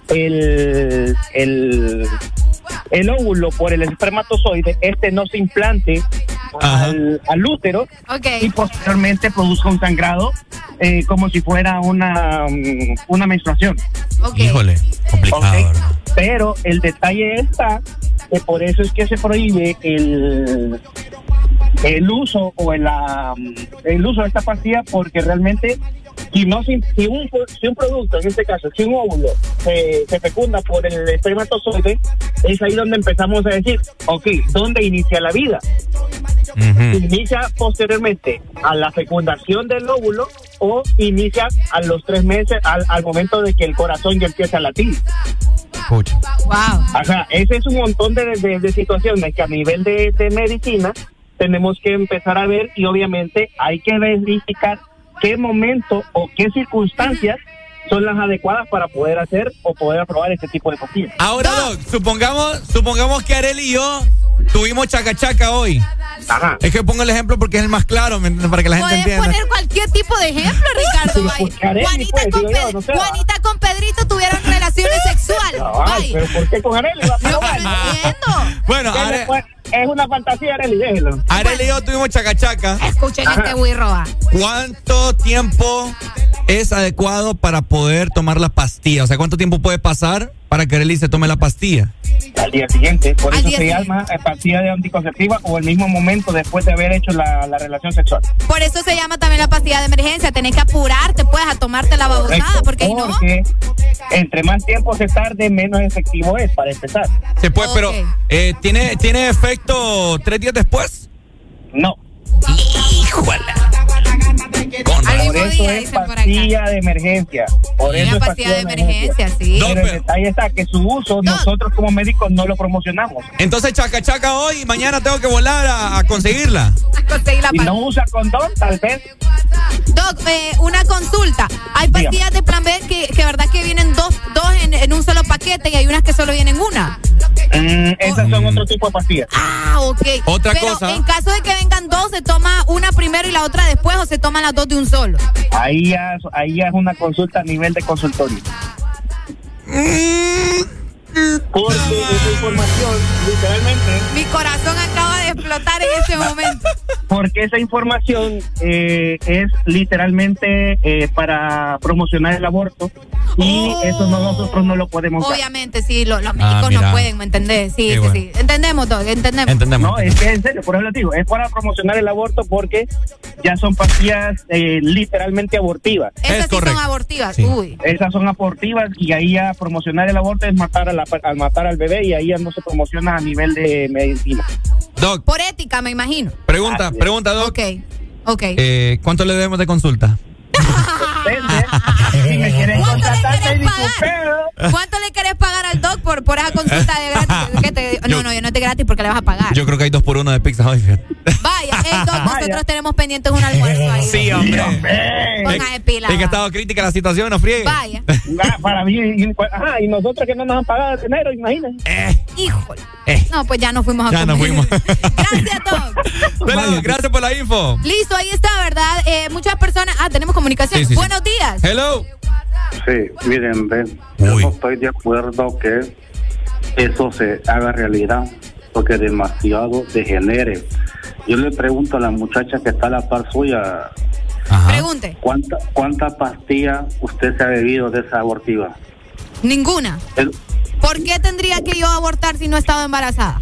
el, el, el óvulo por el espermatozoide, este no se implante al, al útero y posteriormente produzca un sangrado eh, como si fuera una, mm, una menstruación. Híjole, complicado. Pero el detalle está que por eso es que se prohíbe el, el uso o el, ah, el uso de esta pastilla porque realmente si no si, si un, si un producto en este caso si un óvulo se, se fecunda por el espermatozoide es ahí donde empezamos a decir ok dónde inicia la vida inicia posteriormente a la fecundación del óvulo o inicia a los tres meses al, al momento de que el corazón ya empieza a latir. Wow. o sea, ese es un montón de, de- de situaciones que a nivel de, de medicina tenemos que empezar a ver y obviamente hay que verificar qué momento o qué circunstancias son las adecuadas para poder hacer o poder aprobar este tipo de pastillas. Ahora, Doc, supongamos, supongamos que Arel y yo tuvimos chacachaca hoy. Es que pongo el ejemplo porque es el más claro, para que la gente Puedes entienda. poner cualquier tipo de ejemplo, Ricardo. vaya. Arely, Juanita, pues, con digo yo, Pe- no sé. Juanita con Pedrito tuvieron relaciones sexuales. Ay, pero ¿por qué con Arely? Va, pero bueno. Bueno, ¿Qué Are- le fue? es una fantasía, Arely, déjelo. Arel y yo tuvimos chacachaca. Escuchen este Wirroa. ¿Cuánto tiempo es adecuado para poder tomar la pastilla? O sea, ¿cuánto tiempo puede pasar para que Arely se tome la pastilla? Al día siguiente, por Al eso se siguiente. llama eh, pastilla de anticonceptiva o el mismo momento después de haber hecho la, la relación sexual. Por eso se llama también la pastilla de emergencia. Tenés que apurarte, pues, a tomarte la babosada, Correcto, porque ahí no. porque entre más tiempo se tarde, menos efectivo es para empezar. Se puede, pero eh, ¿tiene, ¿tiene efecto tres días después? No. Híjole. Por eso es pastilla de emergencia. Por Sí, eso es pastilla de emergencia, sí. Pero el detalle está que su uso nosotros como médicos no lo promocionamos. Entonces, chacachaca hoy y mañana tengo que volar a, a conseguirla. Conseguí la Si no usa condón, tal vez. Doc, eh, una consulta. Hay pastillas de plan B que, que verdad que vienen dos, dos en, en un solo paquete y hay unas que solo vienen una. Mm, esas son otro tipo de pastillas. Ah, ok. Otra Pero cosa. en caso de que vengan dos, ¿se toma una primero y la otra después o se toman las dos de un solo? Ahí ya, ahí ya es una consulta a nivel de consultorio. Porque esa información, literalmente, Mi corazón acaba de explotar en ese momento. porque esa información eh, es literalmente eh, para promocionar el aborto y eso no, nosotros no lo podemos dar. Obviamente, sí, lo- los médicos mira. no pueden, ¿me entendés? Sí, sí, bueno. sí. Entendemos, Doc, entendemos. No, es que en serio, por eso les digo, es para promocionar el aborto porque ya son pastillas eh, literalmente abortivas. Esas sí son abortivas. Uy. Esas son abortivas y ahí ya promocionar el aborto es matar a la, al matar al bebé y ahí ya no se promociona a nivel de medicina. Doc, Por ética, me imagino. pregunta, pregunta, Doc. Ok, ok. Eh, ¿Cuánto le debemos de consulta? Si me quieren contratar, médico, ¿Cuánto le querés pagar al Doc por, por esa consulta de gratis? ¿Qué te- no, no, yo no te gratis porque le vas a pagar. Yo creo que hay dos por uno de pizza hoy. Vaya, eh, Doc, nosotros tenemos pendientes un almuerzo ahí. Sí, hombre. Póngase pila. Eh, Es que ha estado crítica la situación, no friegue. Vaya. Para mí, y, ajá, y nosotros que no nos han pagado el dinero, imagínense. Híjole. No, pues ya nos fuimos a Ya nos comer. fuimos. Gracias, Doc. Bueno, gracias por la info. Listo, ahí está, ¿verdad? Eh, muchas personas. Ah, tenemos comunicación. Sí, sí, sí. Buenos días. Hello. Sí, miren, ven, yo no estoy de acuerdo que eso se haga realidad, porque demasiado degenere. Yo le pregunto a la muchacha que está a la par suya, Pregunte. ¿cuánta, cuánta pastilla usted se ha bebido de esa abortiva? Ninguna. El- ¿Por qué tendría que yo abortar si no he estado embarazada?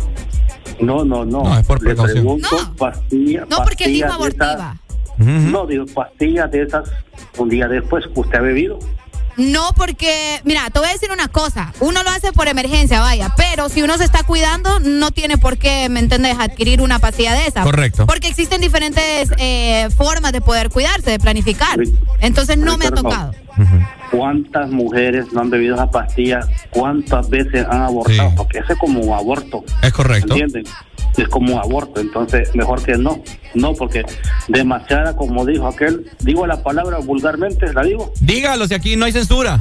no, no, no. le pregunto No. pastilla, No, porque dijo pastillas No, digo, pastillas de esas un día después, ¿usted ha bebido? No, porque, mira, te voy a decir una cosa. Uno lo hace por emergencia, vaya. Pero si uno se está cuidando, no tiene por qué, ¿me entiendes?, adquirir una pastilla de esa. Correcto. Porque existen diferentes eh, formas de poder cuidarse, de planificar. Entonces no me ha ¿Cuántas mujeres no han bebido esa pastilla? ¿Cuántas veces han abortado? Porque ese es como un aborto. Es correcto. ¿Entienden? Es como un aborto, entonces mejor que no. No, porque demasiada, como dijo aquel, digo la palabra vulgarmente, la digo, Dígalo, si aquí no hay censura.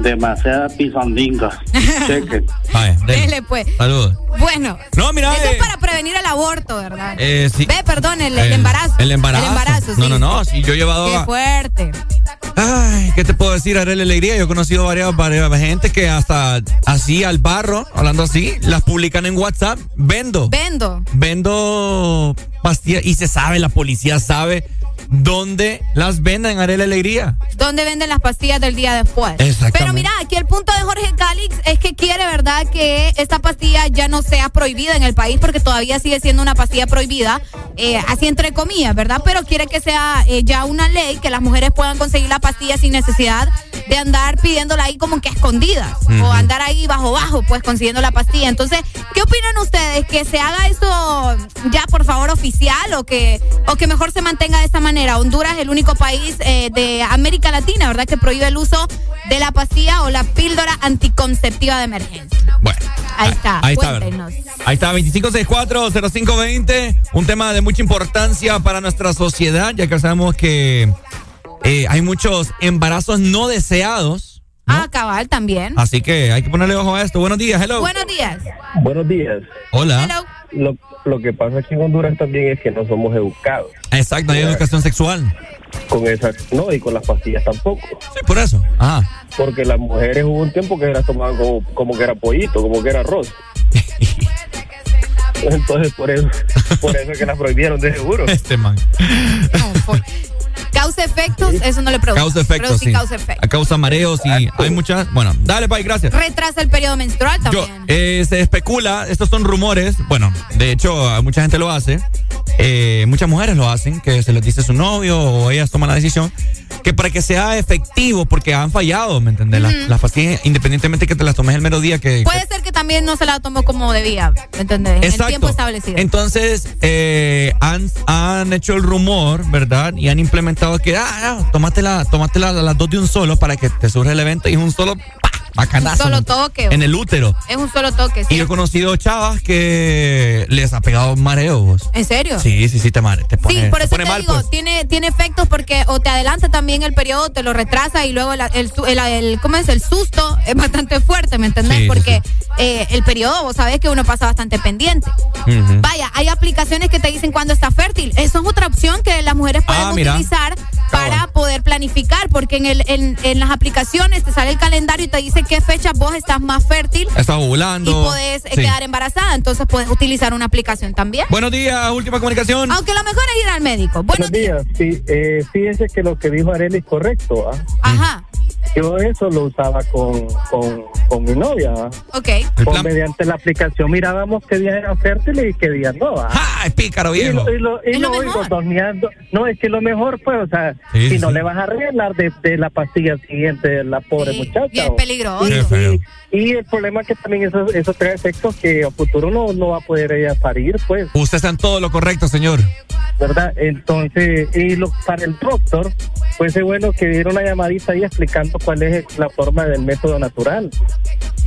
Demasiada pisandinga. Cheque. Vaya, dele. Dele, pues. Saludos. Bueno. No, mira, Eso eh, es para prevenir el aborto, ¿verdad? Eh, sí. Ve, perdón, el, el embarazo. El embarazo. El embarazo, sí. No, no, no. Si yo he llevado Qué a, fuerte. Ay, ¿qué te puedo decir, Arely Alegría? Yo he conocido varias, varias gente que hasta así al barro, hablando así, las publican en WhatsApp. Vendo. Vendo. Vendo pastillas y se sabe, la policía sabe dónde las venden, Arely Alegría. ¿Dónde venden las pastillas del día después? Exactamente. Pero mira, aquí el punto de Jorge Calix es que quiere, ¿verdad?, que esta pastilla ya no sea prohibida en el país porque todavía sigue siendo una pastilla prohibida, eh, así entre comillas, ¿verdad? Pero quiere que sea eh, ya una ley que las mujeres puedan conseguir la pastilla sin necesidad de andar pidiéndola ahí como que a escondidas o andar ahí bajo bajo, pues consiguiendo la pastilla. Entonces, ¿qué opinan ustedes? ¿Que se haga eso ya por favor oficial o que, o que mejor se mantenga de esta manera? Honduras es el único país eh, de América Latina, ¿verdad?, que prohíbe el uso de la pastilla o la píldora anticonceptiva de emergencia. Bueno. Ahí está. Ahí está, Cuéntenos. Ahí está, 2564-0520. Un tema de mucha importancia para nuestra sociedad, ya que sabemos que eh, hay muchos embarazos no deseados. Ah, cabal también. Así que hay que ponerle ojo a esto. Buenos días, hello. Buenos días. Buenos días. Hola. Hello. Lo, lo que pasa aquí en Honduras también es que no somos educados. Exacto, hay educación sexual. Con esas, no, y con las pastillas tampoco. Sí, por eso. Ajá. Porque las mujeres hubo un tiempo que las tomaban como, como que era pollito, como que era arroz. Entonces por eso, por eso es que las prohibieron de seguro. Este man. Causa efectos, eso no le pregunto. Causa efectos, Pero sí, sí. causa efectos. Causa mareos y hay muchas. Bueno, dale, Pai, gracias. Retrasa el periodo menstrual Yo, también. eh, se especula, estos son rumores, bueno, de hecho mucha gente lo hace, eh, muchas mujeres lo hacen, que se les dice su novio o ellas toman la decisión, que para que sea efectivo, porque han fallado, ¿me entendés? Las- Ujú. Las pastillas, independientemente que te las tomes el mero día que... Puede ser que también no se la tomó como debía, ¿me entendés? En el tiempo establecido. Entonces, eh, han, han hecho el rumor, ¿verdad? Y han implementado que, ah, ah, tómatela, tómatela las dos de un solo para que te surja el evento y es un solo. Bacanazo. Un solo toque. En el útero. Es un solo toque, Y he conocido chavas que les ha pegado mareos. ¿En serio? Sí, sí, sí, te, mare, te pone, Sí, por eso te mal, digo, pues. tiene, tiene efectos porque o te adelanta también el periodo, te lo retrasa y luego la- el, el, el- ¿cómo es? El susto es bastante fuerte, ¿me entendés? Sí, sí, porque eh, el periodo, vos sabés que uno pasa bastante pendiente. Vaya, hay aplicaciones que te dicen cuándo está fértil. Eso es otra opción que las mujeres pueden Ah, mira. utilizar para poder planificar, porque en, el, en, en las aplicaciones te sale el calendario y te dice qué fecha vos estás más fértil Estás y ovulando. podés eh, Sí. quedar embarazada. Entonces puedes utilizar una aplicación también. Buenos días, última comunicación. Aunque lo mejor es ir al médico. Buenos días. Sí, eh, fíjese que lo que dijo Arely es correcto. ¿ah? Ajá. Yo eso lo usaba con, con, con mi novia. Ok. Con- mediante la aplicación mirábamos qué días eran fértiles y qué días no. ¿ah? ¡Ah, es pícaro, Y viejo! lo, y lo, y Es lo lo mejor. oigo torneando. No, es que lo mejor, pues, o sea, Sí, si sí, no sí. le vas a arreglar de, de la pastilla siguiente de la pobre muchacha. y es peligroso. Y, el problema es que también eso, eso trae efectos que a futuro no, no va a poder ella parir, pues, Usted está en todo lo correcto, señor. ¿verdad? Entonces, y lo, para el doctor, pues es bueno que diera una llamadita ahí explicando cuál es la forma del método natural.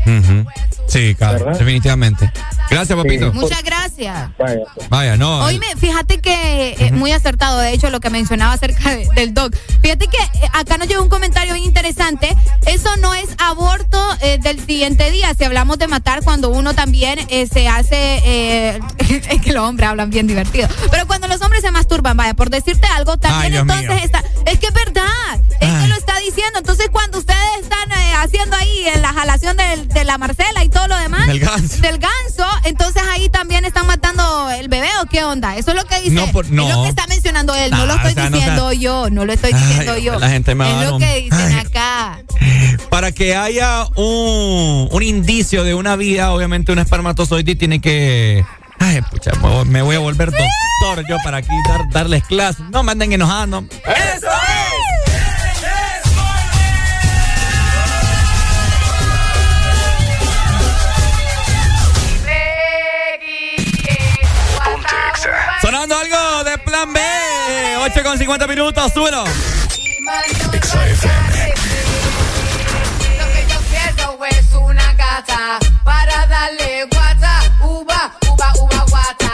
Ujú. Sí, claro, ¿Verdad? definitivamente. Gracias, papito. Muchas gracias. Vaya. Vaya, no. Oíme, fíjate que es muy acertado, de hecho, lo que mencionaba acerca de- del doc. Fíjate que eh, acá nos llegó un comentario bien interesante. Eso no es aborto eh, del siguiente día. Si hablamos de matar, cuando uno también eh, se hace. eh, es que los hombres hablan bien divertido. Pero cuando los hombres se masturban, vaya, por decirte algo, también Ay, entonces mío. está. Es que es verdad. Es que Ay. lo está diciendo. Entonces, cuando ustedes están eh, haciendo ahí en la jalación del- de la Marcela y todo lo demás. Del ganso. Del ganso, entonces ahí también están matando el bebé o qué onda. Eso es lo que dice. No, por- Es lo no. que está mencionando él. No, No, lo estoy o sea, no diciendo sea- yo. No lo estoy Ay, diciendo yo. la gente me Es lo que dicen Ay. acá. Para que haya un, un indicio de una vida, obviamente un espermatozoide tiene que... Ay, pucha, me voy- a volver doctor yo para aquí dar- darles clases. No me anden enojando. ¡Eso Sonando algo de plan B. 8 con 50 minutos, súbelo. Lo que yo quiero es una gata para darle guata, uva, uva, uva, guata.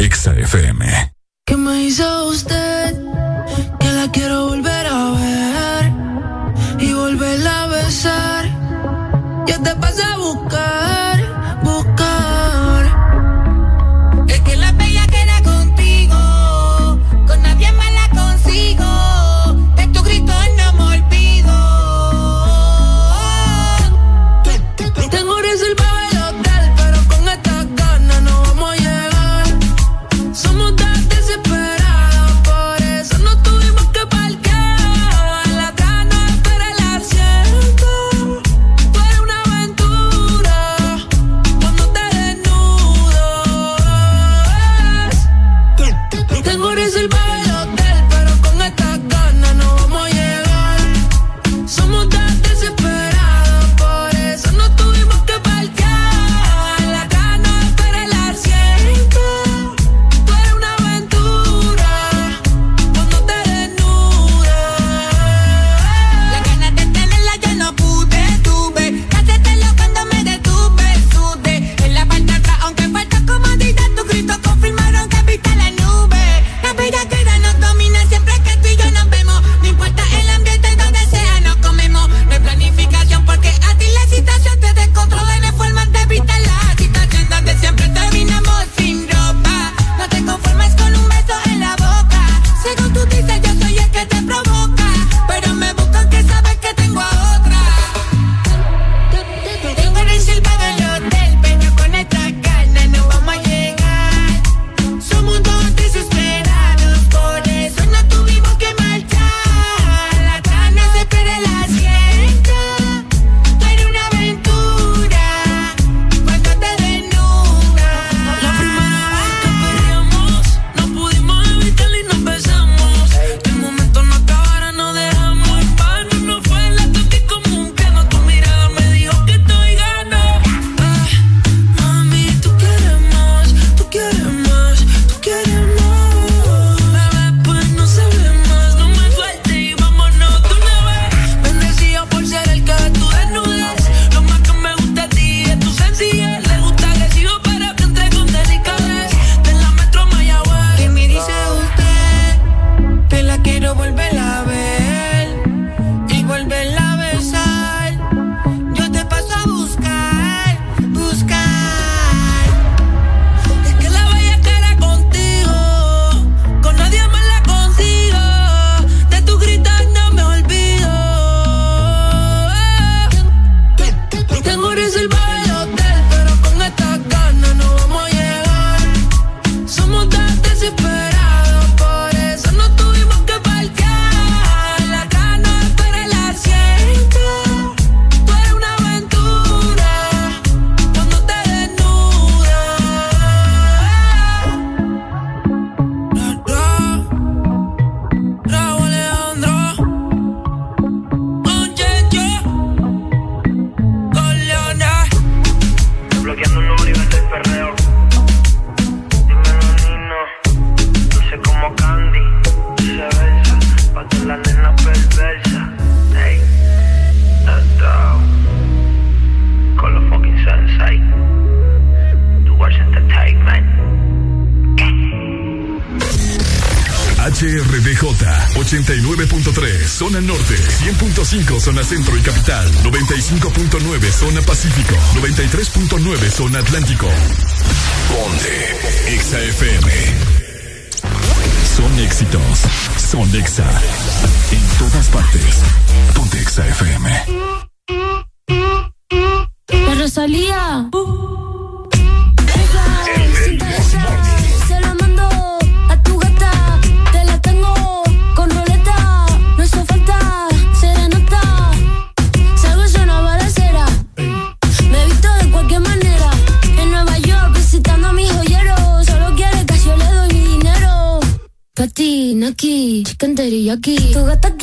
Exa FM. ¿Qué me hizo usted? Que la quiero volver a ver y volverla a besar. Ya te pasé a buscar.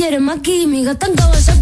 Gata quiere maki, mi gata.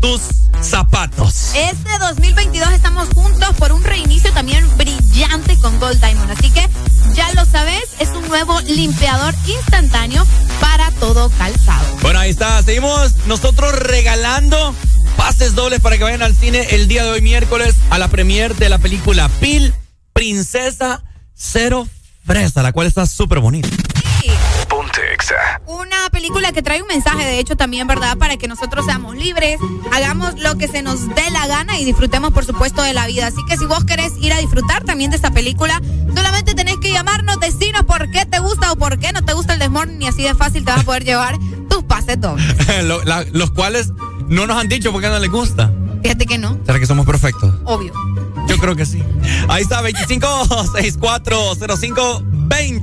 Tus zapatos. Este 2022 estamos juntos por un reinicio también brillante con Gold Diamond. Así que ya lo sabes, es un nuevo limpiador instantáneo para todo calzado. Bueno, ahí está. Seguimos nosotros regalando pases dobles para que vayan al cine el día de hoy miércoles a la premier de la película Pil Princesa Cero Fresa, la cual está súper bonita. Que trae un mensaje, de hecho, también, ¿verdad? Para que nosotros seamos libres, hagamos lo que se nos dé la gana y disfrutemos, por supuesto, de la vida. Así que si vos querés ir a disfrutar también de esta película, solamente tenés que llamarnos, decirnos por qué te gusta o por qué no te gusta el Desmorning y así de fácil te vas a poder llevar tus pases dobles. Lo- la- los cuales no nos han dicho por qué no les gusta. Fíjate que no, ¿Será que somos perfectos? obvio. Yo creo que sí. Ahí está, 25640520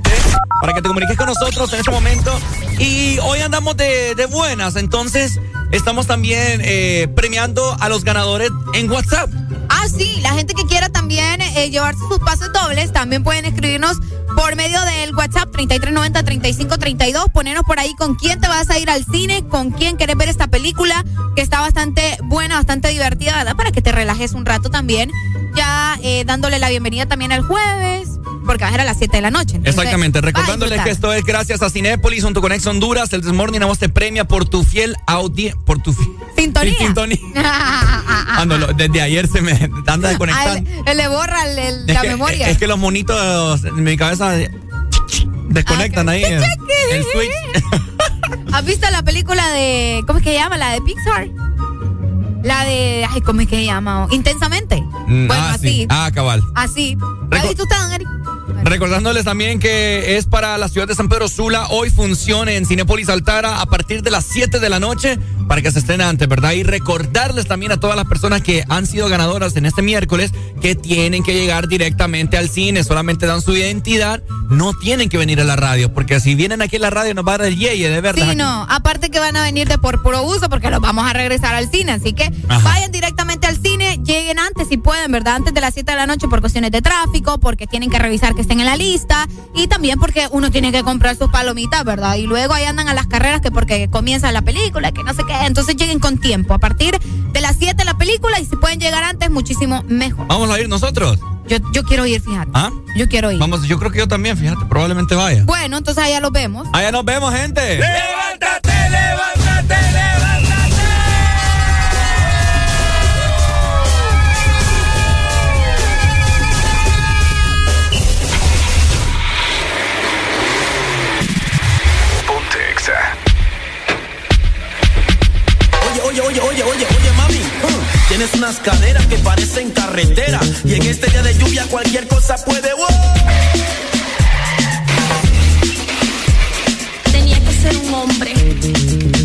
para que te comuniques con nosotros en este momento. Y hoy andamos de, de buenas, entonces estamos también eh, premiando a los ganadores en WhatsApp. Ah, sí, la gente que quiera también eh, llevarse sus pases dobles, también pueden escribirnos por medio del WhatsApp 3390-3532, ponernos por ahí con quién te vas a ir al cine, con quién querés ver esta película, que está bastante buena, bastante divertida, ¿verdad? Para que te relajes un rato también, ya eh, dándole la bienvenida también al jueves, porque va a ser a las 7 de la noche. entonces, Exactamente, recordándoles que esto es gracias a Cinépolis, junto con Ex Honduras, el Desmorning a vos te premia por tu fiel audiencia, por tu Sintonía. sintonía. Ah, no, lo- desde ayer se me anda Ah, desconectando. él, le borra el- el- Es la que, memoria. Es que los monitos en mi cabeza desconectan ahí el, el switch. ¿Has visto la película de. ¿Cómo es que se llama? La de Pixar. La de. Ay, ¿cómo es que se llama? Intensamente. Mm, Bueno, ah, así. sí. Ah, cabal. Así. ¿La has visto usted? Recordándoles también que es para la ciudad de San Pedro Sula. Hoy funciona en Cinépolis Altara a partir de las 7 de la noche. para que se estén antes, ¿verdad? Y recordarles también a todas las personas que han sido ganadoras en este miércoles que tienen que llegar directamente al cine, solamente dan su identidad, no tienen que venir a la radio, porque si vienen aquí a la radio nos va a dar el yeye de verdad. Sí, no, aparte que van a venir de por puro uso porque los vamos a regresar al cine, así que vayan directamente al cine, lleguen antes si pueden, ¿verdad? Antes de las 7 de la noche por cuestiones de tráfico, porque tienen que revisar que estén en la lista y también porque uno tiene que comprar sus palomitas, ¿verdad? Y luego ahí andan a las carreras que porque comienza la película, que no sé qué, entonces lleguen con tiempo, a partir de las 7 de la película y si pueden llegar antes, muchísimo mejor. Vamos a ir nosotros. Yo, yo quiero ir, fíjate. ¿Ah? Yo quiero ir. Vamos, yo creo que yo también, fíjate, probablemente vaya. Bueno, entonces allá los vemos. Allá nos vemos, gente. ¡Levántate, levántate, levántate! Tienes unas caderas que parecen carretera. Y en este día de lluvia cualquier cosa puede. ¡wow! Tenía que ser un hombre.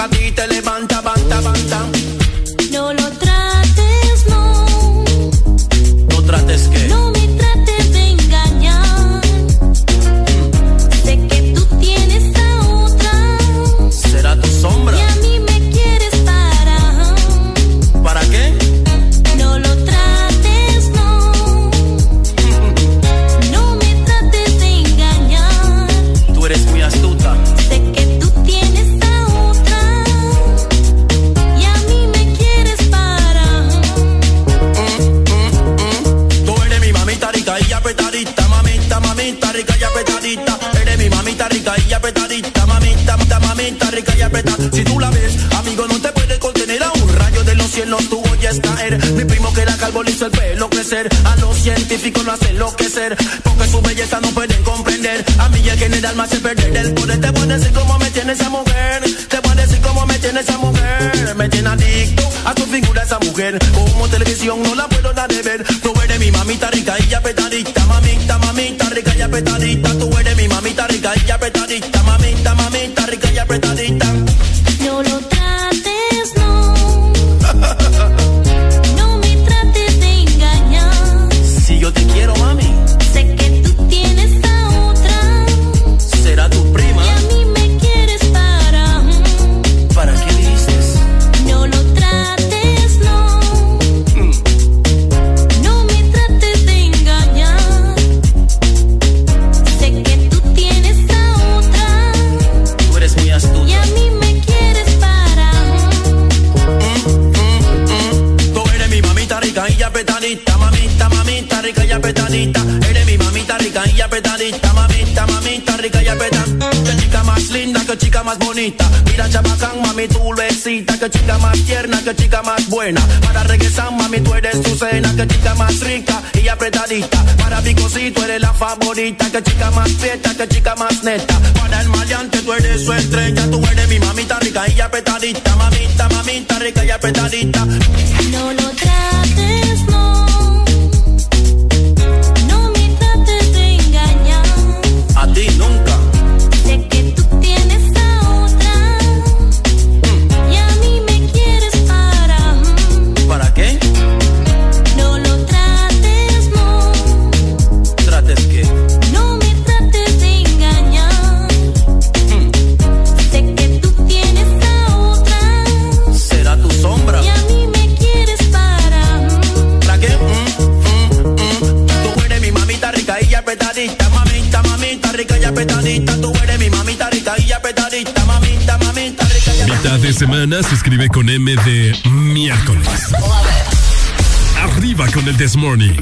A ti te científicos lo hace enloquecer, porque su belleza no pueden comprender. A mí el general me hace perder el poder. Te puedo decir cómo me tiene esa mujer, te puedo decir cómo me tiene esa mujer. Me tiene adicto a tu figura esa mujer. Como televisión no la puedo dar de ver. Tú eres mi mamita rica y apretadita, mamita, mamita rica y apretadita. Tú eres mi mamita rica y apretadita, mamita, mamita rica y apretadita. Más bonita. Mira chabacán, mami, tú lo. Que chica más tierna, que chica más buena. Para regresar, mami, tú eres tu cena. Que chica más rica y apretadita. Para picosito eres la favorita. Que chica más fiesta, que chica más neta. Para el maleante tú eres su estrella. Tú eres mi mamita rica y apretadita, mamita, mamita rica y apretadita. No lo trates, de semana se escribe con M de miércoles. Arriba con el This Morning.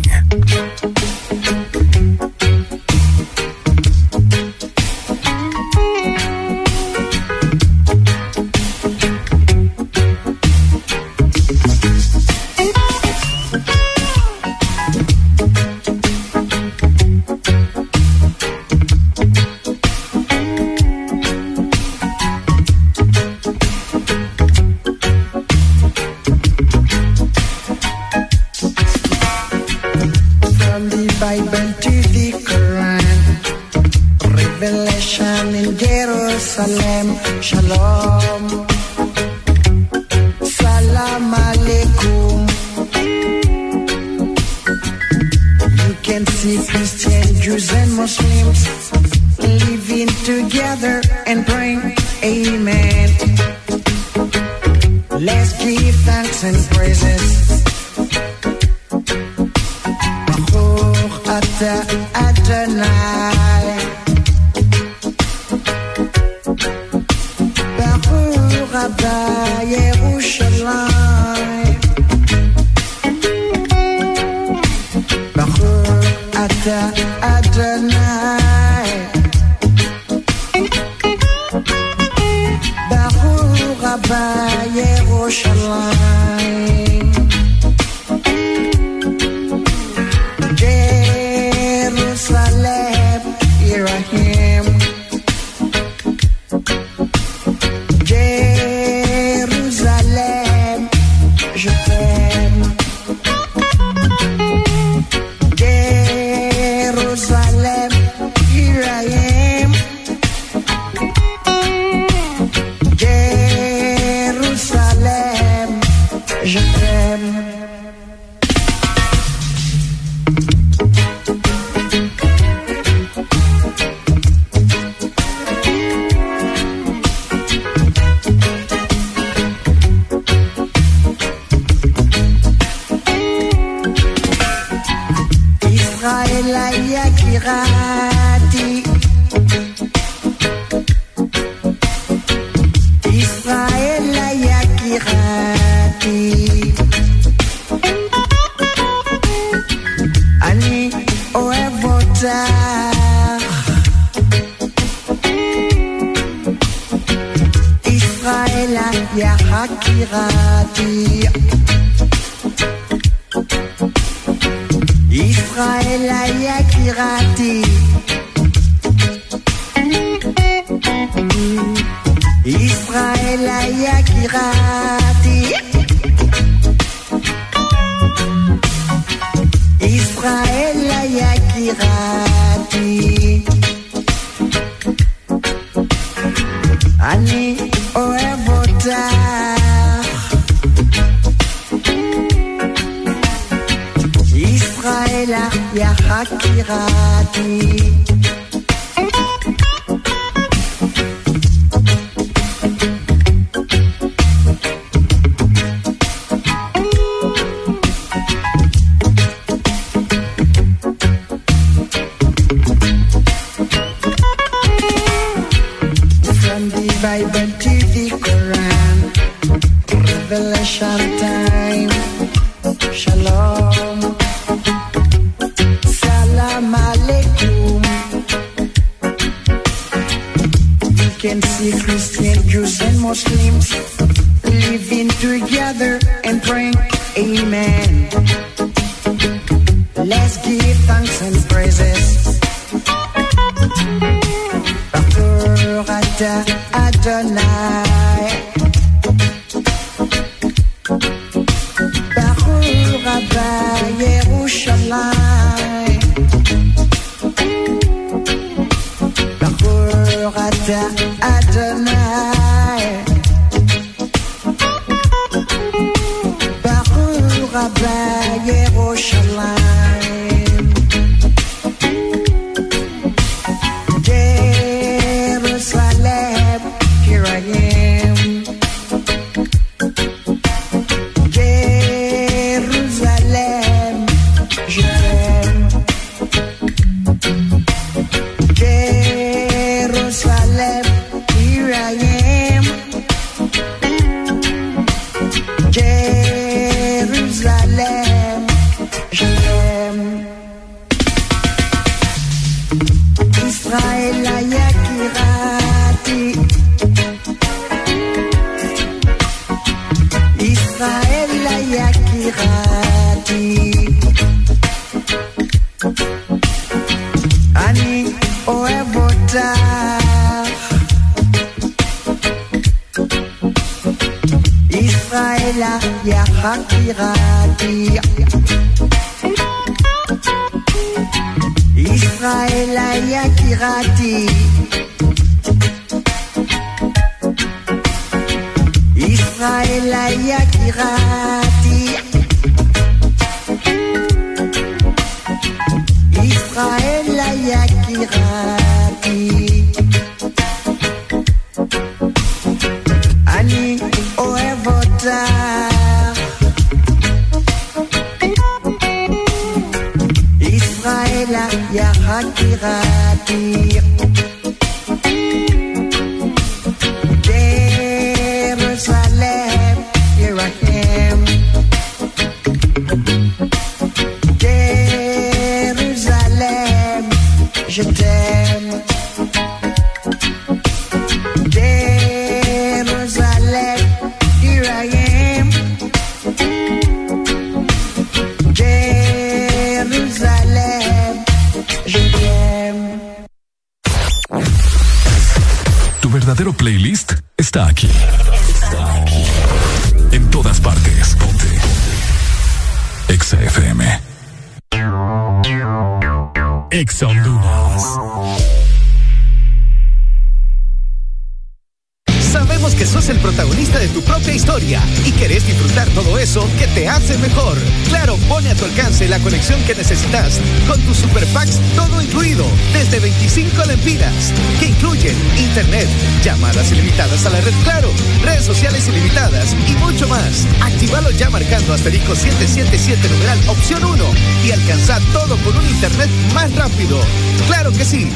777 numeral opción 1 y alcanza todo con un internet más rápido. Claro que sí.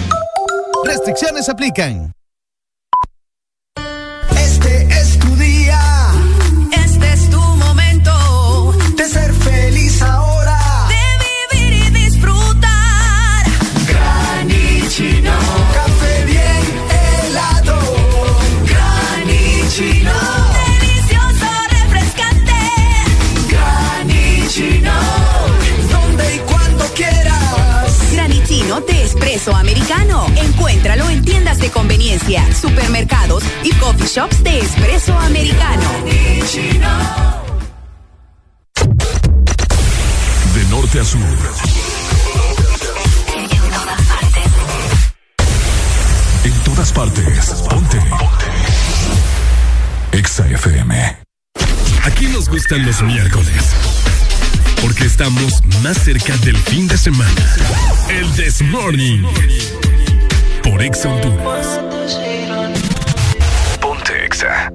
Restricciones aplican. Espresso americano. Encuéntralo en tiendas de conveniencia, supermercados y coffee shops de espresso americano. De norte a sur. En todas partes. Ponte. Exa FM. Aquí nos gustan los miércoles. Porque estamos más cerca del fin de semana. El This Morning. Por Exa Honduras. Ponte Exa.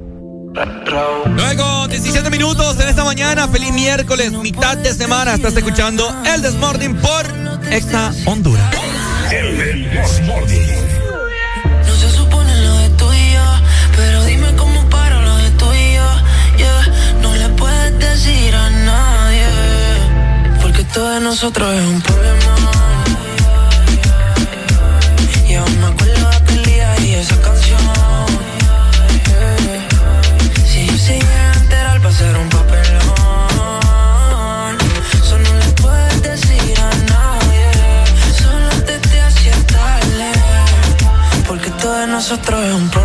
Luego, 17 minutos en esta mañana. Feliz miércoles, mitad de semana. Estás escuchando el Desmorning por Exa Honduras. El This Morning. No se supone lo de tú y yo, pero dime cómo para lo de tú y yo. Yeah. No le puedes decir a nadie, todo de nosotros es un problema. Y aún me acuerdo de aquel día y esa canción. Si yo se llega a enterar, va ser un papelón. Eso no le puedes decir a nadie, solo te te hacía tarde. Porque todo de nosotros es un problema.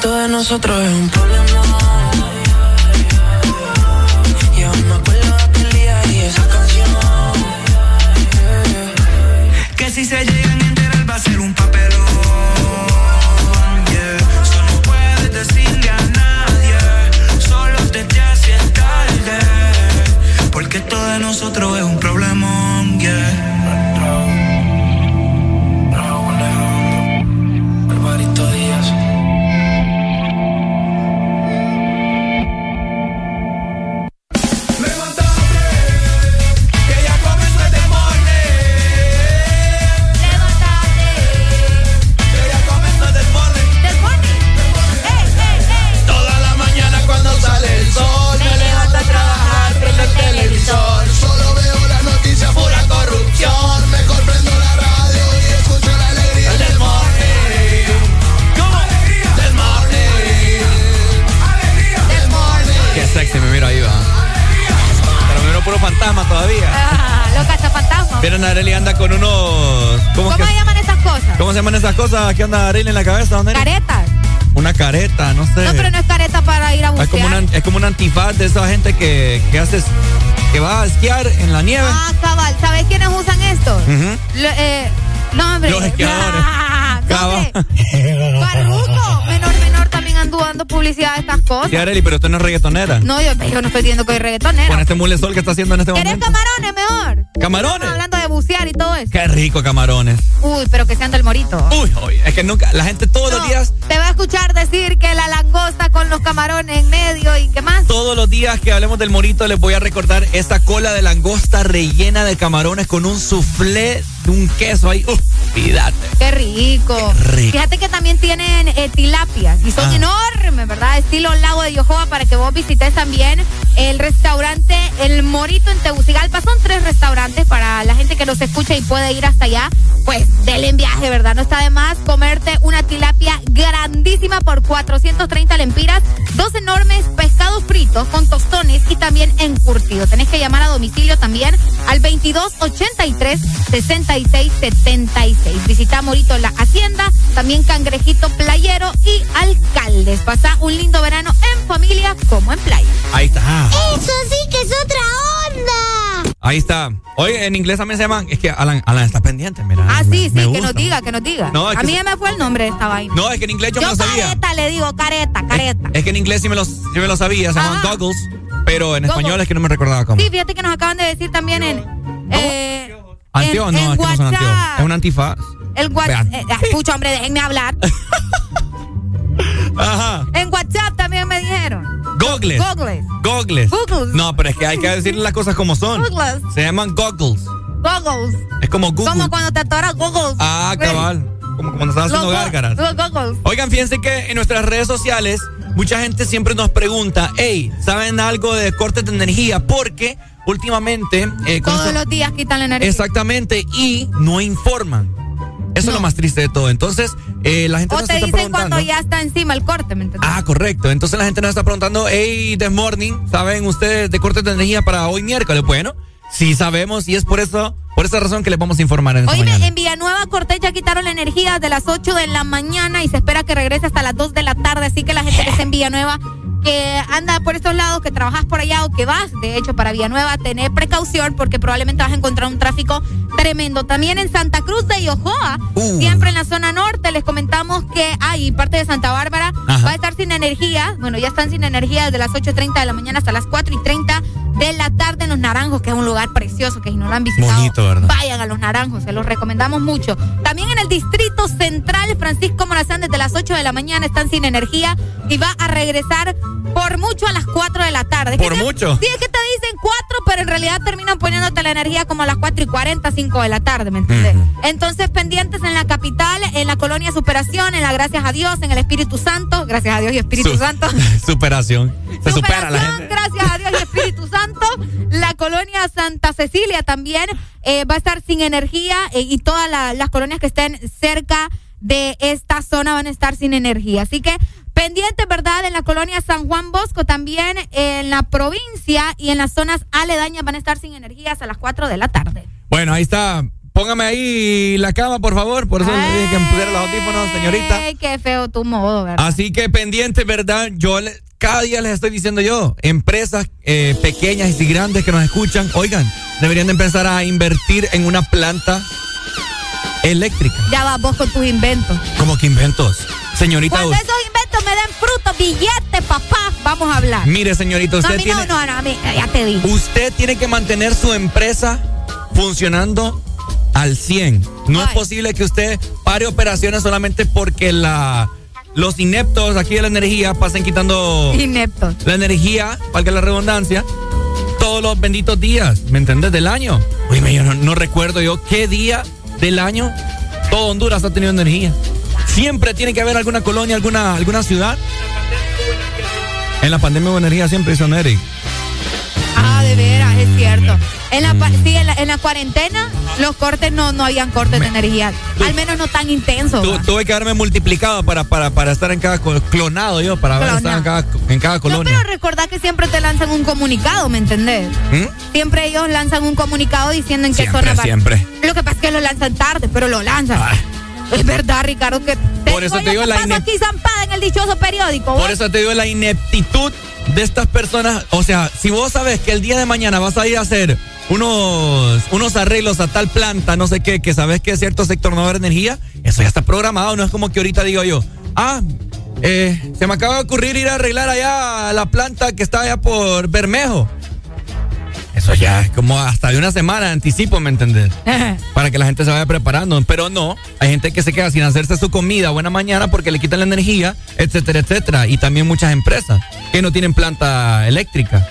Todo de nosotros es un problema. Todavía. Ah, los cazafantasmas. Miren, Areli anda con unos. ¿Cómo, ¿Cómo que- se llaman esas cosas? ¿Cómo se llaman esas cosas? ¿Qué anda Areli en la cabeza? ¿Dónde? Caretas. Una careta, no sé. No, pero no es careta para ir a bucear. es, como una, es como un antifaz de esa gente que, que haces. que va a esquiar en la nieve. Ah, cabal. ¿Sabes quiénes usan esto? Lo- eh, no, hombre. Los esquiadores. Ah, Farruko. Menor, menor también ando dando publicidad de estas cosas. Sí, Areli, pero usted no es reggaetonera. No, yo, yo no estoy diciendo que soy reggaetonera. Con este mule sol que está haciendo en este ¿Querés momento. camarones mejor? ¿Camarones? Estamos hablando de bucear y todo eso. Qué rico, camarones. Uy, pero que sean del morito. Uy, uy, es que nunca. La gente todos los días. Te va a escuchar decir que la langosta con los camarones en medio y qué más. Todos los días que hablemos del morito les voy a recordar esa cola de langosta rellena de camarones con un soufflé de un queso ahí. Uf, fíjate. Qué rico. rico. Fíjate que también tienen eh, tilapias y son Ah. enormes, ¿verdad? Estilo Lago de Yohoa para que vos visites también el restaurante El Morito en Tegucigalpa. Son tres restaurantes para la gente que nos escucha y puede ir hasta allá. Pues denle en viaje, ¿verdad? No está de más comerte una tilapia grandísima por 430 lempiras, dos enormes pescados fritos con tostones y también encurtido. Tenés que llamar a domicilio también al 2283 6676. Visita Morito la Hacienda, también Cangrejito Playero y Alcaldes. Pasa un lindo verano en familia como en playa. Ahí está. Eso sí que es otra onda. Ahí está. Oye, en inglés también se llaman. Es que Alan, Alan está pendiente, mira. Ah, Me- sí, me sí, que nos diga, que nos diga. No, es a que mí se- ya me fue el nombre de esta vaina. No, es que en inglés yo, me Yo lo sabía. careta le digo, careta, careta. Es que en inglés sí me, los, sí me lo sabía, se llaman goggles. Pero en español es que no me recordaba cómo. Sí, fíjate que nos acaban de decir también en. Eh, Anteo, en- no, es que no son. WhatsApp. Es un antifaz. El WhatsApp. Vean. Eh, escucha, hombre, déjenme hablar. Ajá. En WhatsApp también me dijeron. Goggles. Goggles. Goggles. Goggles. No, pero es que hay que decirle las cosas como son. Goggles. Se llaman goggles. Goggles. Es como Google. Como cuando te atoras goggles. Ah, cabal. Como cuando estás haciendo gárgaras. Los goggles. Oigan, fíjense que en nuestras redes sociales mucha gente siempre nos pregunta, hey, ¿saben algo de cortes de energía? Porque últimamente... eh, Todos los días quitan la energía. Exactamente, y no informan. Eso es lo más triste de todo. Entonces, eh, la gente O nos te está dicen preguntando... cuando ya está encima el corte, ¿me entiendes? Ah, correcto. Entonces la gente nos está preguntando, hey, this morning, ¿saben ustedes de cortes de energía para hoy miércoles? Bueno, sí sabemos y es por eso, por esa razón que les vamos a informar en mañana. en Villanueva Cortés ya quitaron la energía de las 8 de la mañana y se espera que regrese hasta las 2 de la tarde. Así que la gente que está en Villanueva, que anda por estos lados, que trabajas por allá o que vas, de hecho, para Villanueva, tener precaución porque probablemente vas a encontrar un tráfico tremendo. También en Santa Cruz de Yojoa, Uh. siempre en la zona norte, les comentamos que hay parte de Santa Bárbara Ajá. va a estar sin energía. Bueno, ya están sin energía desde las 8.30 de la mañana hasta las 4.30 de la tarde en Los Naranjos, que es un lugar precioso, que si no lo han visitado, Bonito, ¿verdad? vayan a Los Naranjos, se los recomendamos mucho. También en el Distrito Central, Francisco Morazán, desde las 8 de la mañana están sin energía y va a regresar por mucho a las 4 de la tarde. ¿Por ¿Qué te- mucho? Sí, es que te dicen 4, pero en realidad terminan poniéndote la energía como a las 4 y 40, 5 de la tarde, ¿me entiendes? Entonces, pendientes en la capital, en la colonia Superación, en la Gracias a Dios, en el Espíritu Santo, gracias a Dios y Espíritu Su- Santo. Superación. Se supera la Superación, gente. Gracias a Dios y Espíritu Santo. La colonia Santa Cecilia también eh, va a estar sin energía eh, y todas la- las colonias que estén cerca de esta zona van a estar sin energía. Así que pendiente, ¿verdad? En la colonia San Juan Bosco también, en la provincia y en las zonas aledañas van a estar sin energía hasta las 4 de la tarde. Bueno, ahí está. póngame ahí la cama, por favor. Por eso dije que pusiera los audífonos, señorita. Ay, qué feo tu modo, ¿verdad? Así que pendiente, ¿verdad? Yo le- cada día les estoy diciendo yo, empresas eh, pequeñas y grandes que nos escuchan, oigan, deberían de empezar a invertir en una planta eléctrica. Ya vas vos con tus inventos. ¿Cómo que inventos? Señorita, Cuando esos inventos me den frutos, billetes, papá, vamos a hablar. mire, señorita, no, a usted mí tiene, no, no, no, a mí, ya te dije. usted tiene que mantener su empresa funcionando al 100. No es posible que usted pare operaciones solamente porque la los ineptos aquí de la energía pasen quitando Ineptos. la energía, valga la redundancia, todos los benditos días, ¿me entendés? Del año. Oye, yo no, no recuerdo yo qué día del año todo Honduras ha tenido energía. Siempre tiene que haber alguna colonia, alguna, alguna ciudad. En la pandemia hubo energía siempre, hizo Eric. Ah, de veras, es cierto. En la, pa- sí, en la, en la cuarentena, los cortes no, no habían cortes de energía. Al menos no tan intensos. Tu- tuve que haberme multiplicado para, para, para estar en cada clonado yo, para estado en cada, en cada No, colonia. pero recordad que siempre te lanzan un comunicado, ¿me entendés? ¿Mm? Siempre ellos lanzan un comunicado diciendo en qué Siempre, zona van. siempre. Lo que pasa es que lo lanzan tarde, pero lo lanzan. Es verdad, Ricardo, que te Por eso te digo la aquí zampada en el dichoso periódico. Por eso te digo la ineptitud de estas personas. O sea, si vos sabes que el día de mañana vas a ir a hacer unos, unos arreglos a tal planta, no sé qué, que sabes que cierto sector no va a haber energía, eso ya está programado. No es como que ahorita digo yo, ah, eh, se me acaba de ocurrir ir a arreglar allá la planta que está allá por Bermejo. Eso ya es como hasta de una semana de anticipo, ¿me entendés? Para que la gente se vaya preparando. Pero no, hay gente que se queda sin hacerse su comida buena mañana porque le quitan la energía, etcétera, etcétera. Y también muchas empresas que no tienen planta eléctrica.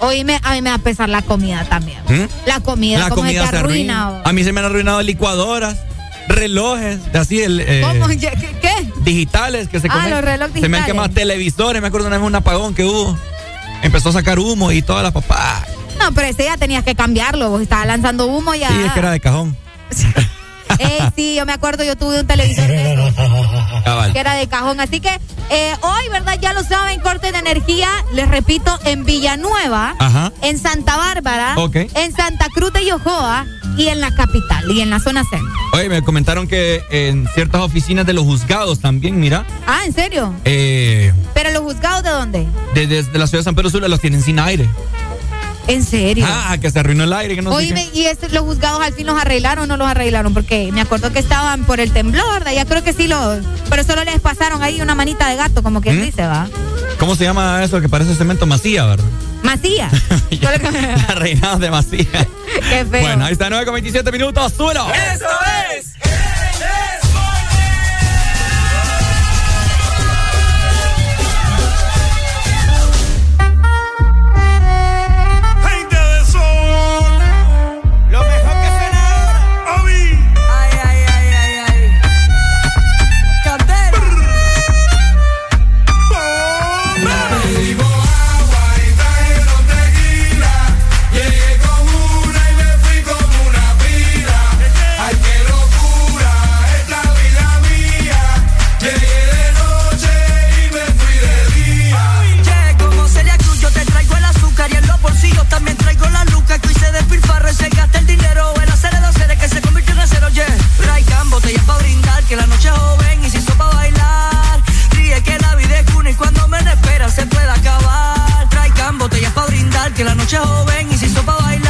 Oíme, a mí me va a pesar la comida también. ¿Mm? La comida, la como comida se arruina. arruina. A mí se me han arruinado licuadoras, relojes, así el... eh, ¿Cómo? ¿Qué? digitales que se Ah, los relojes Se me han digitales. quemado televisores, me acuerdo una vez un apagón que hubo. Empezó a sacar humo y toda la papá. No, pero ese ya tenías que cambiarlo. Vos estabas lanzando humo ya. Sí, es que era de cajón. Ey, sí, yo me acuerdo, yo tuve un televisor de esos, Cabal. que era de cajón. Así que eh, hoy, ¿verdad? Ya lo saben, corte de energía, les repito, en Villanueva, Ajá. en Santa Bárbara, en Santa Cruz de Yojoa y en la capital y en la zona centro. Oye, me comentaron que en ciertas oficinas de los juzgados también, mira, Ah, ¿en serio? eh, ¿Pero los juzgados de dónde? de- desde la ciudad de San Pedro Sula los tienen sin aire. ¿En serio? Ah, que se arruinó el aire, que no sé Oíme, qué. ¿y este- los juzgados al fin los arreglaron o no los arreglaron? Porque me acuerdo que estaban por el temblor, ¿verdad? Ya creo que sí los... Pero solo les pasaron ahí una manita de gato, como quien ¿Mm? dice, ¿va? ¿Cómo se llama eso que parece cemento masía, verdad? Macía. La reinada de masía. Qué feo. Bueno, ahí está 9 con 27 minutos, súbelo. ¡Eso es! botellas para brindar, que la noche es joven y se hizo para bailar.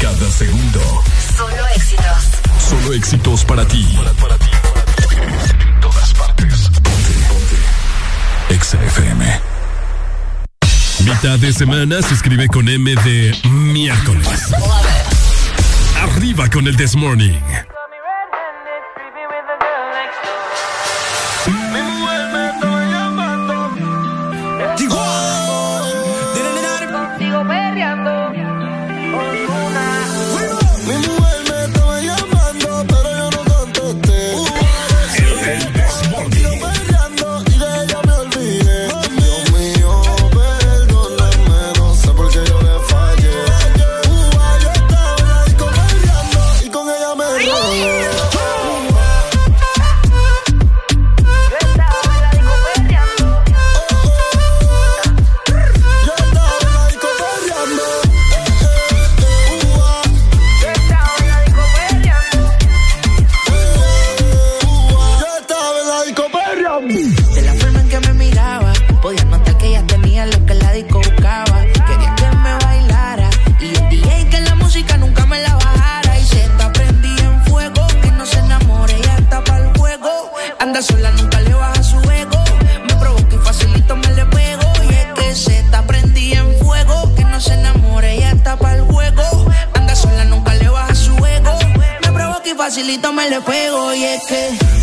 Cada segundo. Solo éxitos. Solo éxitos para ti. Para, ti. En todas partes. Ponte. Ponte. Exa FM. Mitad de semana se escribe con M de miércoles. Arriba con el This Morning. facilito me le pego y es que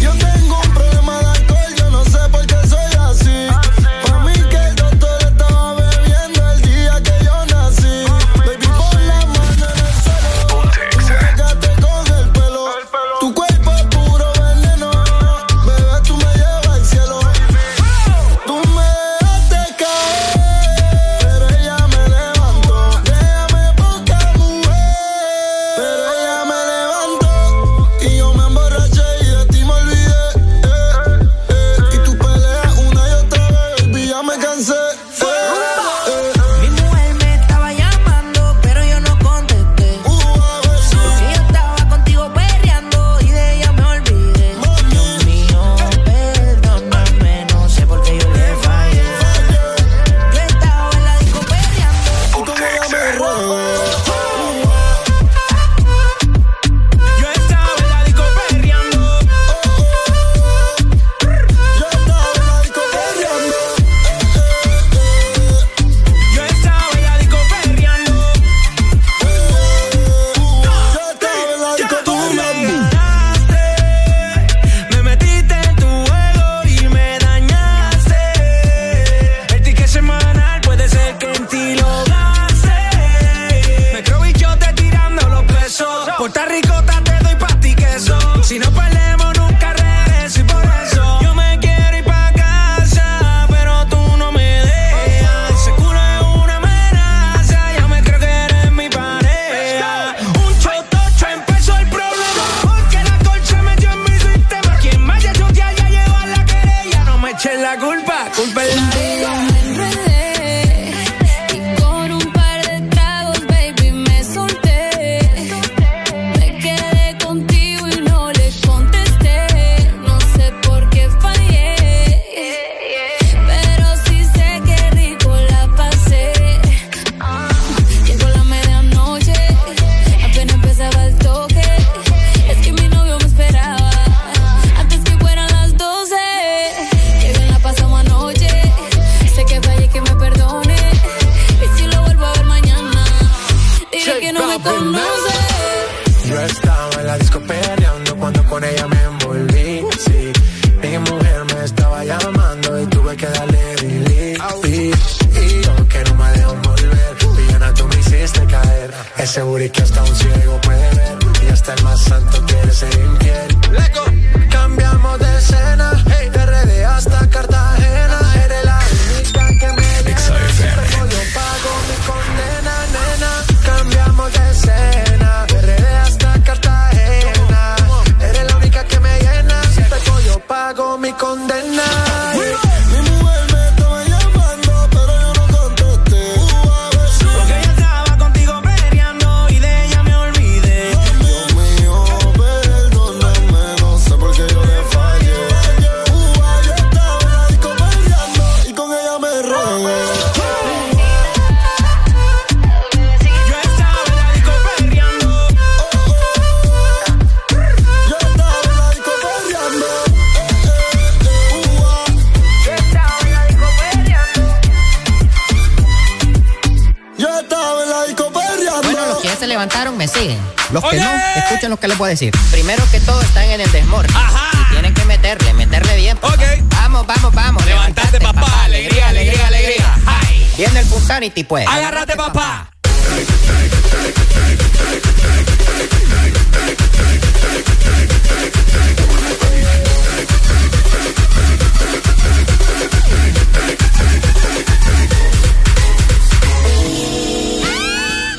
Pues. Agárrate, papá.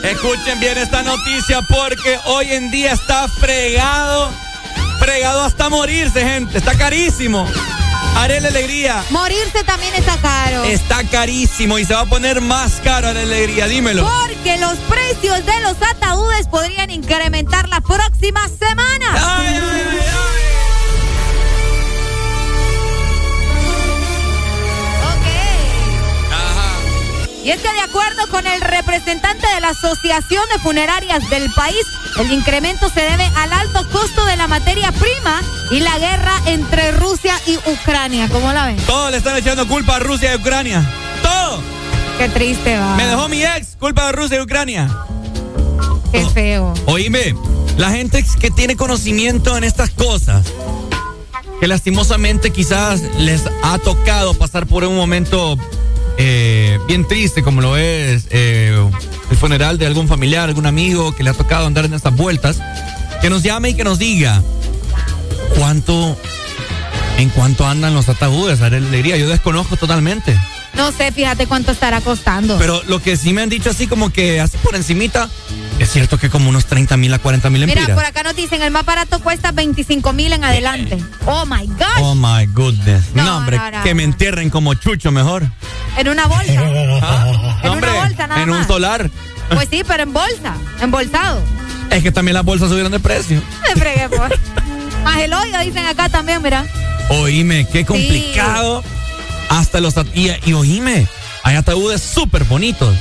Escuchen bien esta noticia porque hoy en día está fregado, fregado hasta morirse, gente. Está carísimo. Haré la alegría. Morirse también está caro. Está carísimo y se va a poner más caro la alegría. Dímelo. Porque los precios de los ataúdes podrían incrementar la próxima semana. Y es que de acuerdo con el representante de la Asociación de Funerarias del país, el incremento se debe al alto costo de la materia prima y la guerra entre Rusia y Ucrania. ¿Cómo la ven? Todos le están echando culpa a Rusia y Ucrania. Todo. Qué triste va. Me dejó mi ex, culpa de Rusia y Ucrania. Qué feo. Oíme, la gente que tiene conocimiento en estas cosas, que lastimosamente quizás les ha tocado pasar por un momento eh, bien triste, como lo es eh, el funeral de algún familiar, algún amigo que le ha tocado andar en estas vueltas, que nos llame y que nos diga cuánto, en cuánto andan los ataúdes, alegría. Yo desconozco totalmente. No sé, fíjate cuánto estará costando. Pero lo que sí me han dicho así como que así por encimita, es cierto que como unos 30 mil a 40 mil Mira, por acá nos dicen el más barato cuesta 25 mil en adelante. Oh my God. Oh my goodness. No, No, hombre, no, no, que me entierren como chucho mejor. En una bolsa. No, en una bolsa nada en un solar. Pues sí, pero en bolsa. Embolsado. Es que también las bolsas subieron de precio. Me fregué, pues. Más el hoyo, dicen acá también, mira. Oíme, qué complicado. Hasta los... Y, y oíme, hay ataúdes súper bonitos.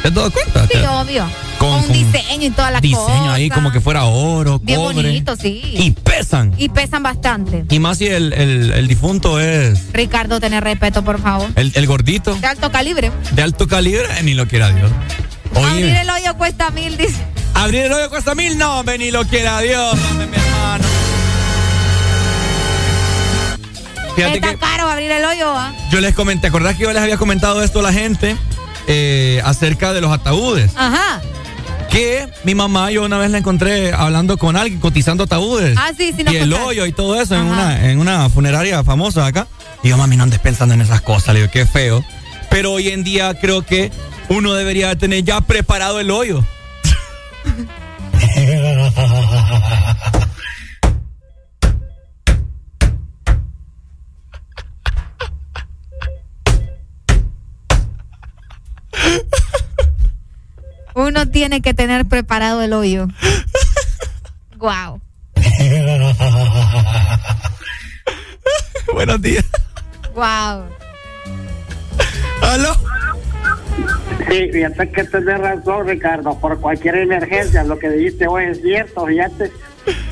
¿Te has dado cuenta? Sí, obvio. Con- Con, diseño y toda la Diseño cosa. ahí como que fuera oro, Bien cobre. bonito, sí. Y pesan. Y pesan bastante. Y más si el, el- el difunto es Ricardo, tener respeto, por favor. el, el gordito, De alto calibre. de alto calibre, eh, ni lo quiera Dios. Abrir el hoyo cuesta mil, dice. abrir el hoyo cuesta mil, no, ni lo quiera Dios, hombre, mi hermano. Fíjate Está que caro abrir el hoyo, ¿ah? yo les comenté, ¿acordás que yo les había comentado esto a la gente eh, acerca de los ataúdes? Ajá. Que mi mamá, yo una vez la encontré hablando con alguien, cotizando ataúdes. Ah, sí, sí, nos y el hoyo y todo eso en una, en una funeraria famosa acá. Y yo, mami, no andes pensando en esas cosas. Le digo, qué feo. Pero hoy en día creo que uno debería tener ya preparado el hoyo. Tiene que tener preparado el hoyo. Wow. Buenos días. Wow. ¿Aló? Sí, fíjate que tenés razón, Ricardo. Por cualquier emergencia, lo que dijiste hoy es cierto, fíjate.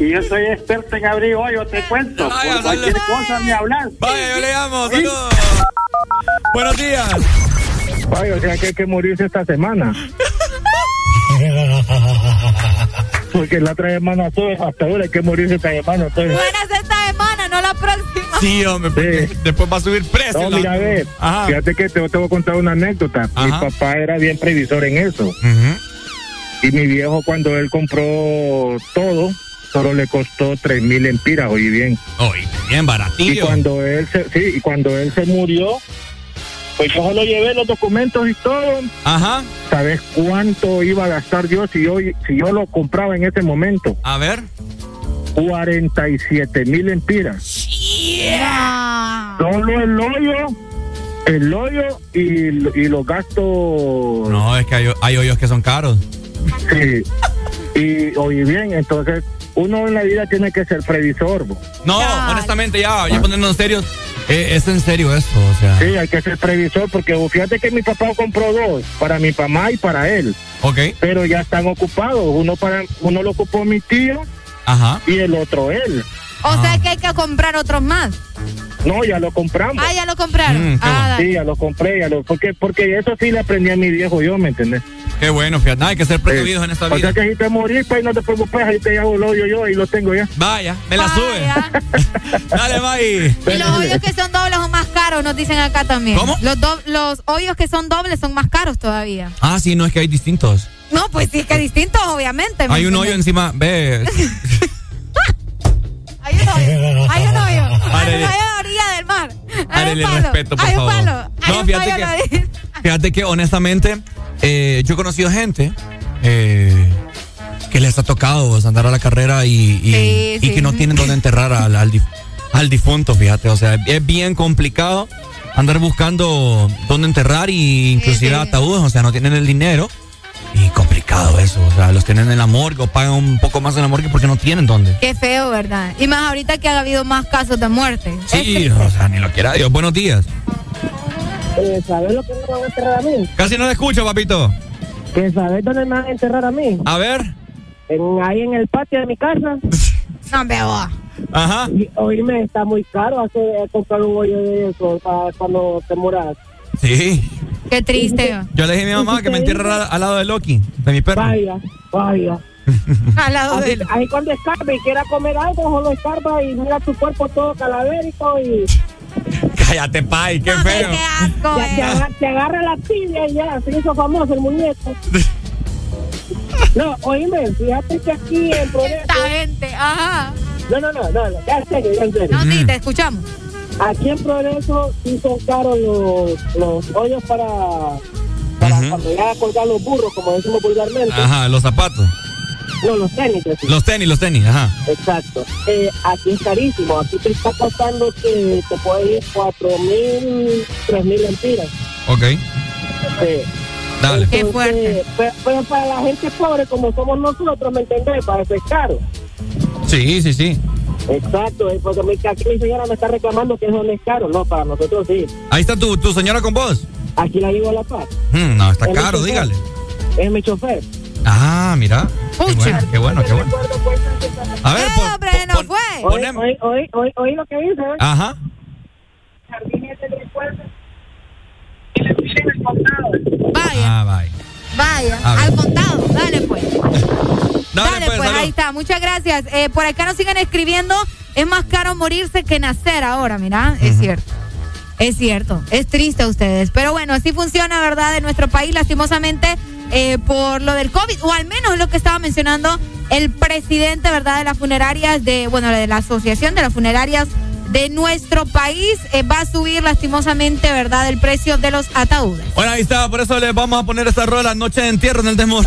Y yo soy experto en abrir hoyo, te cuento. Por cualquier cosa me hablas. Vaya, yo le llamo. Saludos. Buenos días. Vaya, o sea que hay que morirse esta semana. Porque la otra semana todo, hasta ahora hay que morirse esta semana. Entonces. Buenas esta semana, no la próxima. Sí, hombre, después va a subir precio. No, la- mira, a ver, Ajá. fíjate que te, te voy a contar una anécdota. Mi papá era bien previsor en eso. Y mi viejo, cuando él compró todo, solo le costó tres mil empiras, oí bien. Oye, bien Y baratillo. cuando él se, sí, y cuando él se murió, pues yo solo llevé los documentos y todo. Ajá. ¿Sabes cuánto iba a gastar yo si yo, si yo lo compraba en ese momento? A ver. 47 mil empiras. Solo el hoyo, el hoyo y, y los gastos. No, es que hay, hay hoyos que son caros. Sí. Y oye bien, entonces uno en la vida tiene que ser previsor. bo. No, honestamente, ya, ya poniendo en serio. eh, es en serio esto, o sea. Sí, hay que ser previsor porque fíjate que mi papá compró dos, para mi mamá y para él. Ok. Pero ya están ocupados. Uno para uno lo ocupó mi tío Ajá. y el otro él. O sea que hay que comprar otros más. No, ya lo compramos. Ah, ya lo compraron. Mm, ah, Sí, ya lo compré, ya lo, porque, porque eso sí le aprendí a mi viejo yo, ¿me entendés? Qué bueno, fíjate. Hay que ser precavidos en esta O vida. sea que si te morís, pues no te preocupes, ahí te hago el hoyo yo y lo tengo ya. Vaya, me la sube. Dale, May. Y los hoyos que son dobles son más caros, nos dicen acá también. ¿Cómo? Los, do- los hoyos que son dobles son más caros todavía. Ah, sí, no es que hay distintos. No, pues sí, que distintos, obviamente. ¿me Hay un hoyo encima, ve. Hay un hoyo. Hay un hoyo. Hay un hoyo a la orilla del mar. Hay un palo. respeto, por hay un favor. palo. Hay No, un fíjate hoyo que-. Fíjate que honestamente, eh, yo he conocido gente eh, que les ha tocado andar a la carrera y, y- Sí, y sí. que no tienen dónde enterrar al, al, dif- al difunto, fíjate. O sea, es bien complicado andar buscando dónde enterrar y inclusive ataúdes, o sea, no tienen el dinero. Y complicado eso, o sea, los tienen en la morgue o pagan un poco más en la morgue porque no tienen dónde. Qué feo, ¿verdad? Y más ahorita que ha habido más casos de muerte. Sí, o sea, ni lo quiera Dios. Buenos días. Eh, ¿Sabes lo que me van a enterrar a mí? Casi no le escucho, papito. ¿Que sabes dónde me van a enterrar a mí? A ver. En, ahí en el patio de mi casa. No veo. Ajá. Y, oíme, está muy caro hacer, comprar un hoyo de eso para cuando te muras. Sí. Qué triste. Yo le dije a mi mamá que me entierra al, lado de Loki, de mi perro. Vaya, vaya. Al lado Así, de ahí cuando escarba y quiera comer algo, solo escarba y mira tu cuerpo todo calavérico y Cállate, pai, qué feo. asco, ya te, agarra, te agarra la tibia y ya, se hizo famoso el muñeco. No, oíme, fíjate que aquí en Progreso... Esta gente, ajá. No, no, no, no, no, ya en serio, ya en serio. No, sí, te escuchamos. Aquí en Progreso sí son caros los, los hoyos para, para Ujú. cuando ya colgar los burros, como decimos vulgarmente. Ajá, los zapatos. No, los tenis. Los tenis, los tenis, ajá. Exacto. Eh, aquí es carísimo. Aquí te está costando que te puede ir cuatro mil, tres mil empiras. Ok. Sí. Dale. Qué fuerte. Pero, pero para la gente pobre como somos nosotros, ¿me entendés? Para eso es caro. Sí, sí, sí. Exacto, eh, porque mi, aquí mi señora me está reclamando que eso no es caro. No, para nosotros sí. Ahí está tu, tu señora con vos. Aquí la llevo a la paz. Mm, no, está Es caro, dígale. Es mi chofer. Ah, mira. Qué bueno, qué bueno, qué bueno. A ver, pon- hombre, no fue. Oí, oí, oí, oí lo que dice. ¿eh? Ajá. Jardines del recuerdo. Y le piden el contado. Vaya, Ah, bye. vaya. A ver. Al contado. Dale, pues. Dale, Dale, pues, pues, ahí está. Muchas gracias. Eh, por acá nos siguen escribiendo. Es más caro morirse que nacer ahora, mira. Es cierto. Es cierto. Es triste a ustedes. Pero bueno, así funciona, ¿verdad? En nuestro país, lastimosamente, eh, por lo del COVID, o al menos lo que estaba mencionando el presidente, ¿verdad? De las funerarias, de, bueno, de la Asociación de las Funerarias de nuestro país, eh, va a subir lastimosamente, ¿verdad? El precio de los ataúdes. Bueno, ahí está, por eso les vamos a poner esta rola Noche de Entierro en el Desmos.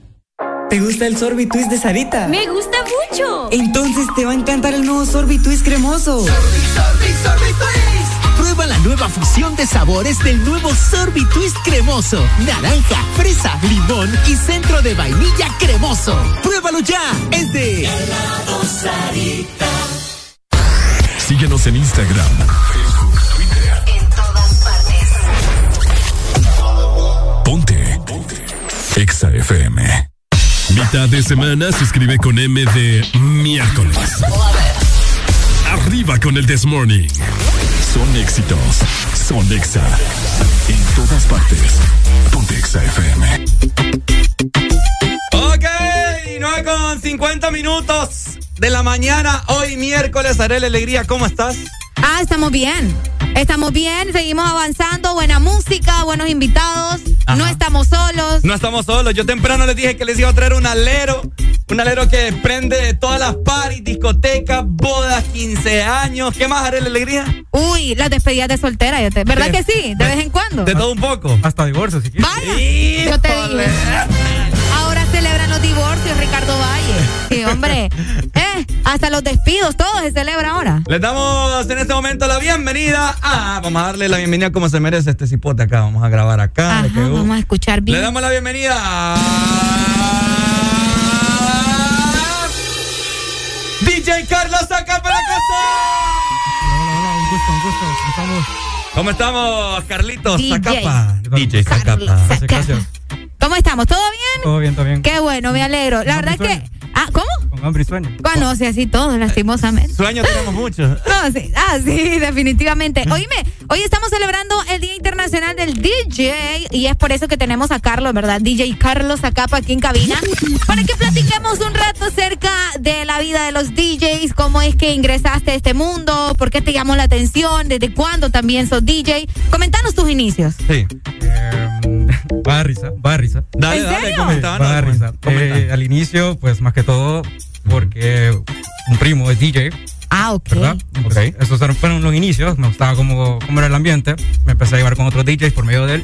¿Te gusta el Sorbitwist de Sarita? Me gusta mucho. Entonces te va a encantar el nuevo Sorbitwist cremoso. Prueba la nueva fusión de sabores del nuevo Sorbitwist cremoso. Naranja, fresa, limón y centro de vainilla cremoso. Pruébalo ya. Es de Síguenos en Instagram, Facebook, Twitter. En todas partes. Ponte. Ponte. Exa FM. Mitad de semana se escribe con M de miércoles. Arriba con el This Morning. Son éxitos. Son Exa. En todas partes. Ponte Exa FM. Ok, 9 con 50 minutos de la mañana, hoy miércoles. Arely Alegría, ¿cómo estás? Ah, estamos bien. Estamos bien, seguimos avanzando, buena música, buenos invitados. No estamos solos. No estamos solos. Yo temprano les dije que les iba a traer un alero. Un alero que prende todas las paris, discotecas, bodas, 15 años. ¿Qué más, Arely Alegría? Uy, las despedidas de soltera, yo te- ¿verdad que sí? De vez en cuando. De todo un poco. Hasta divorcio, si quieres. Vaya, yo te digo. Ahora celebran los divorcios, Ricardo Valle. Sí, hombre. Eh, hasta los despidos, todo se celebra ahora. Les damos en este momento la bienvenida. Ah, vamos a darle la bienvenida como se merece este cipote acá. Vamos a grabar acá. Ajá, vamos a escuchar bien. Le damos la bienvenida a DJ Carlos acá para casa. Hola, hola, un gusto, un gusto. ¿Cómo estamos? ¿Cómo estamos, Carlitos DJ. Zacapa? DJ Zacapa. Gracias, gracias. ¿Cómo estamos? ¿Todo bien? Todo bien, todo bien. Qué bueno, me alegro. La verdad es que. Ah, ¿cómo? Hambre y sueño. Bueno, sí, así todos, lastimosamente. Sueños tenemos muchos. No, sí, ah, sí, definitivamente. Oíme, hoy estamos celebrando el Día Internacional del DJ y es por eso que tenemos a Carlos, ¿verdad? DJ Carlos Acapa aquí en cabina para que platiquemos un rato acerca de la vida de los DJs, cómo es que ingresaste a este mundo, por qué te llamó la atención, desde cuándo también sos DJ. Comentanos tus inicios. Sí. Va a risa, va a risa. Dale, ¿En dale, serio? comenta. Va a dar risa. Eh, al inicio, pues más que todo, porque un primo es DJ. Ah, ok. ¿Verdad? Entonces, Esos fueron los inicios. Me gustaba cómo, cómo era el ambiente. Me empecé a llevar con otros DJs por medio de él.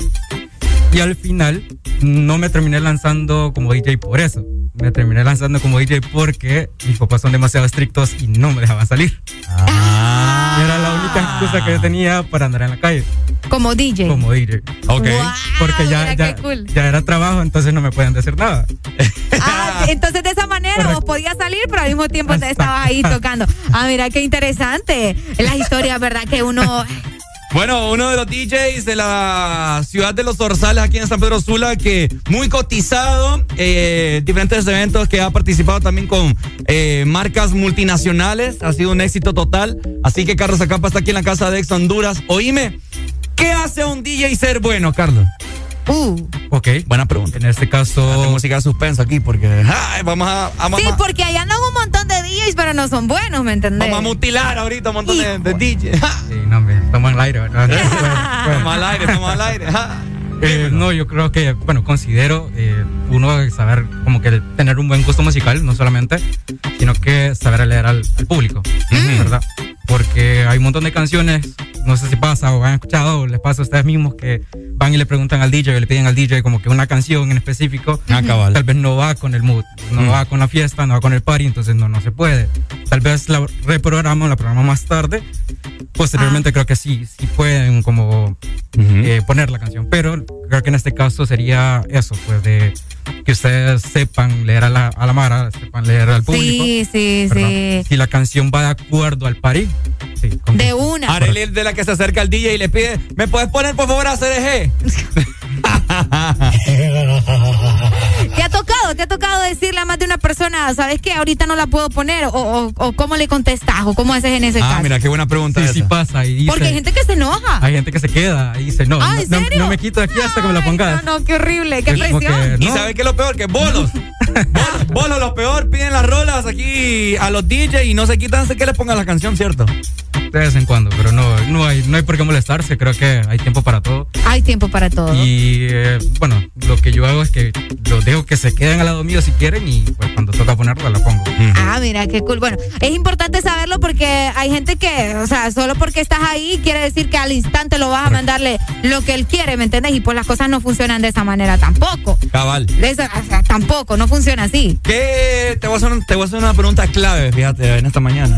Y al final, no me terminé lanzando como DJ por eso. Me terminé lanzando como DJ porque mis papás son demasiado estrictos y no me dejaban salir. Ah. Única excusa que yo tenía para andar en la calle. Como DJ. como DJ. Ok. Porque ya, ya, cool. ya era trabajo, entonces no me pueden decir nada. Ah, entonces de esa manera vos podías salir, pero al mismo tiempo te estabas ahí tocando. Ah, mira qué interesante. Las historias, ¿verdad? Que uno. Bueno, uno de los DJs de la ciudad de los Orzales aquí en San Pedro Sula, que muy cotizado, eh, diferentes eventos que ha participado también con eh, marcas multinacionales, ha sido un éxito total. Así que Carlos Acampa está aquí en la casa de Ex Honduras. Oíme, ¿qué hace un DJ ser bueno, Carlos? Uh. Ok. Buena pregunta. En este caso. Hace música de suspenso aquí porque ay, vamos a, a- vamos Sí, a- porque allá andan un montón de DJs, pero no son buenos, ¿me entendés? vamos a mutilar ahorita un montón de, de DJs. Sí, no, hombre, estamos en el aire, ¿verdad? Estamos al aire, estamos al aire. Eh, no, yo creo que, bueno, considero eh, uno saber como que tener un buen gusto musical, no solamente, sino que saber leer al, al público, ¿verdad? Porque hay un montón de canciones, no sé si pasa o han escuchado, o les pasa a ustedes mismos que van y le preguntan al DJ o le piden al DJ como que una canción en específico, Ah, cabal. tal vez no va con el mood, no Mm. va con la fiesta, no va con el party, entonces no, no se puede. Tal vez la reprograma o la programa más tarde, posteriormente creo que sí, sí pueden como eh, poner la canción, pero creo que en este caso sería eso, pues de que ustedes sepan leer a la, a la Mara, sepan leer al público. Sí, sí, ¿verdad? sí. Si la canción va de acuerdo al party, sí. De una. Arely de la que se acerca al DJ y le pide, ¿me puedes poner por favor a CDG? ¿Te ha tocado? ¿Te ha tocado decirle a más de una persona, sabes qué, ahorita no la puedo poner? O, o- o cómo le contestas? ¿O cómo haces en ese Ah, caso? mira, qué buena pregunta Sí, esa. sí pasa y dice, Porque hay gente que se enoja. hay gente que se queda y dice, no, Ah, no, ¿en no- serio? no me quito de aquí hasta que me la pongas. No, no, qué horrible, qué Es presión. que- ¿Y No. sabe qué es lo peor? Que bolos. bolos, bolos, lo peor, piden las rolas aquí a los DJs y no se quitan hasta que les pongan la canción, ¿cierto? De vez en cuando, pero no, no, hay, no hay por qué molestarse, creo que hay tiempo para todo. Hay tiempo para todo. Y eh, bueno, lo que yo hago es que los dejo que se queden al lado mío si quieren y pues cuando toca ponerla la pongo. Ah, mira, qué cool. Bueno, es importante saberlo porque hay gente que, o sea, solo porque estás ahí quiere decir que al instante lo vas a mandarle lo que él quiere, ¿me entiendes? Y pues las cosas no funcionan de esa manera tampoco. Cabal. De esa- o sea, tampoco, no funciona así. ¿Qué? Te voy, a hacer, te voy a hacer una pregunta clave, fíjate, en esta mañana.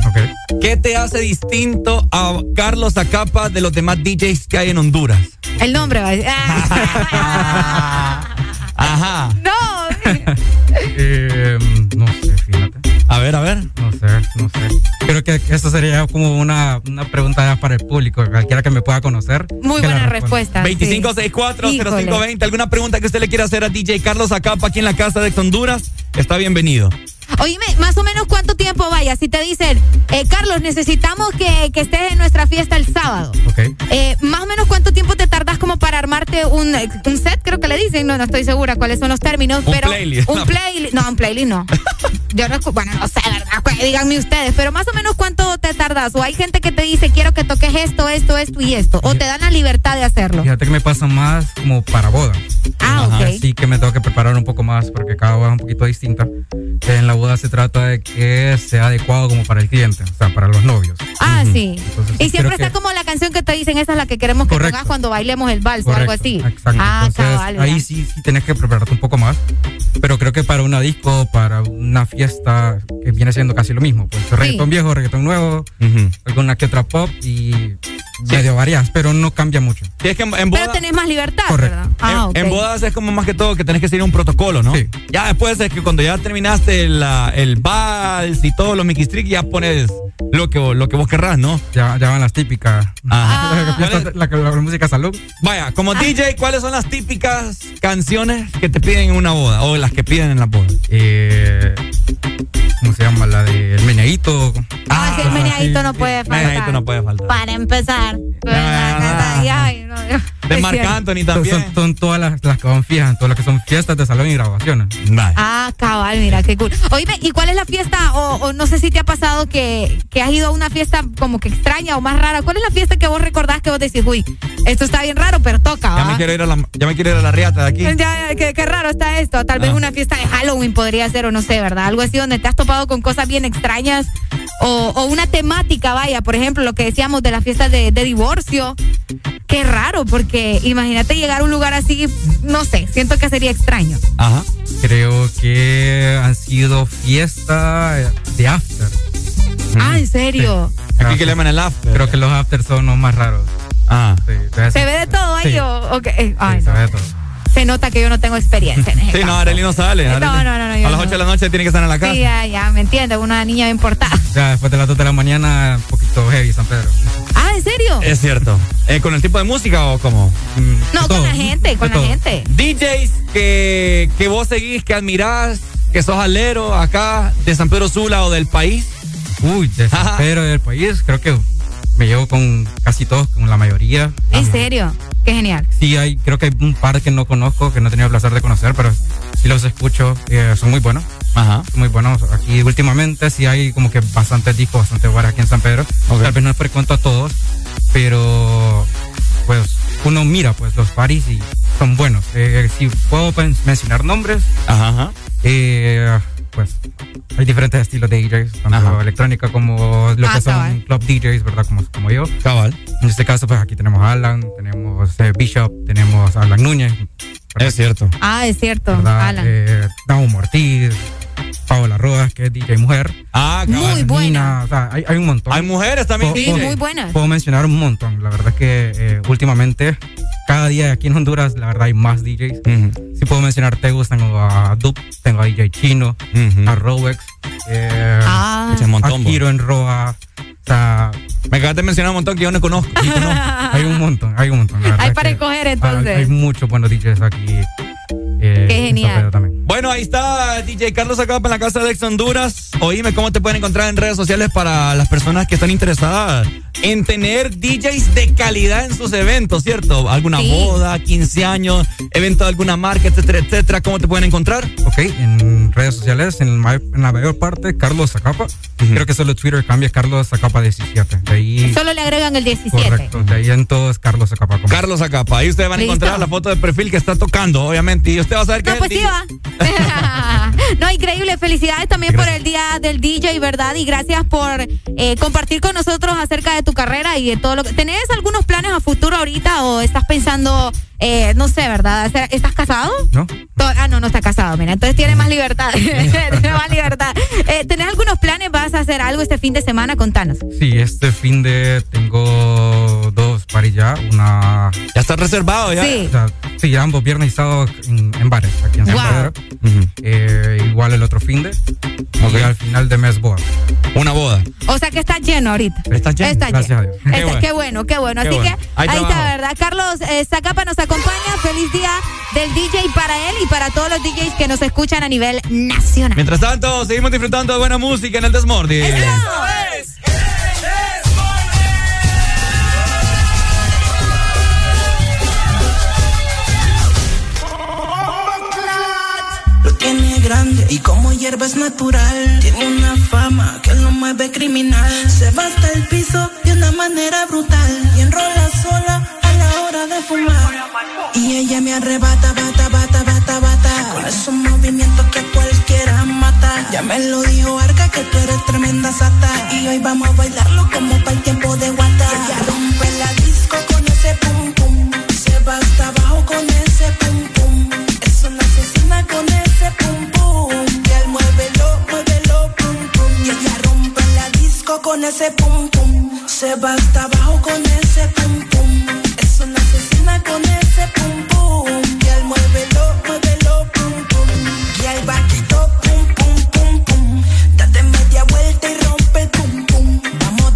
¿Qué te hace distinto a Carlos Acapa de los demás DJs que hay en Honduras? El nombre va a decir. Ah, Ajá. no. Eh, no sé, fíjate. A ver, a ver. No sé, no sé. Creo que eso sería como una, una pregunta para el público, cualquiera que me pueda conocer. Muy buena respuesta. sí. 2564-0520. ¿Alguna pregunta que usted le quiera hacer a DJ Carlos Acapa aquí en la casa de Honduras? Está bienvenido. Oíme, más o menos cuánto tiempo vaya. Si te dicen, eh, Carlos, necesitamos que, que estés en nuestra fiesta el sábado. Ok. Eh, más o menos cuánto tiempo te tardas como para armarte un, eh, un set, creo que le dicen, no, no estoy segura cuáles son los términos, Un pero playlist. un playlist, no, un playlist no. Yo no, bueno, no sé, ¿verdad? Pues, Díganme ustedes, pero más o menos cuánto te tardas. O hay gente que te dice, quiero que toques esto, esto, esto y esto. O te dan la libertad de hacerlo. Fíjate que me pasa más como para boda. Ah, ok. Así que me tengo que preparar un poco más porque cada boda es un poquito distinta. En la boda se trata de que sea adecuado como para el cliente, o sea, para los novios. Ah, sí. Entonces, Y siempre creo está que- como la canción que te dicen, esa es la que queremos que Correcto. pongas cuando bailemos el vals o algo Correcto, así. Exacto. Ah, Entonces, cabal, ahí sí, sí tienes que prepararte un poco más. Pero creo que para una disco, para una fiesta, que viene siendo casi lo mismo. Pues reggaetón viejo, reggaetón nuevo, alguna que otra pop y medio varias, pero no cambia mucho. Sí, es que en, en Pero boda- tenés más libertad, Correcto. ¿verdad? Ah, ok. En bodas es como más que todo que tenés que seguir un protocolo, ¿no? Ya después es que cuando ya terminaste la- el vals y todo, los Mickey Street, ya pones lo que, lo que vos querrás, ¿no? Ya, ya van las típicas. Ajá. La, fiesta- la- la- la música salud. Vaya, como DJ, ¿cuáles son las típicas canciones que te piden en una boda? O las que piden en la boda. Eh, ¿Cómo se llama? La de El Meneadito. Ah, sí, el meneadito no puede faltar. Meneadito no puede faltar. Para empezar. Ay, no, no. De Marc cierto. Anthony Son, también. son- son todas las, las que van fijas, todas las que son fiestas de salón y grabaciones. Ah, cabal, mira, qué cool. Oíme, ¿y cuál es la fiesta? O, o no sé si te ha pasado que, que has ido a una fiesta como que extraña o más rara. ¿Cuál es la fiesta que vos recordás que vos decís, uy, esto está bien raro, pero toca, Ya ¿va? me quiero ir a la, ya me quiero ir a la riata de aquí. Ya, ya, qué, qué raro está esto. Tal vez Ah. una fiesta de Halloween podría ser, o no sé, ¿verdad? Algo así donde te has topado con cosas bien extrañas. O, o una temática, vaya, por ejemplo, lo que decíamos de la fiesta de, de divorcio. Qué raro, porque imagínate llegar a un lugar así, no sé, siento que sería extraño. Ajá. Creo que han sido fiestas de after. Ah, ¿en serio? Aquí que le llaman el after. Creo que los after son los más raros. Ah. Sí, se, ¿Se ve de todo ahí Sí. o o qué? Eh, se ve todo. Se nota que yo no tengo experiencia en ese Sí, no. Arely no sale. No, Arely. no, no, no, A las no. 8 de la noche tiene que estar en la casa. Sí, ya, ya, me entiendes, una niña bien portada. Ya después de las 2 de la mañana, un poquito heavy San Pedro. Ah, ¿en serio? Es cierto. Eh, ¿Con el tipo de música o cómo? no, con la gente, con la gente. DJs que, que vos seguís, que admirás, que sos alero acá de San Pedro Sula o del país. Uy, de San Pedro del país, creo que me llevo con casi todos, con la mayoría. ¿En serio? Qué genial. Sí, hay, creo que hay un par que no conozco, que no he tenido el placer de conocer, pero sí los escucho, eh, son muy buenos. Ajá. Muy buenos. Aquí últimamente sí hay como que bastantes discos, bastantes bares aquí en San Pedro. Tal vez no frecuento a todos, pero pues uno mira pues los paris y son buenos. Eh, si puedo mencionar nombres, Ajá. Eh, pues hay diferentes estilos de DJs, tanto Ajá. electrónica como lo Ah, que son cabal. club DJs, ¿verdad? Como, como yo. Cabal. En este caso, pues aquí tenemos a Alan, tenemos eh, Bishop, tenemos a Alan Núñez. Es cierto. Ah, es cierto, ¿verdad? Alan. Eh, Ortiz, Paola Rodas, que es DJ mujer. Ah, Muy buena. O sea, hay, hay un montón. Hay mujeres también Sí, muy buena. Puedo mencionar un montón. La verdad es que eh, últimamente, cada día aquí en Honduras, la verdad hay más DJs. Ujú. Si puedo mencionar Tegus, tengo a Dup, tengo a DJ Chino, a Rowex, eh, Ah. A. Kiro en Roa. O sea, Me acabas de mencionar un montón que yo no conozco. hay un montón, hay un montón. la Hay para escoger entonces. Hay, muchos buenos DJs aquí. eh, Qué genial. También. Bueno, ahí está DJ Carlos acá en la casa de Ex Honduras. Oíme cómo te pueden encontrar en redes sociales para las personas que están interesadas en tener DJs de calidad en sus eventos, ¿cierto? Alguna Sí. boda, 15 años, evento de alguna marca, etcétera, etcétera. ¿Cómo te pueden encontrar? Ok, en redes sociales, en, el en la mayor parte, Carlos Zacapa. Creo que solo Twitter cambia Carlos Zacapa 17. De ahí. Solo le agregan el 17. Correcto, de ahí en todo es Carlos Zacapa. Carlos Acapa. Ahí ustedes van a Listo. encontrar la foto de perfil que está tocando, obviamente. Y usted va a saber que No, es pues el sí DJ. va. no, increíble. Felicidades también por el día del DJ, ¿verdad? Y gracias por eh, compartir con nosotros acerca de tu carrera y de todo lo que. ¿Tenés algunos planes a futuro ahorita o estás pensando, eh, no sé, ¿verdad? ¿Estás casado? ¿No? Ah, no, no está casado, mira. Entonces tiene más libertad. tiene más libertad. Eh, ¿Tenés algunos planes? ¿Vas a hacer algo este fin de semana? Contanos. Sí, este fin de tengo dos paris ya. Una. Ya está reservado, ya. Sí. O sea, sí, ambos viernes y sábado en, en bares aquí en San Wow. Pedro. Ujú. Eh, igual el otro fin de. Ok. Y al final de mes boda. Una boda. O sea que está lleno ahorita. Está lleno, Está gracias lleno. a Dios. Está- Qué bueno. Qué bueno, qué bueno. Qué Así bueno. que ahí trabajo. está, ¿verdad? Carlos eh, Zacapa nos acompaña. Feliz día del DJ para él y para todos los DJs que nos escuchan a nivel nacional. Mientras tanto, seguimos disfrutando de buena música en el Desmordi. Lo tiene grande y como hierba es natural. Tiene una fama que lo mueve criminal. Se va hasta el piso de una manera brutal. Y enrola sola hora de fumar. Y ella me arrebata, bata, bata, bata, bata. Con esos movimientos que cualquiera mata. Ya me lo dijo Arca que tú eres tremenda sata. Y hoy vamos a bailarlo como para el tiempo de guata. Ella rompe la disco con ese pum pum. Se va hasta abajo con ese pum pum. Es una asesina con ese pum pum. Y él muévelo, muévelo, pum pum. Y ella rompe la disco con ese pum pum. Se va hasta abajo con ese pum pum.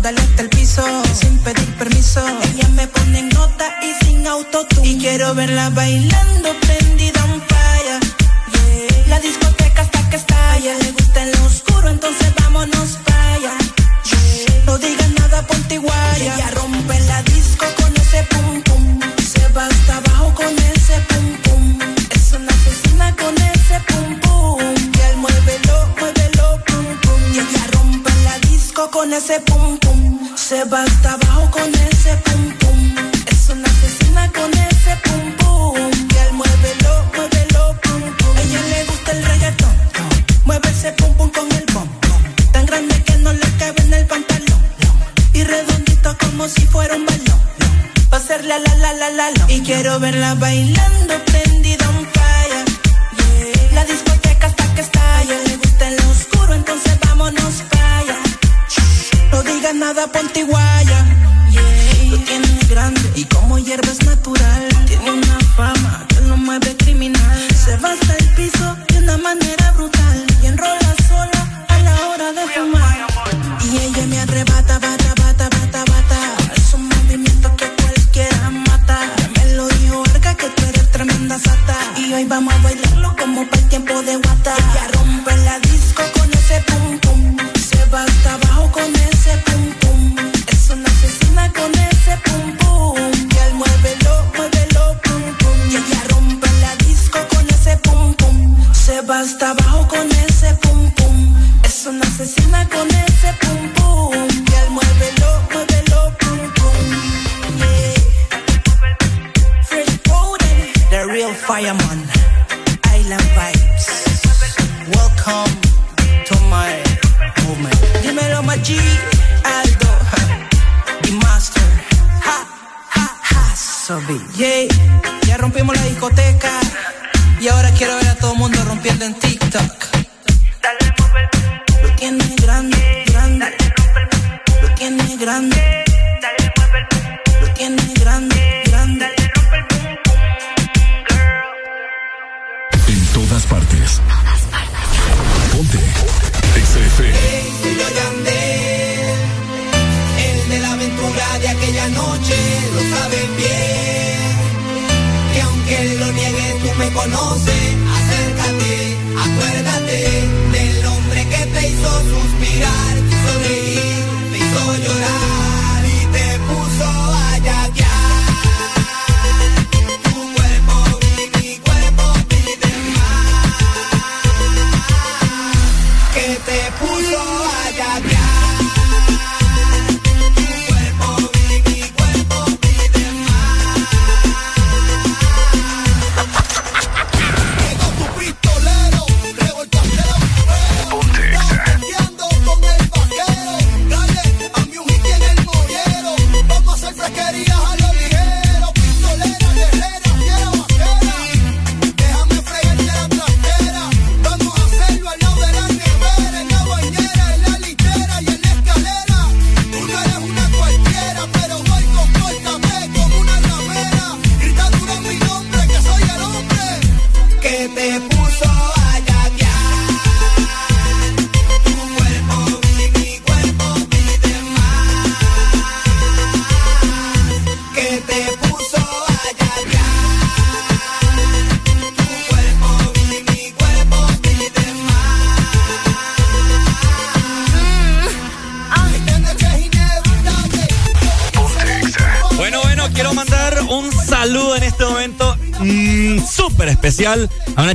Dale hasta el piso sin pedir permiso. Ella me pone en nota y sin autotune. Y quiero verla bailando prendida on fire. Yeah. La discoteca hasta que estalla. Le gusta en lo oscuro, entonces vámonos para allá. No digas nada, ponte guaya. Ella rompe la disco con ese pum pum. Se va hasta abajo con ese pum. Con ese pum pum. Se va hasta abajo con ese pum pum. Es una asesina con ese pum pum. Y él muévelo, muévelo, pum pum. A ella le gusta el reggaetón. Mueve ese pum pum con el bom. Tan grande que no le cabe en el pantalón. Y redondito como si fuera un balón. Va a ser la la la la la. Y quiero verla bailando prendida on fire. La discoteca hasta que estalla. Le gusta en lo oscuro, entonces vámonos para. No digas nada, ponte guaya. Yeah. Lo tiene grande y como hierba es natural. Tiene una fama que lo mueve criminal. Se va hasta el piso de una manera brutal y enrola sola a la hora de fumar. Y ella me arrebata, bata, bata, bata, bata. Con esos movimientos que cualquiera mata. Me lo dijo Arca que tú eres tremenda sata. Y hoy vamos a bailarlo como para el tiempo de guata.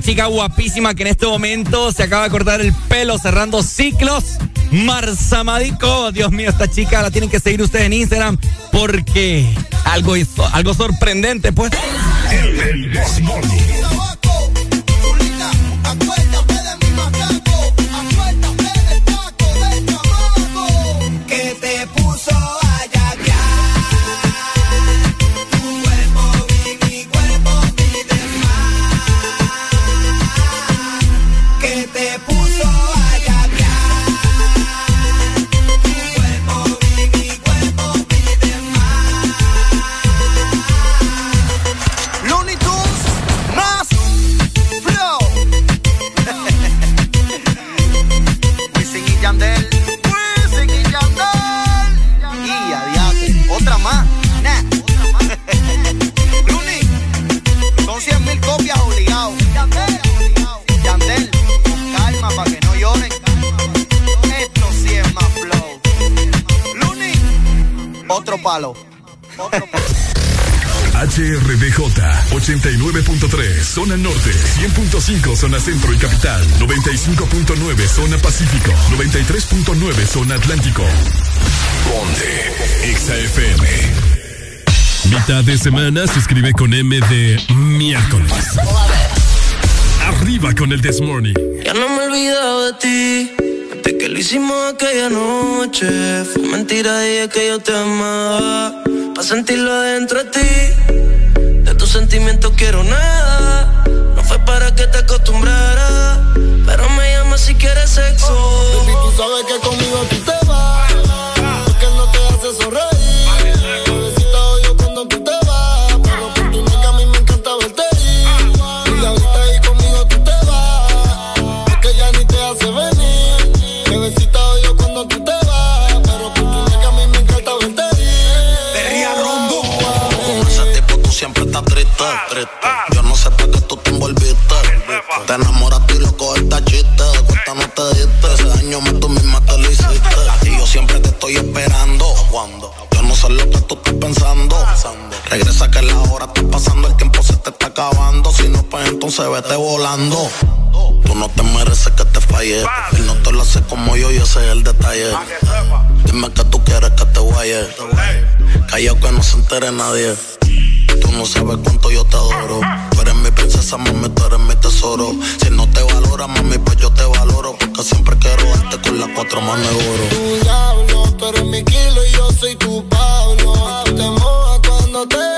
Chica guapísima que en este momento se acaba de cortar el pelo cerrando ciclos. Marzamadico, Dios mío, esta chica la tienen que seguir ustedes en Instagram porque algo hizo, algo sorprendente, pues. que Zona Norte 100.5 Zona Centro y Capital 95.9 Zona Pacífico 93.9 Zona Atlántico Ponte XAFM Mitad de semana se escribe con M de miércoles Arriba con el This Morning Ya no me he olvidado de ti. De que lo hicimos aquella noche. Fue mentira, dije que yo te amaba. Pa' sentirlo adentro de ti. De tus sentimientos quiero nada. Acostumbrara. Pero me llama si quieres sexo. Baby, tú sabes que conmigo vete volando. Tú no te mereces que te falle. Él no te lo hace como yo y ese es el detalle. Dime que tú quieres que te guaye. Callao que no se entere nadie. Tú no sabes cuánto yo te adoro. Tú eres mi princesa, mami, tú eres mi tesoro. Si no te valora, mami, pues yo te valoro. Porque siempre quiero darte con las cuatro manos de oro. Tu diablo, tú eres mi kilo y yo soy tu Pablo. Te mojas cuando te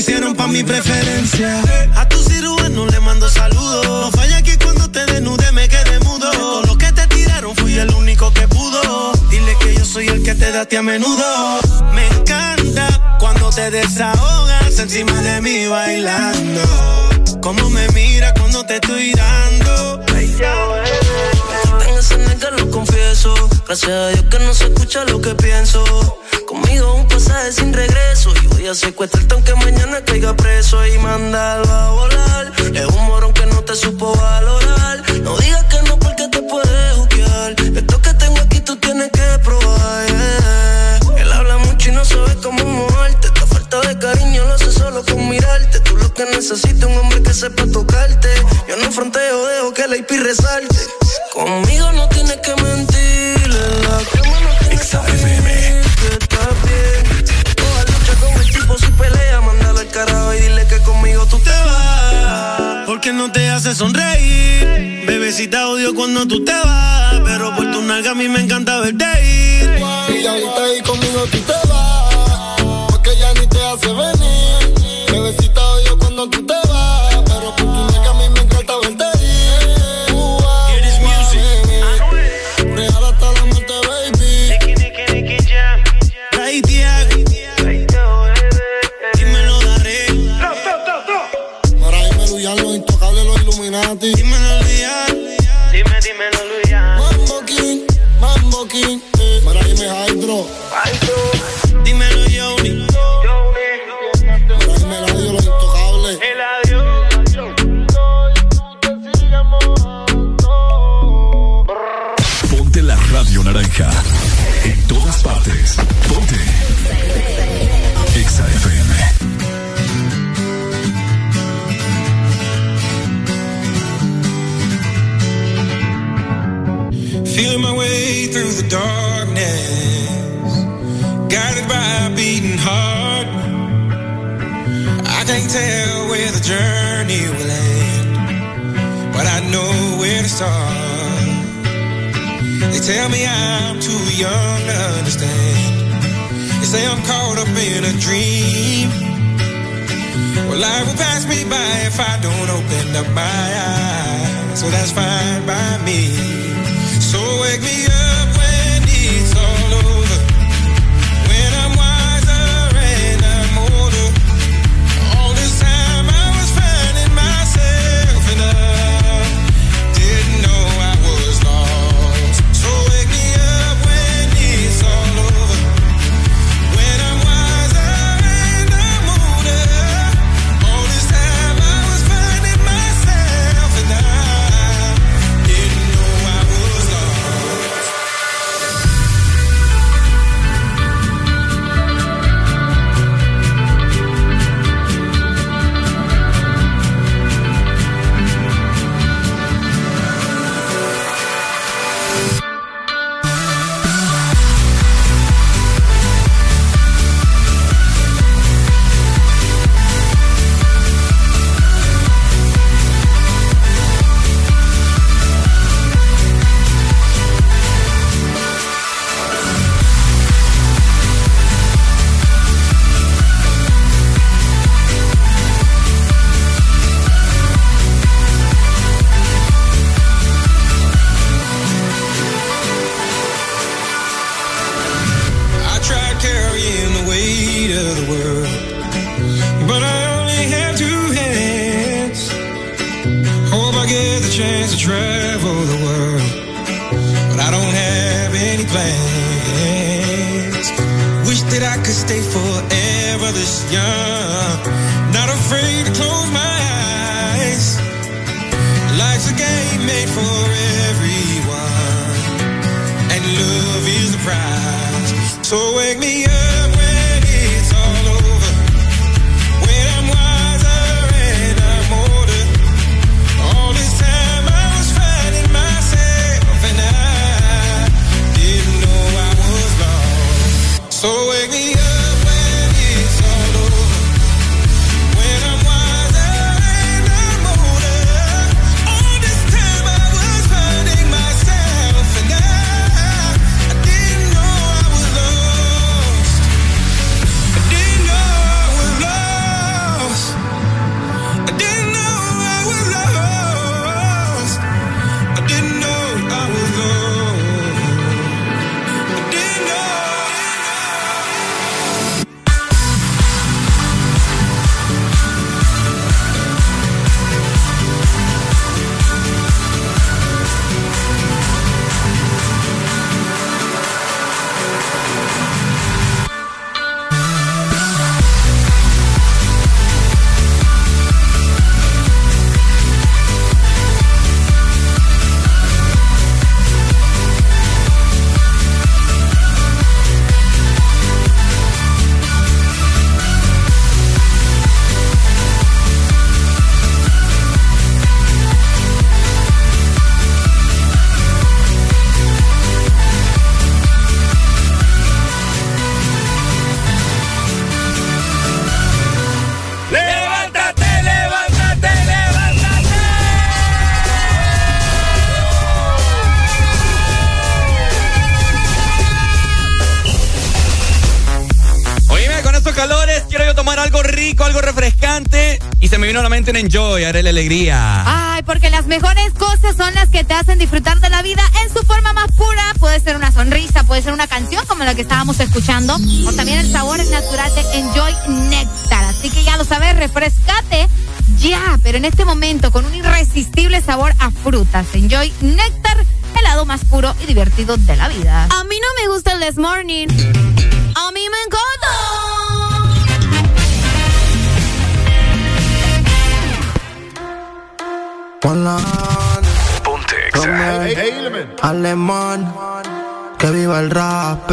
hicieron pa' mi preferencia. A tu cirujano le mando saludos. No falla que cuando te desnude me quede mudo. De todo lo que te tiraron fui el único que pudo. Dile que yo soy el que te da a ti a menudo. Me encanta cuando te desahogas encima de mí bailando. Cómo me mira cuando te estoy dando. En esa neta lo confieso. Gracias a Dios que no se escucha lo que pienso. Conmigo un pasaje sin regreso. Y voy a secuestrarte aunque mañana caiga preso y mandarlo a volar. Es un morón que no te supo valorar. No digas que no porque te puedes juzgar. Esto que tengo aquí tú tienes que probar. Él habla mucho y no sabe cómo moverte. Esta falta de cariño lo hace solo con mirarte. Tú lo que necesitas un hombre que sepa tocarte. Yo no fronteo, dejo que la IP resalte. Hace sonreír. Bebecita odio cuando tú te vas. Pero por tu nalga a mí me encanta verte ir. Y ahorita ahí conmigo tú te vas, porque ya ni te hace venir. Enjoy, haré la alegría. Ay, porque las mejores cosas son las que te hacen disfrutar de la vida en su forma más pura. Puede ser una sonrisa, puede ser una canción como la que estábamos escuchando, o también el sabor natural de Enjoy Nectar. Así que ya lo sabes, refrescate ya, pero en este momento con un irresistible sabor a frutas. Enjoy Nectar, el lado más puro y divertido de la vida. A mí no me gusta el This Morning. Ponte Alemán, que viva el rap.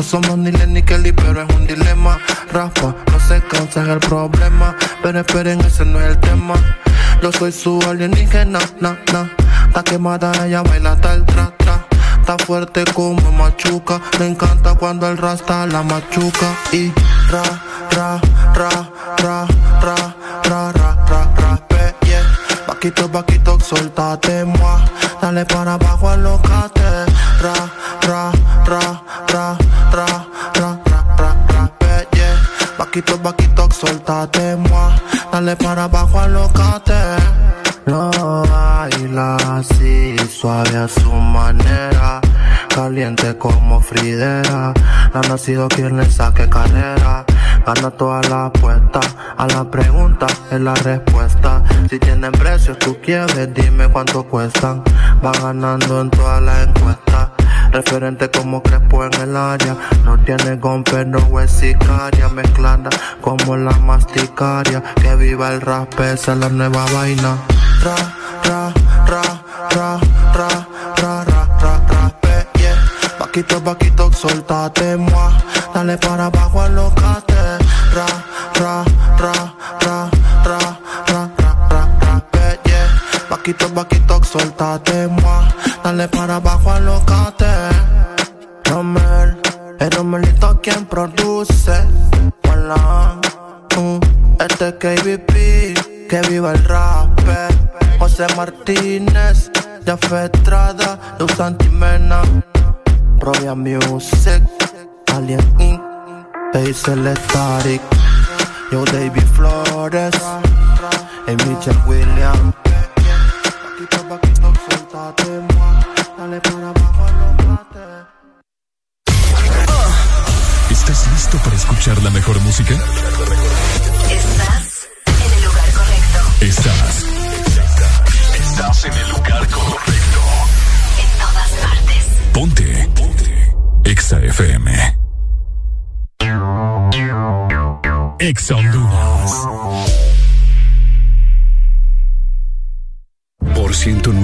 No somos ni Len ni Kelly, pero es un dilema. Rafa, no se cansa es el problema. Pero esperen, ese no es el tema. Yo soy su alienígena, na, na. Está quemada, ella baila hasta el tra, tra. Está fuerte como machuca. Me encanta cuando el rasta la machuca. Y ra, ra, ra, ra, ra, ra, ra, ra, rape, yeah. Paquito, paquito, soltate, moi. Dale para abajo, alocate. Ra, ra, ra, ra, Paquito, paquito, soltate, moi. Dale para abajo, alocate. Lo baila así, suave a su manera. Caliente como Fridera. Ha nacido quien le saque carrera. Gana toda la apuesta. A la pregunta es la respuesta. Si tienen precios, tú quieres, dime cuánto cuestan. Va ganando en las encuestas. Referente como Crespo en el área. No tiene gon, pero es sicaria. Mezclada como la masticaria. Que viva el rap, esa es la nueva vaina. Ra, ra, ra, ra, ra, ra, ra, ra, rape, yeah. Paquito, paquito, soltate, moi. Dale para abajo, alocate. Ra, ra, ra, ra, ra, ra, ra, ra, rape, yeah. Paquito, paquito, soltate, moi. Dale para abajo, alocate. Martínez, de Fetrada, Luz Antimena, Roya Music, Alien Inc., Basil Static, Yo David Flores, y Michelle Williams. ¿Estás listo para escuchar la mejor música? Exa FM. Exa Honduras. Por 109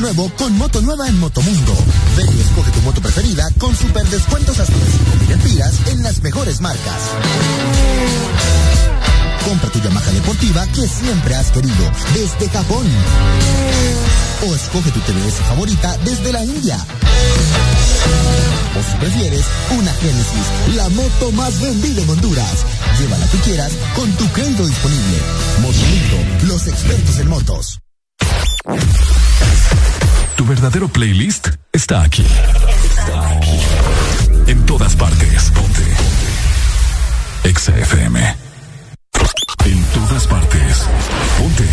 Nuevo con moto nueva en Motomundo. Ven y escoge tu moto preferida con super descuentos hasta de 5 empiras en las mejores marcas. Compra tu Yamaha deportiva que siempre has querido desde Japón. O escoge tu TVS favorita desde la India. O si prefieres, una Genesis, la moto más vendida en Honduras. Llévala que quieras con tu crédito disponible. Motomundo, los expertos en motos. Tu verdadero playlist está aquí. Está aquí. En todas partes. Ponte. Exa. En todas partes. Ponte.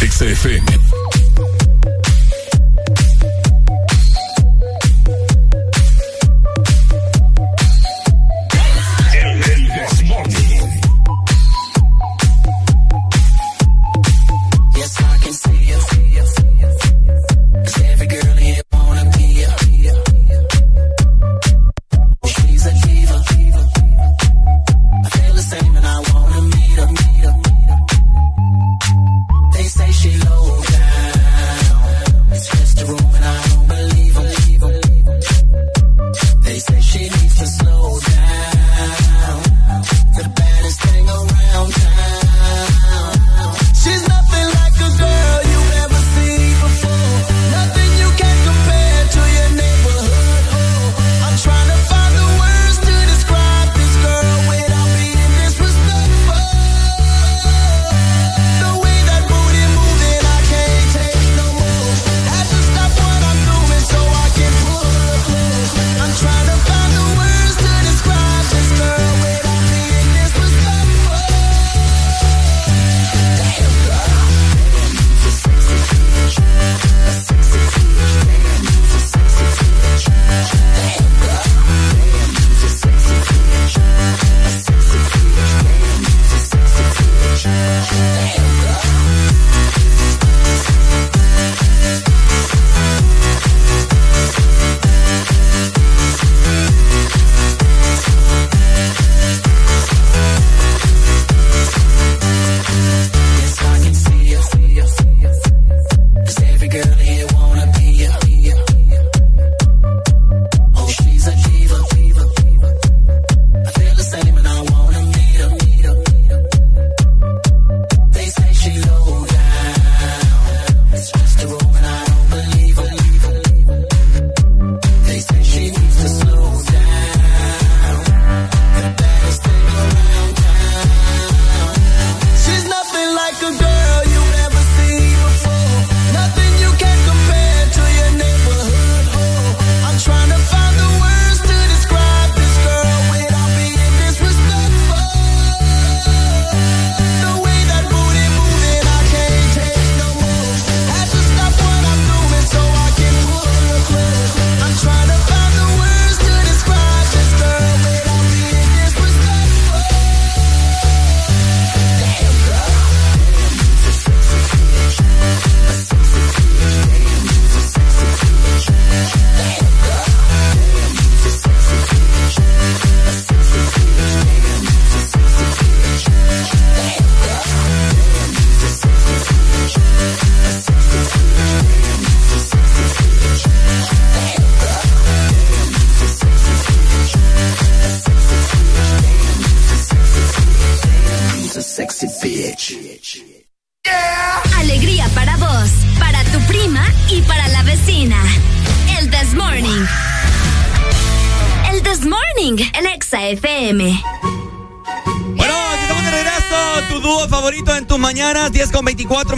Exa FM.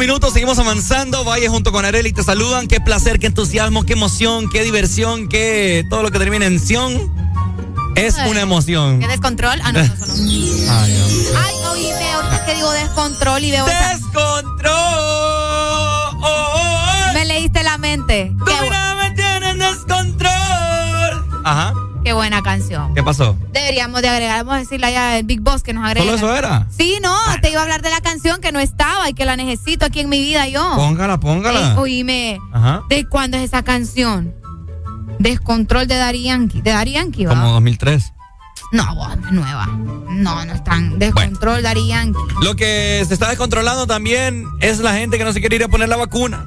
Minutos. Seguimos avanzando. Vaya junto con Areli, te saludan. Qué placer, qué entusiasmo, qué emoción, qué diversión, qué todo lo que termina en ción es Ay. una emoción. ¿Qué descontrol? Ah, no, no, no. Ay, oíme, ahorita que digo descontrol y veo esa- Me leíste la mente. Qué, bu- me tienes descontrol. Ajá. qué buena canción. ¿Qué pasó? Deberíamos de agregar, vamos a decirle allá al Big Boss que nos agregue. ¿Solo eso era? Sí, no, te iba a hablar de la canción que no estaba y que la necesito aquí en mi vida yo. Póngala, póngala. Eh, oíme, Ajá. ¿de cuándo es esa canción? Descontrol de Daddy Yankee. De Daddy Yankee, ¿va? Como 2003. No, vos, nueva. No, no es tan. Descontrol Daddy Yankee. Lo que se está descontrolando también es la gente que no se quiere ir a poner la vacuna.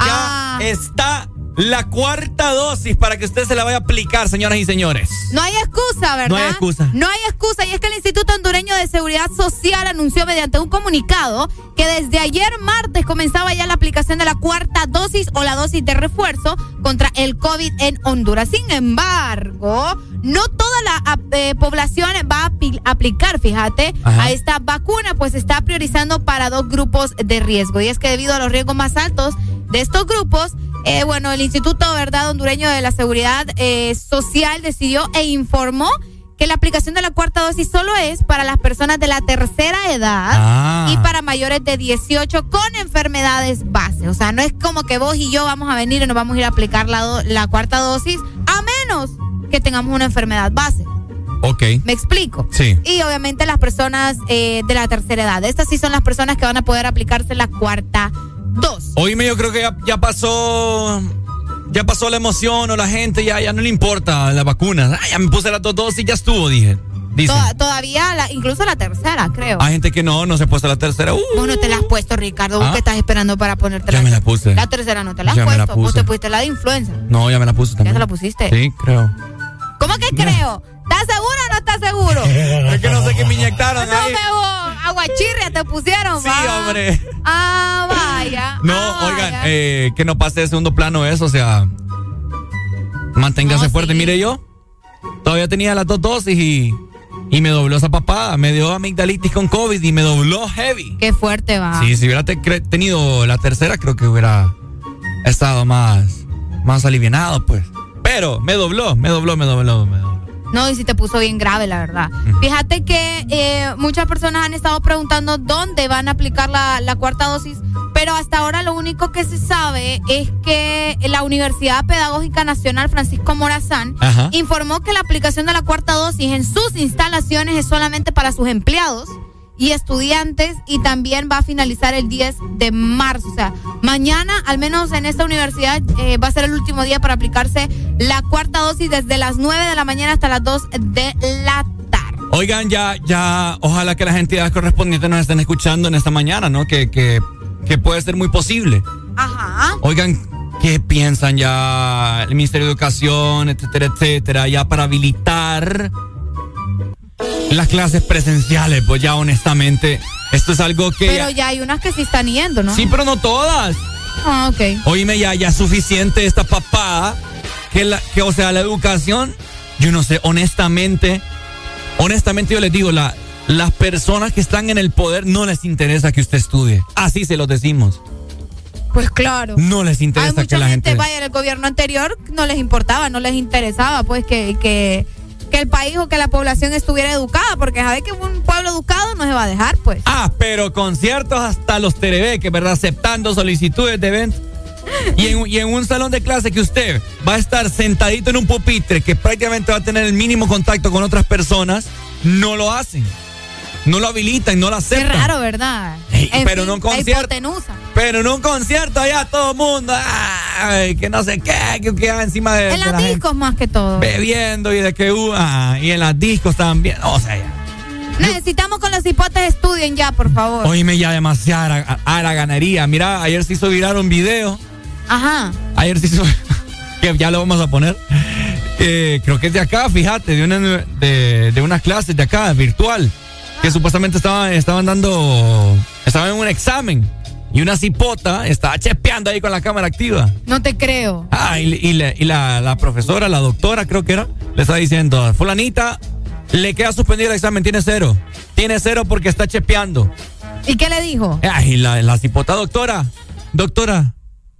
Ya Ah. está la cuarta dosis para que usted se la vaya a aplicar, señoras y señores. No hay excusa, ¿verdad? No hay excusa. No hay excusa. Y es que el Instituto Hondureño de Seguridad Social anunció mediante un comunicado que desde ayer martes comenzaba ya la aplicación de la cuarta dosis o la dosis de refuerzo contra el COVID en Honduras. Sin embargo, no toda la eh, población va a apli- aplicar, fíjate, Ajá. a esta vacuna, pues está priorizando para dos grupos de riesgo. Y es que debido a los riesgos más altos de estos grupos, eh, bueno, el Instituto Verdad Hondureño de la Seguridad eh, Social decidió e informó que la aplicación de la cuarta dosis solo es para las personas de la tercera edad Ah. y para mayores de 18 con enfermedades base. O sea, no es como que vos y yo vamos a venir y nos vamos a ir a aplicar la, la cuarta dosis a menos que tengamos una enfermedad base. Ok. ¿Me explico? Sí. Y obviamente las personas eh, de la tercera edad. Estas sí son las personas que van a poder aplicarse la cuarta dosis. Oíme, yo creo que ya, ya pasó. Ya pasó la emoción o la gente, ya, ya no le importa la vacuna. Ya me puse las dos dosis y ya estuvo, dije. Toda- todavía, la- incluso la tercera, creo. Hay gente que no, no se ha puesto la tercera. Uh, Vos no te la has puesto, Ricardo. ¿Vos Ah. qué estás esperando para ponerte ya me la puse. La tercera no te la has Ya me la puesto. Vos te pusiste la de influenza. No, ya me la puse también. se la pusiste? Sí, creo. ¿Cómo que creo? ¿Estás seguro o no estás seguro? Es que no sé qué me inyectaron No, ahí. me vos, aguachirria te pusieron, Sí, va. hombre. Ah, vaya. No, Ah, oigan, vaya. eh, que no pase de segundo plano eso, o sea, manténgase No, fuerte. sí. Mire yo, todavía tenía las dos dosis y, y me dobló esa papada, me dio amigdalitis con COVID y me dobló heavy. Qué fuerte va. Sí, si hubiera te- tenido la tercera, creo que hubiera estado más, más alivianado, pues. Pero me dobló, me dobló, me dobló, me dobló. No, y si te puso bien grave, la verdad. Fíjate que eh, muchas personas han estado preguntando dónde van a aplicar la, la cuarta dosis, pero hasta ahora lo único que se sabe es que la Universidad Pedagógica Nacional Francisco Morazán Ajá. informó que la aplicación de la cuarta dosis en sus instalaciones es solamente para sus empleados y estudiantes y también va a finalizar el 10 de marzo. O sea, mañana, al menos en esta universidad, eh, va a ser el último día para aplicarse la cuarta dosis desde las 9 de la mañana hasta las 2 de la tarde. Oigan, ya, ya, ojalá que las entidades correspondientes nos estén escuchando en esta mañana, ¿no? Que, que, que puede ser muy posible. Ajá. Oigan, ¿qué piensan ya el Ministerio de Educación, etcétera, etcétera, ya para habilitar las clases presenciales? Pues ya honestamente, esto es algo que... Pero ya hay unas que sí están yendo, ¿no? Sí, pero no todas. Ah, ok. Oíme, ya, ya es suficiente esta papada. Que, la, que, o sea, la educación, yo no sé, honestamente, honestamente yo les digo, la, las personas que están en el poder no les interesa que usted estudie. Así se los decimos. Pues claro. No les Hay interesa mucha que la gente, gente... vaya, en el gobierno anterior no les importaba, no les interesaba, pues, que, que, que el país o que la población estuviera educada, porque sabe que un pueblo educado no se va a dejar, pues. Ah, pero conciertos hasta los terebeques, ¿verdad? Aceptando solicitudes de eventos. Y en, y en un salón de clase que usted va a estar sentadito en un pupitre que prácticamente va a tener el mínimo contacto con otras personas, no lo hacen. No lo habilitan, no lo Qué aceptan. raro, ¿verdad? Ey, pero fin, no un concierto. Pero en un concierto allá todo el mundo, ay, que no sé qué, que queda encima de, En de las la gente, discos más que todo. bebiendo y de que uh, ah, y en las discos también. O sea, ya. Necesitamos con los hipotes estudien ya, por favor. Oíme ya demasiada a, la ganaría. Mira, ayer se hizo viral un video. Ajá. Ayer se hizo. que ya lo vamos a poner. eh, creo que es de acá, fíjate, de, una, de, de unas clases de acá, virtual. Que supuestamente estaban, estaban dando. Estaban en un examen. y una cipota estaba chepeando ahí con la cámara activa. No te creo. Ah, y, y le- y la, la profesora, la doctora, creo que era, le está diciendo, fulanita, le queda suspendido el examen, tiene cero. Tiene cero porque está chepeando. ¿Y qué le dijo? Ah, y la, la cipota, doctora, doctora,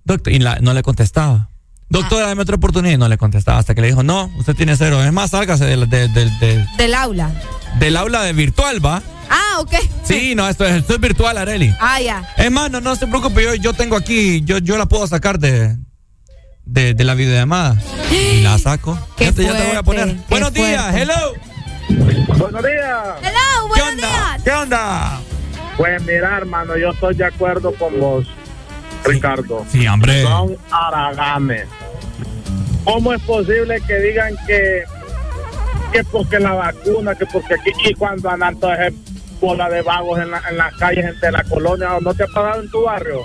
doctor, y la- no le contestaba. Doctora, dame otra oportunidad y no le contestaba hasta que le dijo, no, usted tiene cero. Es más, sálgase del, del- del- del- Del aula. del aula de virtual, ¿va? Ah, ok. Sí, no, esto es, esto es virtual, Areli. Ah, ya. Es más, no, no se preocupe, yo, yo tengo aquí, yo, yo la puedo sacar de, de, de la videollamada. Y la saco. Qué ya, te, ya te voy a poner. fuerte, Buenos días, hello. Buenos días. Hello, ¿Qué onda? ¿Qué onda? Pues mira, hermano, yo estoy de acuerdo con vos, Ricardo. Sí, hombre. Son haraganes. ¿Cómo es posible que digan que, que porque la vacuna, que porque aquí, y cuando andan esas bola de vagos en, la- en las calles de la colonia, ¿no te ha pasado en tu barrio?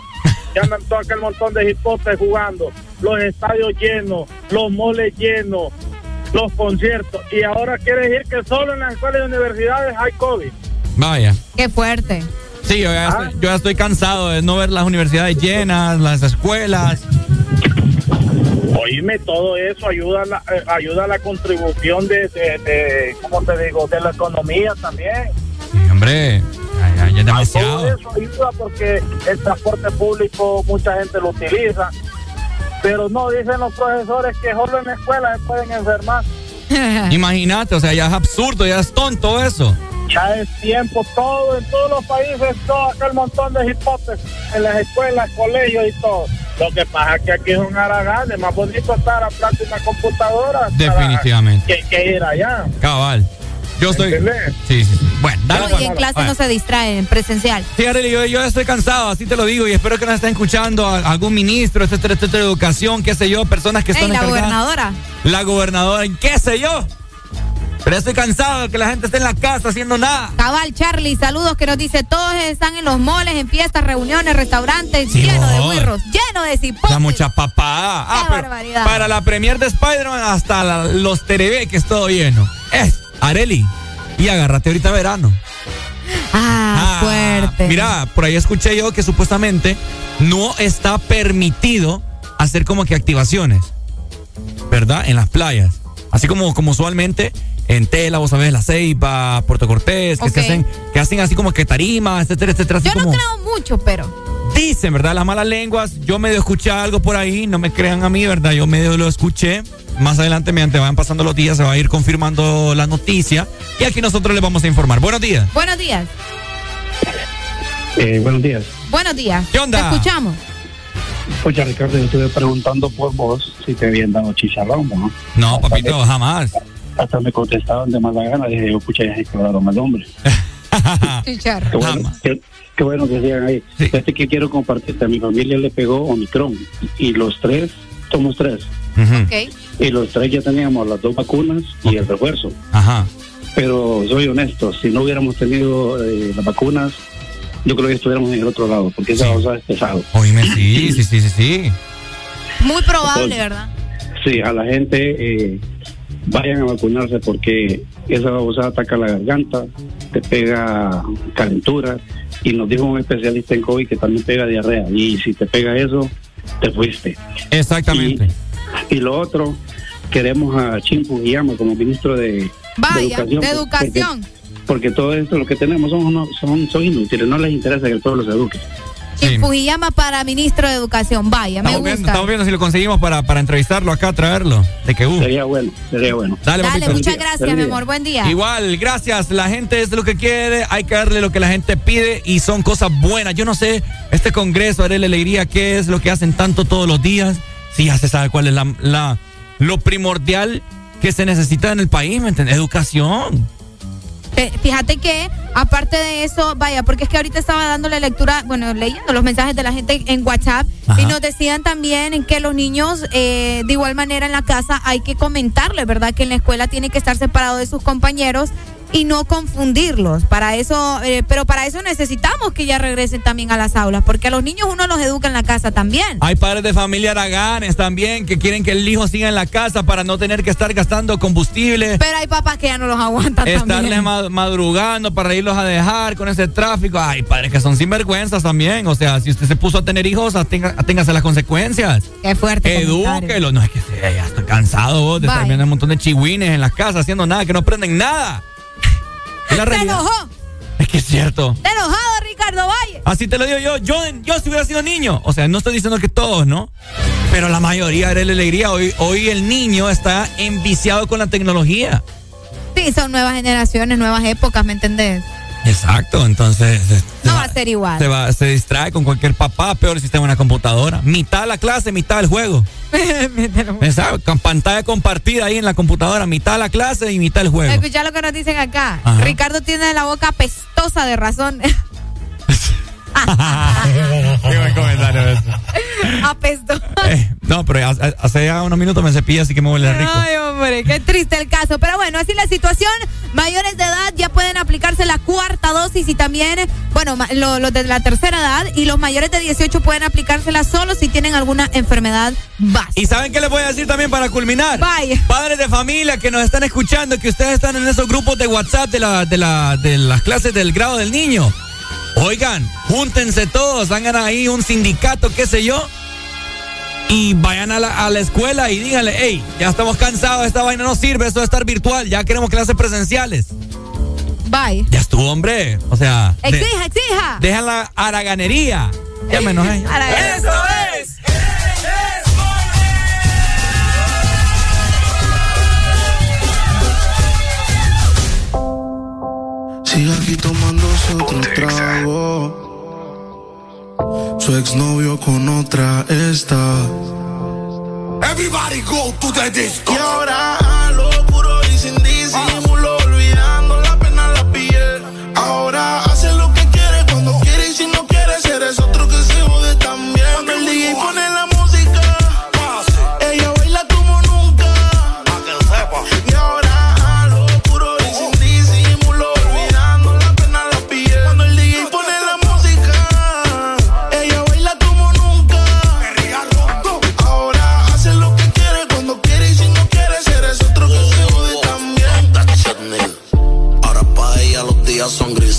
Que andan todo aquel montón de hipotes jugando, los estadios llenos, los moles llenos, los conciertos, y ahora quiere decir que solo en las escuelas y universidades hay COVID. Vaya. Qué fuerte. Sí, yo ya, estoy, yo ya estoy cansado de no ver las universidades llenas, las escuelas. Oíme, todo eso ayuda a la, eh, ayuda a la contribución de, de, de, ¿cómo te digo?, de la economía también. Sí, hombre, ya, es Todo demasiado. eso ayuda porque el transporte público mucha gente lo utiliza. Pero no, dicen los profesores que solo en la escuela se pueden enfermar. Imagínate, o sea, ya es absurdo, ya es tonto eso. Ya es tiempo, todo, en todos los países, todo aquel montón de hipotes en las escuelas, colegios y todo. Lo que pasa es que aquí es un haragán, es más bonito estar a plata una computadora Definitivamente. que, que ir allá. Cabal. Yo estoy. Sí, sí, sí. Bueno, dale. No, y en clase no se distraen, presencial. Sí, Arely, yo, yo estoy cansado, así te lo digo, y espero que nos estén escuchando a- algún ministro, etcétera, etcétera, de educación, qué sé yo, personas que Ey, están la encargadas. gobernadora. La gobernadora, qué sé yo. Pero estoy cansado de que la gente esté en la casa haciendo nada. Cabal Charlie, saludos que nos dice, todos están en los moles, en fiestas, reuniones, restaurantes, Sí, lleno de huirros, lleno de cipotes. Da mucha papada. Ah, Qué barbaridad. para la premier de Spider-Man hasta la- los que es todo lleno. Es, Areli, y agárrate ahorita verano. Ah, fuerte. Mira, por ahí escuché yo que supuestamente no está permitido hacer como que activaciones, ¿verdad? En las playas. Así como, como usualmente en Tela, vos sabés, La Ceiba, Puerto Cortés, que, se hacen, que hacen así como que tarimas, etcétera, etcétera. Así Yo no como, creo mucho, pero. Dicen, ¿verdad? Las malas lenguas. Yo medio escuché algo por ahí, no me crean a mí, ¿verdad? Yo medio lo escuché. Más adelante, mediante vayan pasando los días, se va a ir confirmando la noticia. Y aquí nosotros les vamos a informar. Buenos días. Buenos días. Eh, buenos días. Buenos días. ¿Qué onda? Te escuchamos. Oye, Ricardo, yo estuve preguntando por vos si te habían dado chicharrón, ¿no? No, papito, jamás. Hasta me contestaban de mala gana. Dije, yo, pucha, ya se exploraron el nombre. Chicharro. Qué bueno, qué, qué bueno que sigan ahí. Este que quiero compartirte, a mi familia le pegó Omicron y los tres, somos tres. Ok. Y los tres ya teníamos las dos vacunas y el refuerzo. Ajá. Pero soy honesto, si no hubiéramos tenido eh, las vacunas, yo creo que estuviéramos en el otro lado, porque esa cosa es pesado. Oíme, sí, sí, sí, sí, sí. Muy probable, ¿verdad? Sí, a la gente eh, vayan a vacunarse porque esa babosa ataca la garganta, te pega calentura y nos dijo un especialista en COVID que también pega diarrea y si te pega eso, te fuiste. Exactamente. Y, y lo otro, queremos a Chimpu Guillama como ministro de, Vaya, de educación. Porque, todo esto lo que tenemos son, unos- son, son inútiles, no les interesa que el pueblo se eduque. Sí. Fujiyama para ministro de educación. Vaya, me Estamos viendo, gusta. estamos viendo si lo conseguimos para, para entrevistarlo acá, traerlo. De que uh. Sería bueno, sería bueno. Dale, Dale, muchas gracias, mi amor. Buen día. Igual, gracias. La gente es lo que quiere, hay que darle lo que la gente pide y son cosas buenas. Yo no sé, este congreso, haré la alegría, qué es lo que hacen tanto todos los días. Si ya se sabe cuál es la, la- lo primordial que se necesita en el país, ¿me entiendes? Educación. Te- Fíjate que, aparte de eso, vaya, porque es que ahorita estaba dándole lectura, bueno, leyendo los mensajes de la gente en WhatsApp Ajá. y nos decían también en que los niños, eh, de igual manera en la casa, hay que comentarles, ¿verdad? Que en la escuela tiene que estar separado de sus compañeros y no confundirlos. Para eso, eh, pero para eso necesitamos que ya regresen también a las aulas, porque a los niños uno los educa en la casa también. Hay padres de familia araganes también que quieren que el hijo siga en la casa para no tener que estar gastando combustible. Pero hay papás que ya no los aguantan Estarles también. madrugando para irlos a dejar con ese tráfico. Ay, padres que son sinvergüenzas también. O sea, si usted se puso a tener hijos, atenga- aténgase las consecuencias. Qué fuerte. Edúquelo. No es que sea, ya está cansado vos de estar viendo un montón de chihuines en las casas haciendo nada, que no aprenden nada. La ¿Te realidad. enojó? Es que es cierto. ¿Te enojado, Ricardo Valle? Así te lo digo yo. Yo, yo si hubiera sido niño. O sea, no estoy diciendo que todos, ¿no? Pero la mayoría era la alegría. Hoy, hoy el niño está enviciado con la tecnología. Sí, son nuevas generaciones, nuevas épocas, ¿me entendés? Exacto, entonces se, No va a ser igual. se va, se distrae con cualquier papá, peor si está en una computadora. Mitad la clase, mitad el juego. Exacto, con pantalla compartida ahí en la computadora, mitad la clase y mitad el juego. Escucha lo que nos dicen acá. Ajá. Ricardo tiene la boca pestosa de razón. Qué buen comentario ese. Apestosa. Eh, no, pero hace, ya unos minutos me cepillé, así que me huele rico. Ay, hombre, qué triste el caso. Pero bueno, así la situación. Mayores de edad ya pueden aplicarse la cuarta dosis y también, bueno, lo- los de la tercera edad y los mayores de 18 pueden aplicársela solo si tienen alguna enfermedad básica. ¿Y saben qué les voy a decir también para culminar? Vaya. Padres de familia que nos están escuchando, que ustedes están en esos grupos de WhatsApp de, la, de, la, de las clases del grado del niño. Oigan, júntense todos, hagan ahí un sindicato, qué sé yo. Y vayan a la, a la escuela y díganle, hey, ya estamos cansados, esta vaina no sirve, esto de estar virtual, ya queremos clases presenciales. Bye. Ya estuvo, hombre. O sea, de- Exija, exija. dejan la haraganería. Ya me enojé. Haraganería. ¡Eso es! Sigue aquí otro trago. Su exnovio con otra está. Everybody go to the disco. Y ahora a lo puro y sin disimulo,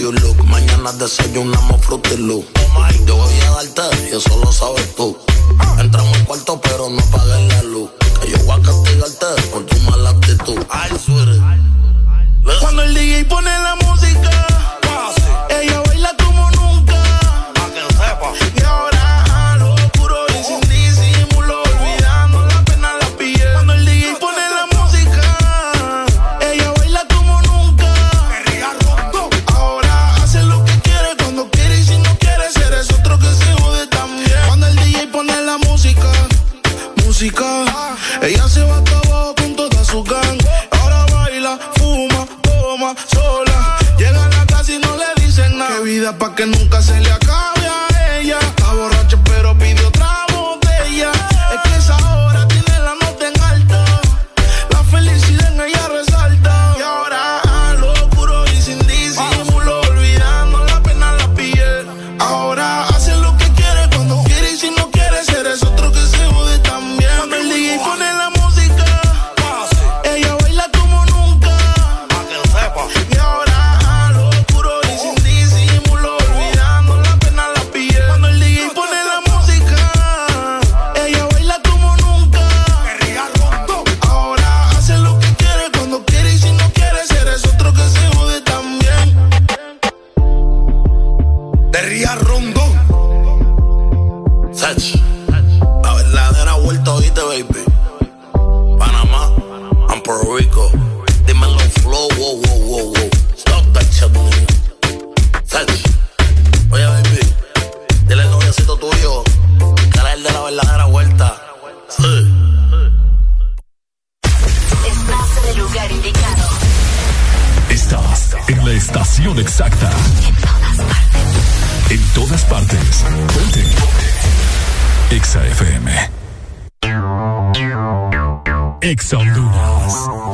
Look? Mañana desayunamos Fruity Loop. Yo voy a darte y eso lo sabes tú. Entramos al cuarto pero no apagues la luz. Que yo voy a castigarte por tu mala actitud. Ay, sweetie. Cuando el DJ pone la música, vida pa' que nunca se le Exa FM. Exa Honduras.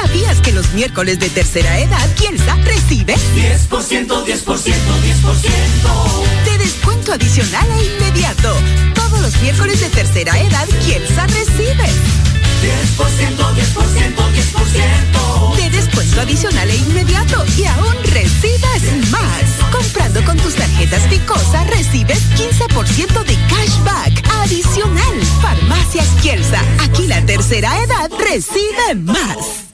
¿Sabías que los miércoles de tercera edad Kielsa recibe 10%, 10%, 10%. de descuento adicional e inmediato? Todos los miércoles de tercera edad Kielsa recibe 10%, 10%, 10%. de descuento adicional e inmediato y aún recibes más. Comprando con tus tarjetas Picosa recibes 15% de cashback adicional. Farmacias Kielsa, aquí la tercera edad recibe más.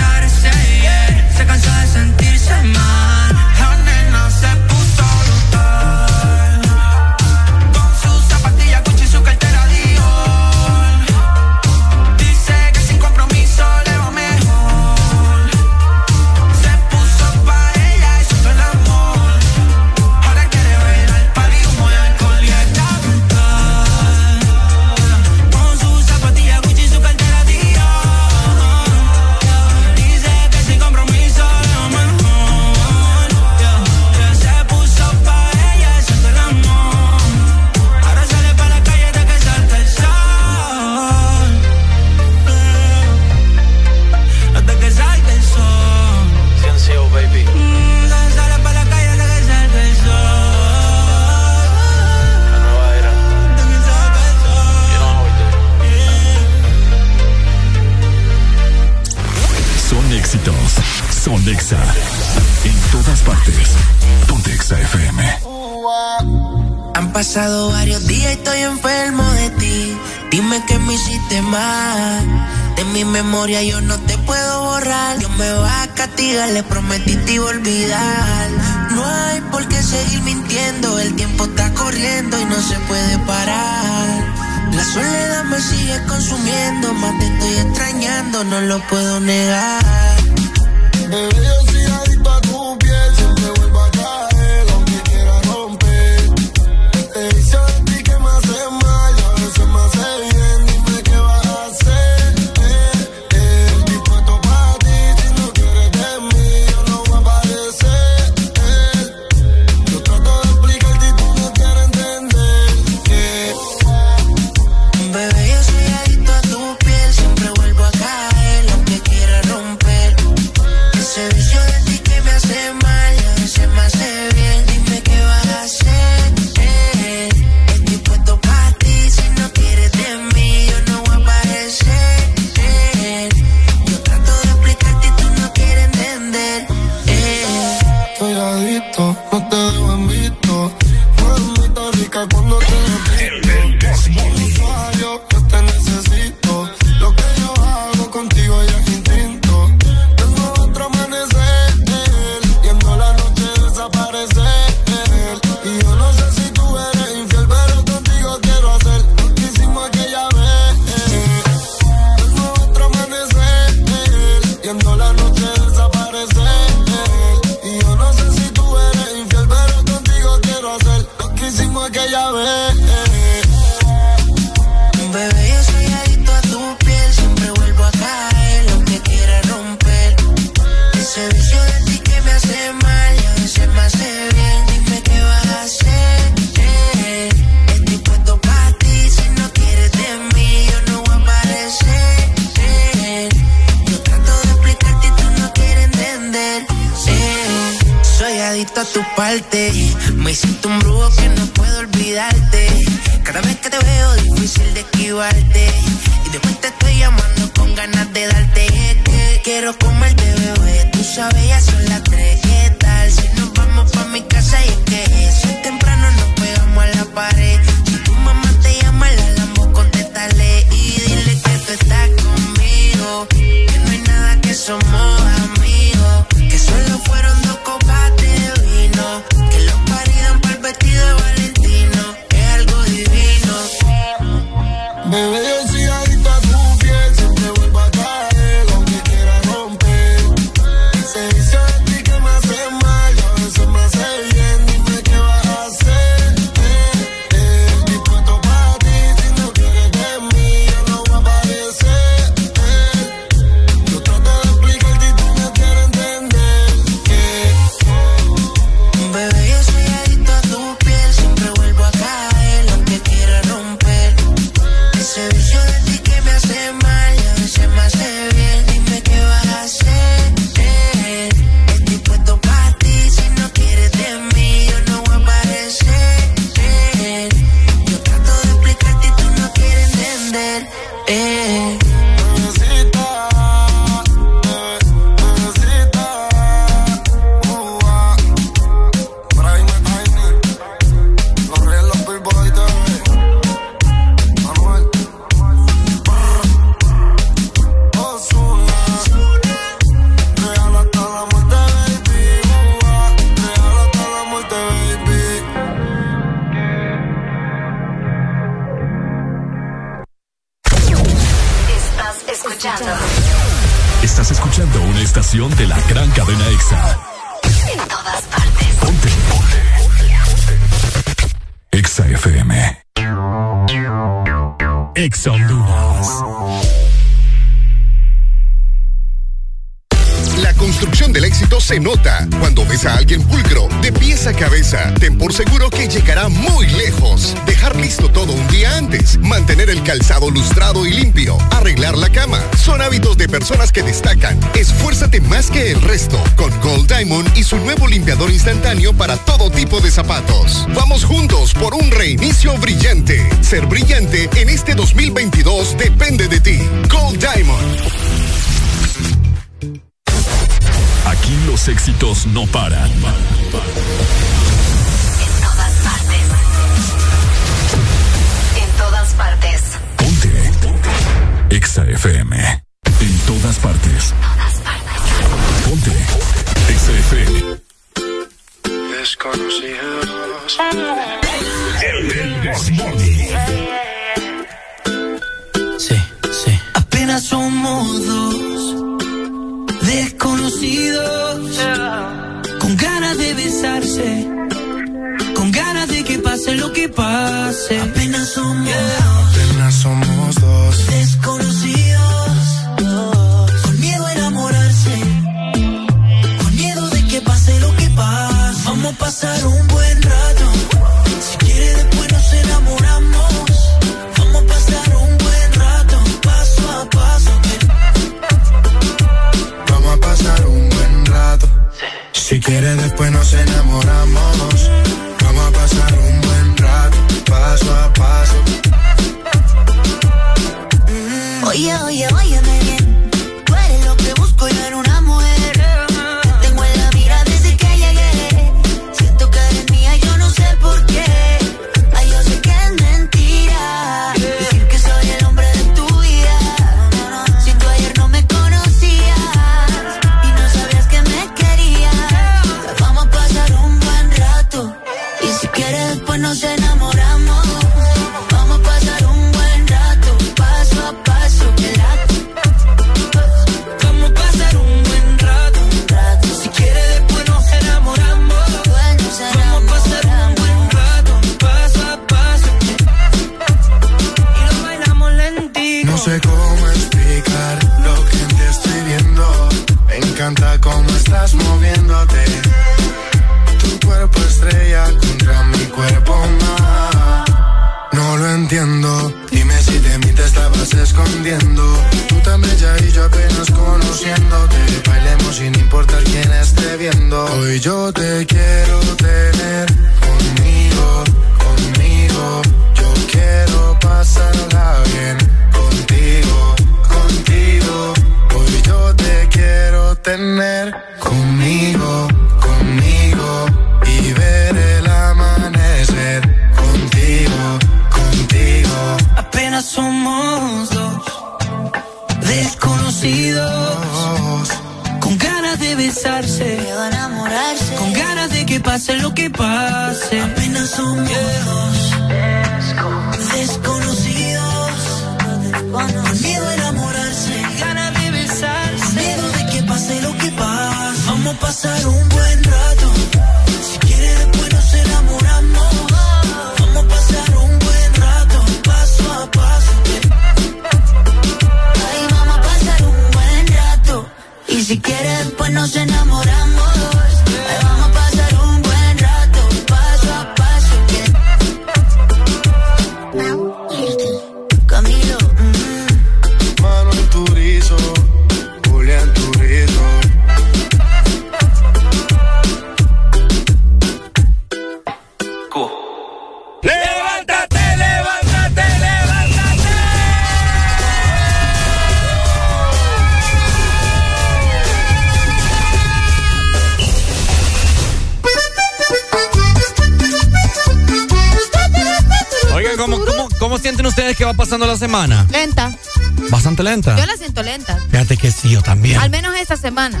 Semana.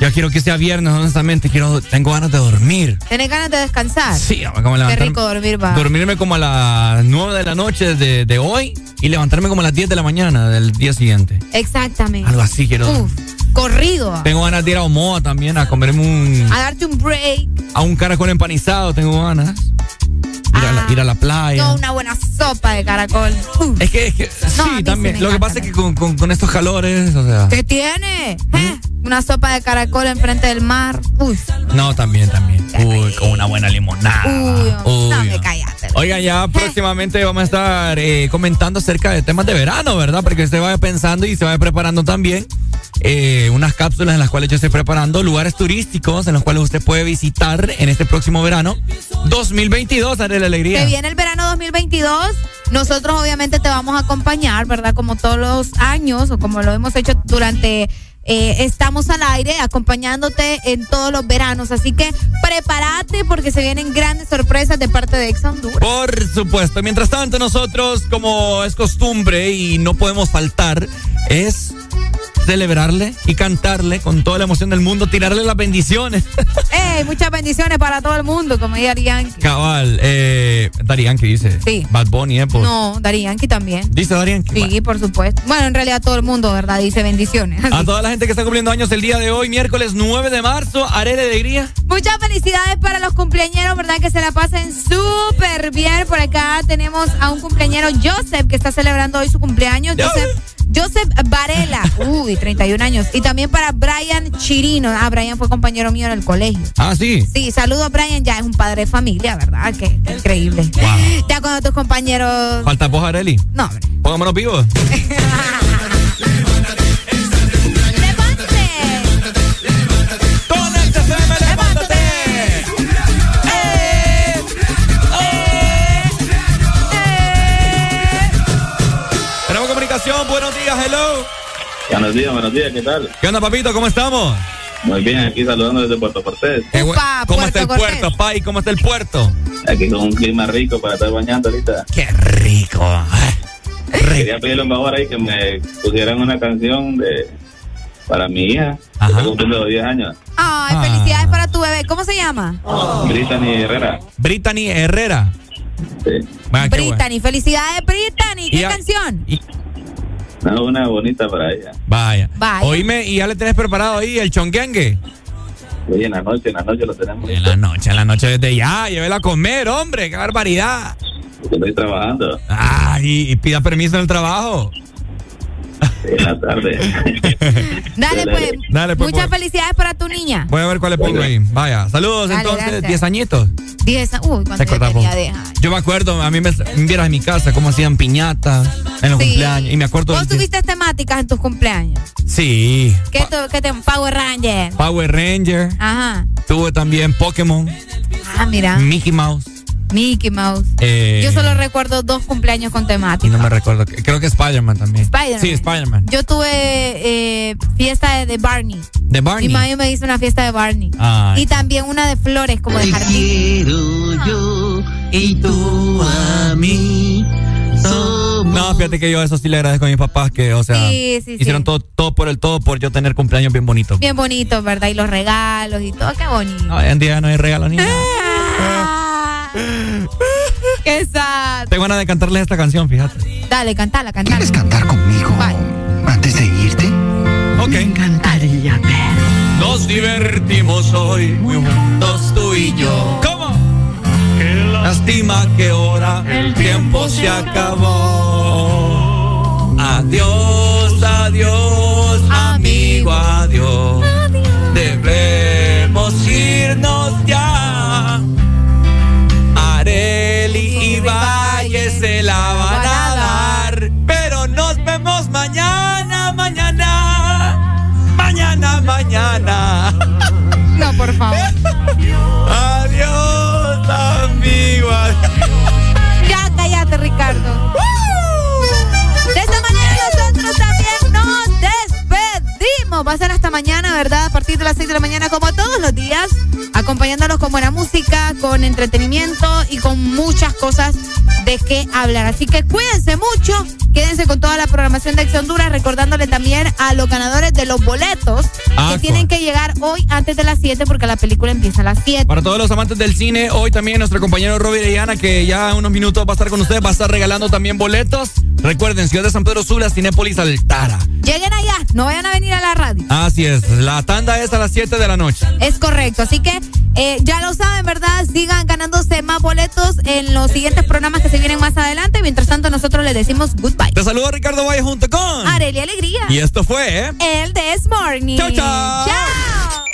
Ya quiero que sea viernes, honestamente. Quiero, tengo ganas de dormir. ¿Tenés ganas de descansar? Sí, como Qué rico dormir va. Dormirme como a las 9 de la noche de, de hoy y levantarme como a las 10 de la mañana del día siguiente. Exactamente. Algo así quiero. Uf, corrido. Tengo ganas de ir a Omoa también a comerme un, A darte un break. a un caracol empanizado. Tengo ganas. Ir, a, la, ir a la playa. No, una buena sopa de caracol. Uf. Es que, es que No, sí, también. Lo que pasa es que con, con- con estos calores, o sea. ¿Qué tiene? ¿Eh? Una sopa de caracol enfrente del mar. Uy, No, también, también. Uy, con una buena limonada. uy, no Uy. me callaste. Oigan, ya próximamente vamos a estar eh, comentando acerca de temas de verano, ¿verdad? Para que usted vaya pensando y se vaya preparando también. eh, unas cápsulas en las cuales yo estoy preparando, lugares turísticos en los cuales usted puede visitar en este próximo verano 2022, darle la alegría. Que viene el verano 2022. Nosotros obviamente te vamos a acompañar, ¿verdad? Como todos los años o como lo hemos hecho durante eh, estamos al aire acompañándote en todos los veranos. Así que prepárate porque se vienen grandes sorpresas de parte de Ex Honduras. Por supuesto. Mientras tanto, nosotros, como es costumbre y no podemos faltar, es celebrarle y cantarle con toda la emoción del mundo, tirarle las bendiciones. Muchas bendiciones para todo el mundo, como diría Yankee. Cabal, eh, Dari Yankee dice. Sí. Bad Bunny, eh. No, Dari Yankee también. Dice Dari Yankee. Sí, por supuesto. Bueno, en realidad todo el mundo, ¿verdad? Dice bendiciones. A toda la gente que está cumpliendo años el día de hoy, miércoles 9 de marzo, haré de alegría. Muchas felicidades para los cumpleañeros, ¿verdad? Que se la pasen súper bien. Por acá tenemos a un cumpleañero, Joseph, que está celebrando hoy su cumpleaños. Joseph, Joseph Varela, uy, 31 años. Y también para Brian Chirino. Ah, Brian fue compañero mío en el colegio. Ah, sí. Sí, saludo a Brian, ya es un padre de familia, ¿verdad? Que, que increíble. Ya cuando tus compañeros... Falta vos, Areli. No, hombre. Pongámonos vivos. Buenos días, buenos días, ¿qué tal? ¿Qué onda, papito? ¿Cómo estamos? Muy bien, aquí saludando desde Puerto Cortés. ¿Cómo está el puerto, Pai? ¿Cómo está el puerto? Aquí con un clima rico para estar bañando ahorita. ¡Qué rico! Quería pedirle un favor ahí que me pusieran una canción de para mi hija, que está cumpliendo 10 años. Ay, felicidades para tu bebé. ¿Cómo se llama? Brittany Herrera. Brittany Herrera. Sí. Ah, bueno. Brittany. Felicidades, Brittany. ¿Qué Y canción? No, una bonita para ella. Vaya. Vaya. Oíme, ¿y ya le tenés preparado ahí el chonguengue? Sí, en la noche, en la noche lo tenemos. En la noche, en la noche desde ya. Llévela a comer, hombre. ¡Qué barbaridad! Estoy trabajando Ay, y pida permiso en el trabajo. En la tarde. Dale, pues. Dale, pues, Muchas pues. felicidades para tu niña. Voy a ver cuál le pongo ahí. Vaya. Saludos, Dale, entonces. gracias. 10 añitos. Diez. Uy, cuando Se yo corta, tenía po. de- Yo me acuerdo, a mí me vieras en mi casa cómo hacían piñatas en los Sí. cumpleaños. Y me acuerdo. ¿Vos tuviste temáticas en tus cumpleaños? Sí. ¿Qué, tu- qué te, Power Ranger. Power Ranger. Ajá. Tuve también Pokémon. Ah, mira. Mickey Mouse. Mickey Mouse. Eh, Yo solo recuerdo dos cumpleaños con Y temática. no me recuerdo. Creo que Spider-Man también. Spider-Man. Sí, Spider-Man. Yo tuve eh, fiesta de, de Barney. De Barney. Mi mami me hizo una fiesta de Barney. Ay. Y también una de flores, como de jardín. yo y tú a mí. No, fíjate que yo eso sí le agradezco a mis papás que, o sea, Sí, sí, hicieron sí. todo, todo por el todo por yo tener cumpleaños bien bonitos. Bien bonito, ¿verdad? Y los regalos y todo, qué bonito. No, hoy en día no hay regalo ni nada. Qué sad. Tengo ganas de cantarles esta canción, fíjate. Dale, cantala, cantala. ¿Quieres cantar conmigo antes de irte? Ok. Me encantaría ver. Nos divertimos hoy muy juntos tú y yo. ¿Cómo? Lástima que ahora el tiempo se acabó. Adiós, adiós, amigo, adiós. Debemos irnos ya. Valle se la van a dar. Pero nos vemos mañana, mañana. Mañana, mañana. No, por favor. Adiós, amigo. Ya cállate, Ricardo. Va a ser hasta mañana, ¿verdad? A partir de las 6 de la mañana, como todos los días, acompañándolos con buena música, con entretenimiento y con muchas cosas de qué hablar. Así que cuídense mucho, quédense con toda la programación de Ex Honduras, recordándole también a los ganadores de los boletos Ah, que tienen que llegar hoy antes de las 7 porque la película empieza a las 7. Para todos los amantes del cine, hoy también nuestro compañero Robbie Arellana, que ya en unos minutos va a estar con ustedes, va a estar regalando también boletos. Recuerden, Ciudad de San Pedro Sula, Cinépolis Altara. Lleguen allá, no vayan a venir a la radio. Así es, la tanda es a las 7 de la noche. Es correcto, así que eh, ya lo saben, ¿verdad? Sigan ganándose más boletos en los siguientes programas que se vienen más adelante. Mientras tanto, nosotros les decimos goodbye. Te saludo Ricardo Valle junto con. Arelia Alegría. Y esto fue. El This Morning. Chao, chao. Chao.